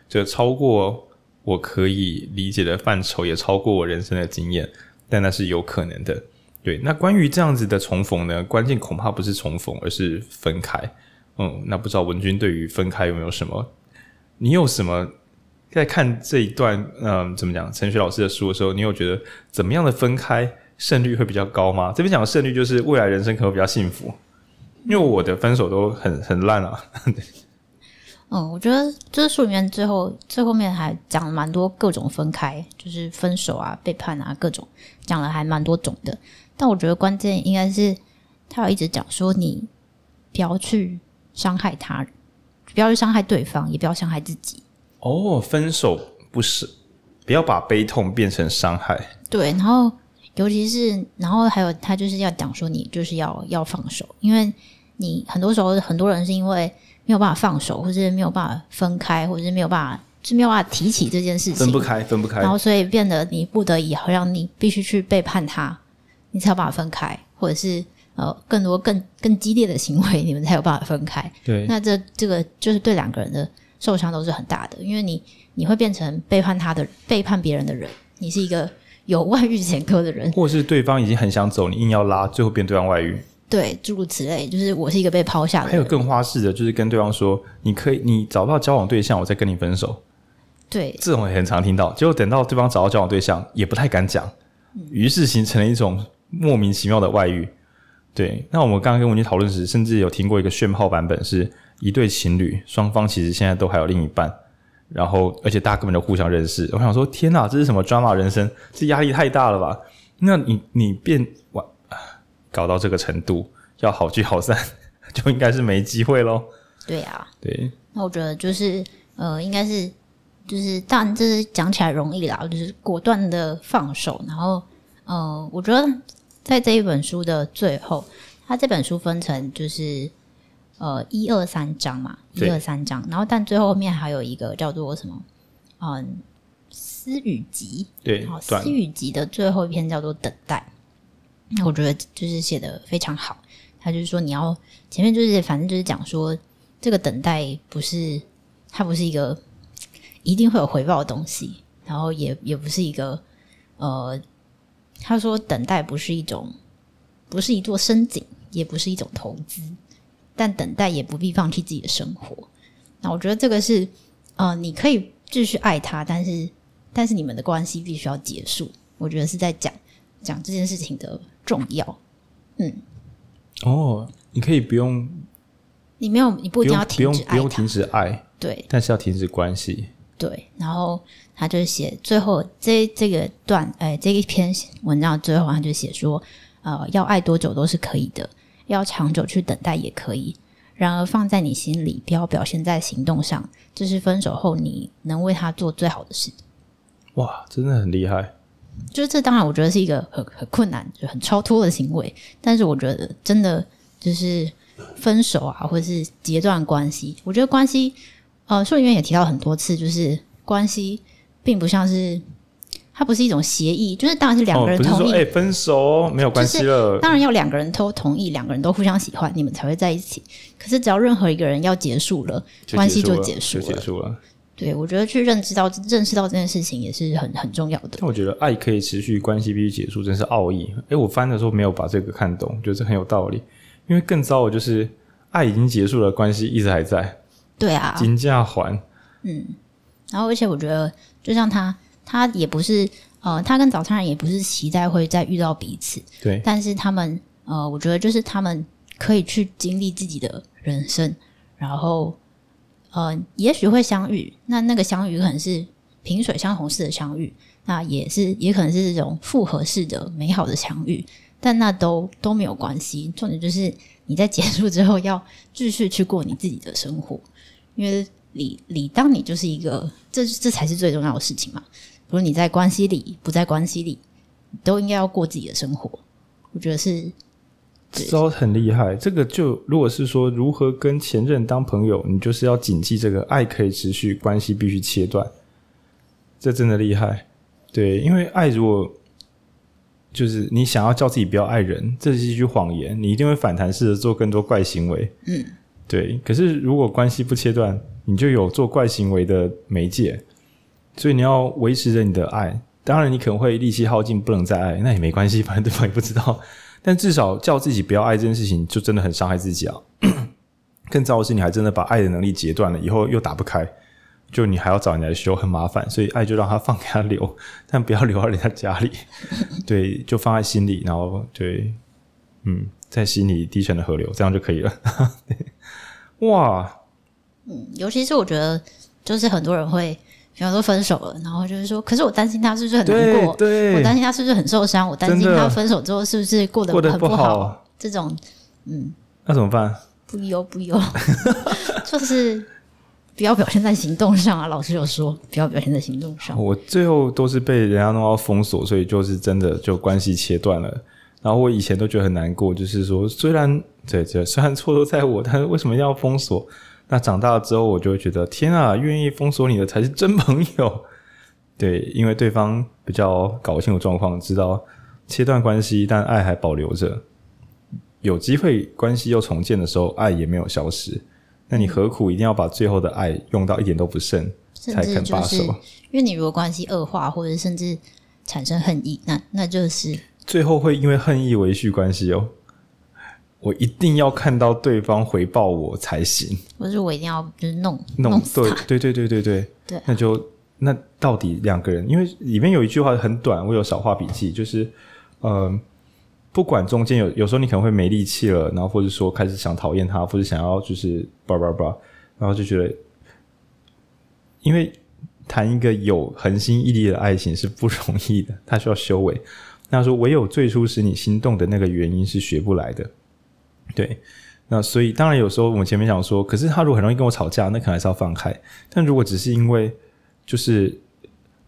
这超过我可以理解的范畴，也超过我人生的经验，但那是有可能的。对，那关于这样子的重逢呢？关键恐怕不是重逢，而是分开。嗯，那不知道文君对于分开有没有什么？你有什么在看这一段？嗯，怎么讲？陈雪老师的书的时候，你有觉得怎么样的分开胜率会比较高吗？这边讲的胜率就是未来人生可能比较幸福。因为我的分手都很很烂啊。嗯，我觉得这书里面最后最后面还讲了蛮多各种分开，就是分手啊、背叛啊各种，讲了还蛮多种的。但我觉得关键应该是他有一直讲说，你不要去伤害他人，不要去伤害对方，也不要伤害自己。哦，分手不是不要把悲痛变成伤害。对，然后尤其是然后还有他就是要讲说，你就是要要放手，因为你很多时候很多人是因为。没有办法放手，或者没有办法分开，或者是没有办法，就没有办法提起这件事情，分不开，分不开。然后所以变得你不得已，好像你必须去背叛他，你才有办法分开，或者是呃更多更更激烈的行为，你们才有办法分开。对，那这这个就是对两个人的受伤都是很大的，因为你你会变成背叛他的背叛别人的人，你是一个有外遇前科的人，或是对方已经很想走，你硬要拉，最后变对方外遇。对，诸如此类，就是我是一个被抛下的。还有更花式的，就是跟对方说：“你可以，你找不到交往对象，我再跟你分手。”对，这种也很常听到。结果等到对方找到交往对象，也不太敢讲，于是形成了一种莫名其妙的外遇。对，那我们刚刚跟文杰讨论时，甚至有听过一个炫炮版本，是一对情侣，双方其实现在都还有另一半，然后而且大家根本就互相认识。我想说，天哪，这是什么 drama 人生？这压力太大了吧？那你你变完。搞到这个程度，要好聚好散，就应该是没机会喽。对啊，对。那我觉得就是，呃，应该是，就是，当然这是讲起来容易啦，就是果断的放手。然后，呃，我觉得在这一本书的最后，它这本书分成就是，呃，一二三章嘛，一二三章。然后，但最后面还有一个叫做什么？嗯，私语集。对，好，私语集的最后一篇叫做等待。那我觉得就是写的非常好，他就是说你要前面就是反正就是讲说这个等待不是它不是一个一定会有回报的东西，然后也也不是一个呃，他说等待不是一种不是一座深井，也不是一种投资，但等待也不必放弃自己的生活。那我觉得这个是呃，你可以继续爱他，但是但是你们的关系必须要结束。我觉得是在讲讲这件事情的。重要，嗯，哦，你可以不用，你没有，你不一定要停止爱，不用停止爱，对，但是要停止关系，对。然后他就写最后这这个段，哎，这一篇文章最后他就写说，呃，要爱多久都是可以的，要长久去等待也可以。然而放在你心里，不要表现在行动上，这是分手后你能为他做最好的事。哇，真的很厉害。就是这，当然我觉得是一个很很困难、就很超脱的行为。但是我觉得真的就是分手啊，或者是截断关系。我觉得关系，呃，书里面也提到很多次，就是关系并不像是它不是一种协议，就是当然是两个人同意，哎、哦欸，分手没有关系了。当然要两个人都同意，两个人都互相喜欢，你们才会在一起。可是只要任何一个人要结束了，关系就结束了，就结束了。对，我觉得去认知到、认识到这件事情也是很很重要的。但我觉得爱可以持续，关系必须结束，真是奥义。诶，我翻的时候没有把这个看懂，觉得这很有道理。因为更糟的就是爱已经结束了，关系一直还在。对啊，金价还。嗯，然后而且我觉得，就像他，他也不是呃，他跟早餐人也不是期待会再遇到彼此。对，但是他们呃，我觉得就是他们可以去经历自己的人生，然后。呃，也许会相遇，那那个相遇可能是萍水相逢式的相遇，那也是也可能是这种复合式的美好的相遇，但那都都没有关系。重点就是你在结束之后要继续去过你自己的生活，因为理理当你就是一个，这这才是最重要的事情嘛。比如你在关系里，不在关系里，都应该要过自己的生活。我觉得是。这招很厉害，这个就如果是说如何跟前任当朋友，你就是要谨记这个爱可以持续，关系必须切断。这真的厉害，对，因为爱如果就是你想要叫自己不要爱人，这是一句谎言，你一定会反弹式的做更多怪行为。嗯，对。可是如果关系不切断，你就有做怪行为的媒介，所以你要维持着你的爱。当然，你可能会力气耗尽，不能再爱，那也没关系，反正对方也不知道。但至少叫自己不要爱这件事情，就真的很伤害自己啊！更糟的是，你还真的把爱的能力截断了，以后又打不开，就你还要找人来修，很麻烦。所以爱就让他放给他留，但不要留到人家家里。对，就放在心里，然后对，嗯，在心里低沉的河流，这样就可以了。哇，嗯，尤其是我觉得，就是很多人会，比方说分手了，然后就是说，可是我担心他是不是很难过？对，我担心他是不是很受伤？我担心他分手之后是不是过得很不好？不好这种，嗯，那怎么办？不忧不忧，就是不要表现在行动上啊！老师有说，不要表现在行动上。我最后都是被人家弄到封锁，所以就是真的就关系切断了。然后我以前都觉得很难过，就是说虽然对对，虽然错都在我，但是为什么要封锁？那长大了之后，我就会觉得天啊，愿意封锁你的才是真朋友。对，因为对方比较搞清楚状况，知道切断关系，但爱还保留着。有机会关系又重建的时候，爱也没有消失。那你何苦一定要把最后的爱用到一点都不剩，才肯罢手？因为你如果关系恶化，或者甚至产生恨意，那那就是。最后会因为恨意维续关系哦，我一定要看到对方回报我才行，或是我一定要就是弄弄，弄对对对对对对。对，那就那到底两个人，因为里面有一句话很短，我有少画笔记，就是呃，不管中间有有时候你可能会没力气了，然后或者说开始想讨厌他，或者想要就是叭叭叭，然后就觉得，因为谈一个有恒心毅力的爱情是不容易的，它需要修为。那说，唯有最初使你心动的那个原因是学不来的，对。那所以当然有时候我们前面讲说，可是他如果很容易跟我吵架，那可能还是要放开。但如果只是因为就是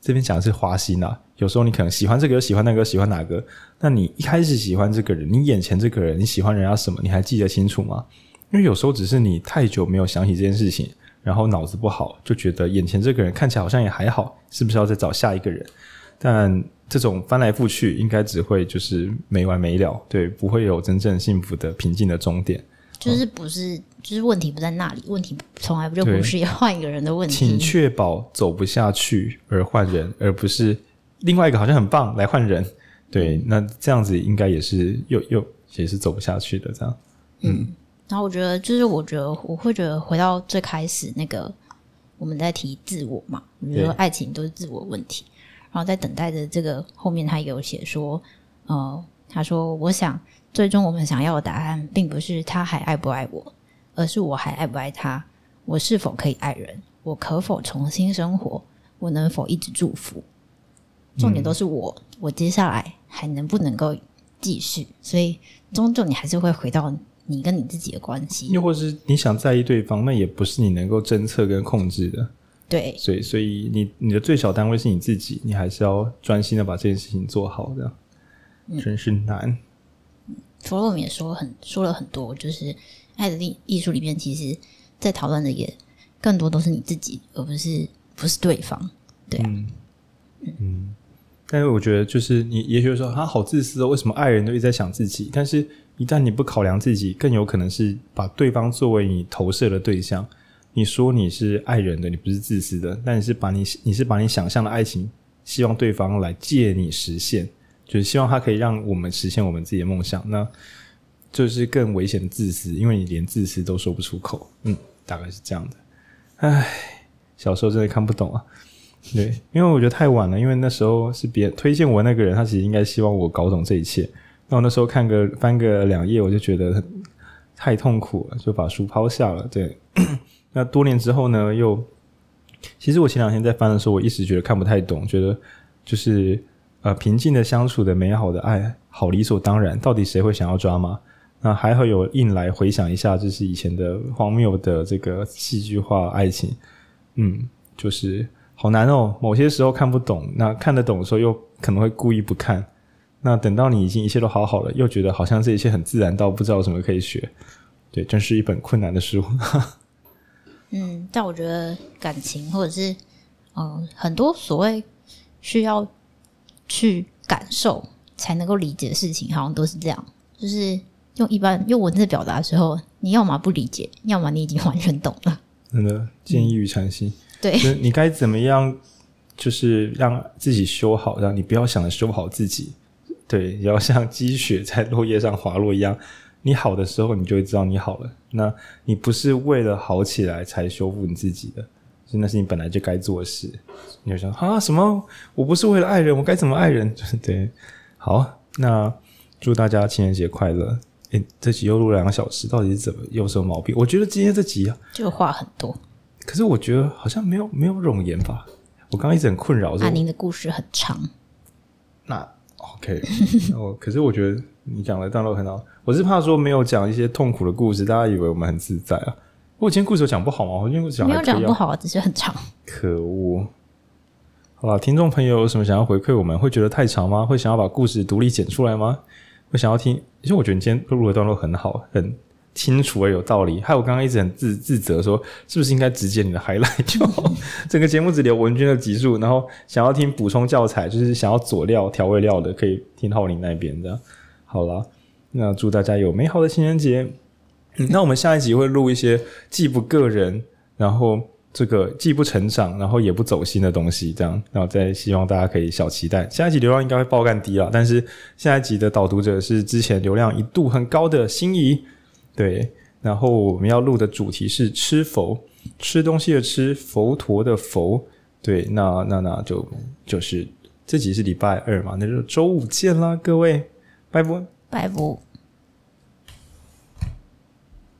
这边讲的是花心啊，有时候你可能喜欢这个喜欢那个喜欢哪个，那你一开始喜欢这个人，你眼前这个人你喜欢人家什么，你还记得清楚吗？因为有时候只是你太久没有想起这件事情，然后脑子不好，就觉得眼前这个人看起来好像也还好，是不是要再找下一个人？但这种翻来覆去，应该只会就是没完没了，对，不会有真正幸福的平静的终点。就是不是，就是问题不在那里，问题从来不就不是要换一个人的问题。请确保走不下去而换人，而不是另外一个好像很棒来换人。对，那这样子应该也是又又也是走不下去的这样。嗯，嗯，然后我觉得，就是我觉得我会觉得回到最开始那个我们在提自我嘛，我觉得爱情都是自我问题。然后在等待的这个后面，他有写说，呃，他说：“我想，最终我们想要的答案，并不是他还爱不爱我，而是我还爱不爱他。我是否可以爱人？我可否重新生活？我能否一直祝福？重点都是我，我接下来还能不能够继续？所以，终究你还是会回到你跟你自己的关系。又或是你想在意对方，那也不是你能够侦测跟控制的。”对，所以所以你你的最小单位是你自己，你还是要专心的把这件事情做好的，嗯、真是难。弗洛姆也说很说了很多，就是爱的艺艺术里面，其实在讨论的也更多都是你自己，而不是不是对方。对啊，嗯，嗯，但是我觉得就是你也许说他好自私哦，为什么爱人都一直在想自己？但是一旦你不考量自己，更有可能是把对方作为你投射的对象。你说你是爱人的，你不是自私的，但你是把你你是把你想象的爱情，希望对方来借你实现，就是希望他可以让我们实现我们自己的梦想，那就是更危险的自私，因为你连自私都说不出口。嗯，大概是这样的。唉，小时候真的看不懂啊。对，因为我觉得太晚了，因为那时候是别人推荐我那个人，他其实应该希望我搞懂这一切。那我那时候看个翻个两页，我就觉得太痛苦了，就把书抛下了。对。那多年之后呢？又其实我前两天在翻的时候，我一直觉得看不太懂，觉得就是呃平静的相处的美好的爱好理所当然，到底谁会想要抓吗？那还好有硬来回想一下，就是以前的荒谬的这个戏剧化爱情，嗯，就是好难哦。某些时候看不懂，那看得懂的时候又可能会故意不看。那等到你已经一切都好好了，又觉得好像这一切很自然到不知道什么可以学。对，真是一本困难的书。嗯，但我觉得感情或者是嗯、呃、很多所谓需要去感受才能够理解的事情，好像都是这样。就是用一般用文字表达的时候，你要么不理解，要么你已经完全懂了。真的，见异与禅心。对，你该怎么样？就是让自己修好，让你不要想着修好自己。对，也要像积雪在落叶上滑落一样。你好的时候，你就会知道你好了。那你不是为了好起来才修复你自己的，所以那是你本来就该做的事。你就想啊，什么？我不是为了爱人，我该怎么爱人？对，好，那祝大家情人节快乐。哎，这集又录了两个小时，到底是怎么有什么毛病？我觉得今天这集啊，就话很多。可是我觉得好像没有没有冗言吧？我刚刚一直很困扰。阿宁的故事很长。那 OK，哦，可是我觉得你讲的段落很好。我是怕说没有讲一些痛苦的故事，大家以为我们很自在啊。我今天故事有讲不好吗？我今天故事讲没有讲不好啊，只是很长。可恶。好了，听众朋友有什么想要回馈我们？会觉得太长吗？会想要把故事独立剪出来吗？会想要听？其实我觉得你今天录的段落很好，很清楚而有道理。还有我刚刚一直很自自责说，是不是应该直接你的 highlight 就好？整个节目只留文君的集数，然后想要听补充教材，就是想要佐料调味料的，可以听浩林那边这样。好了，那祝大家有美好的情人节。那我们下一集会录一些既不个人，然后。这个既不成长，然后也不走心的东西，这样，然后再希望大家可以小期待。下一集流量应该会爆干低了，但是下一集的导读者是之前流量一度很高的心仪，对。然后我们要录的主题是吃佛，吃东西的吃，佛陀的佛，对。那那那就就是这集是礼拜二嘛，那就周五见啦，各位，拜不拜不。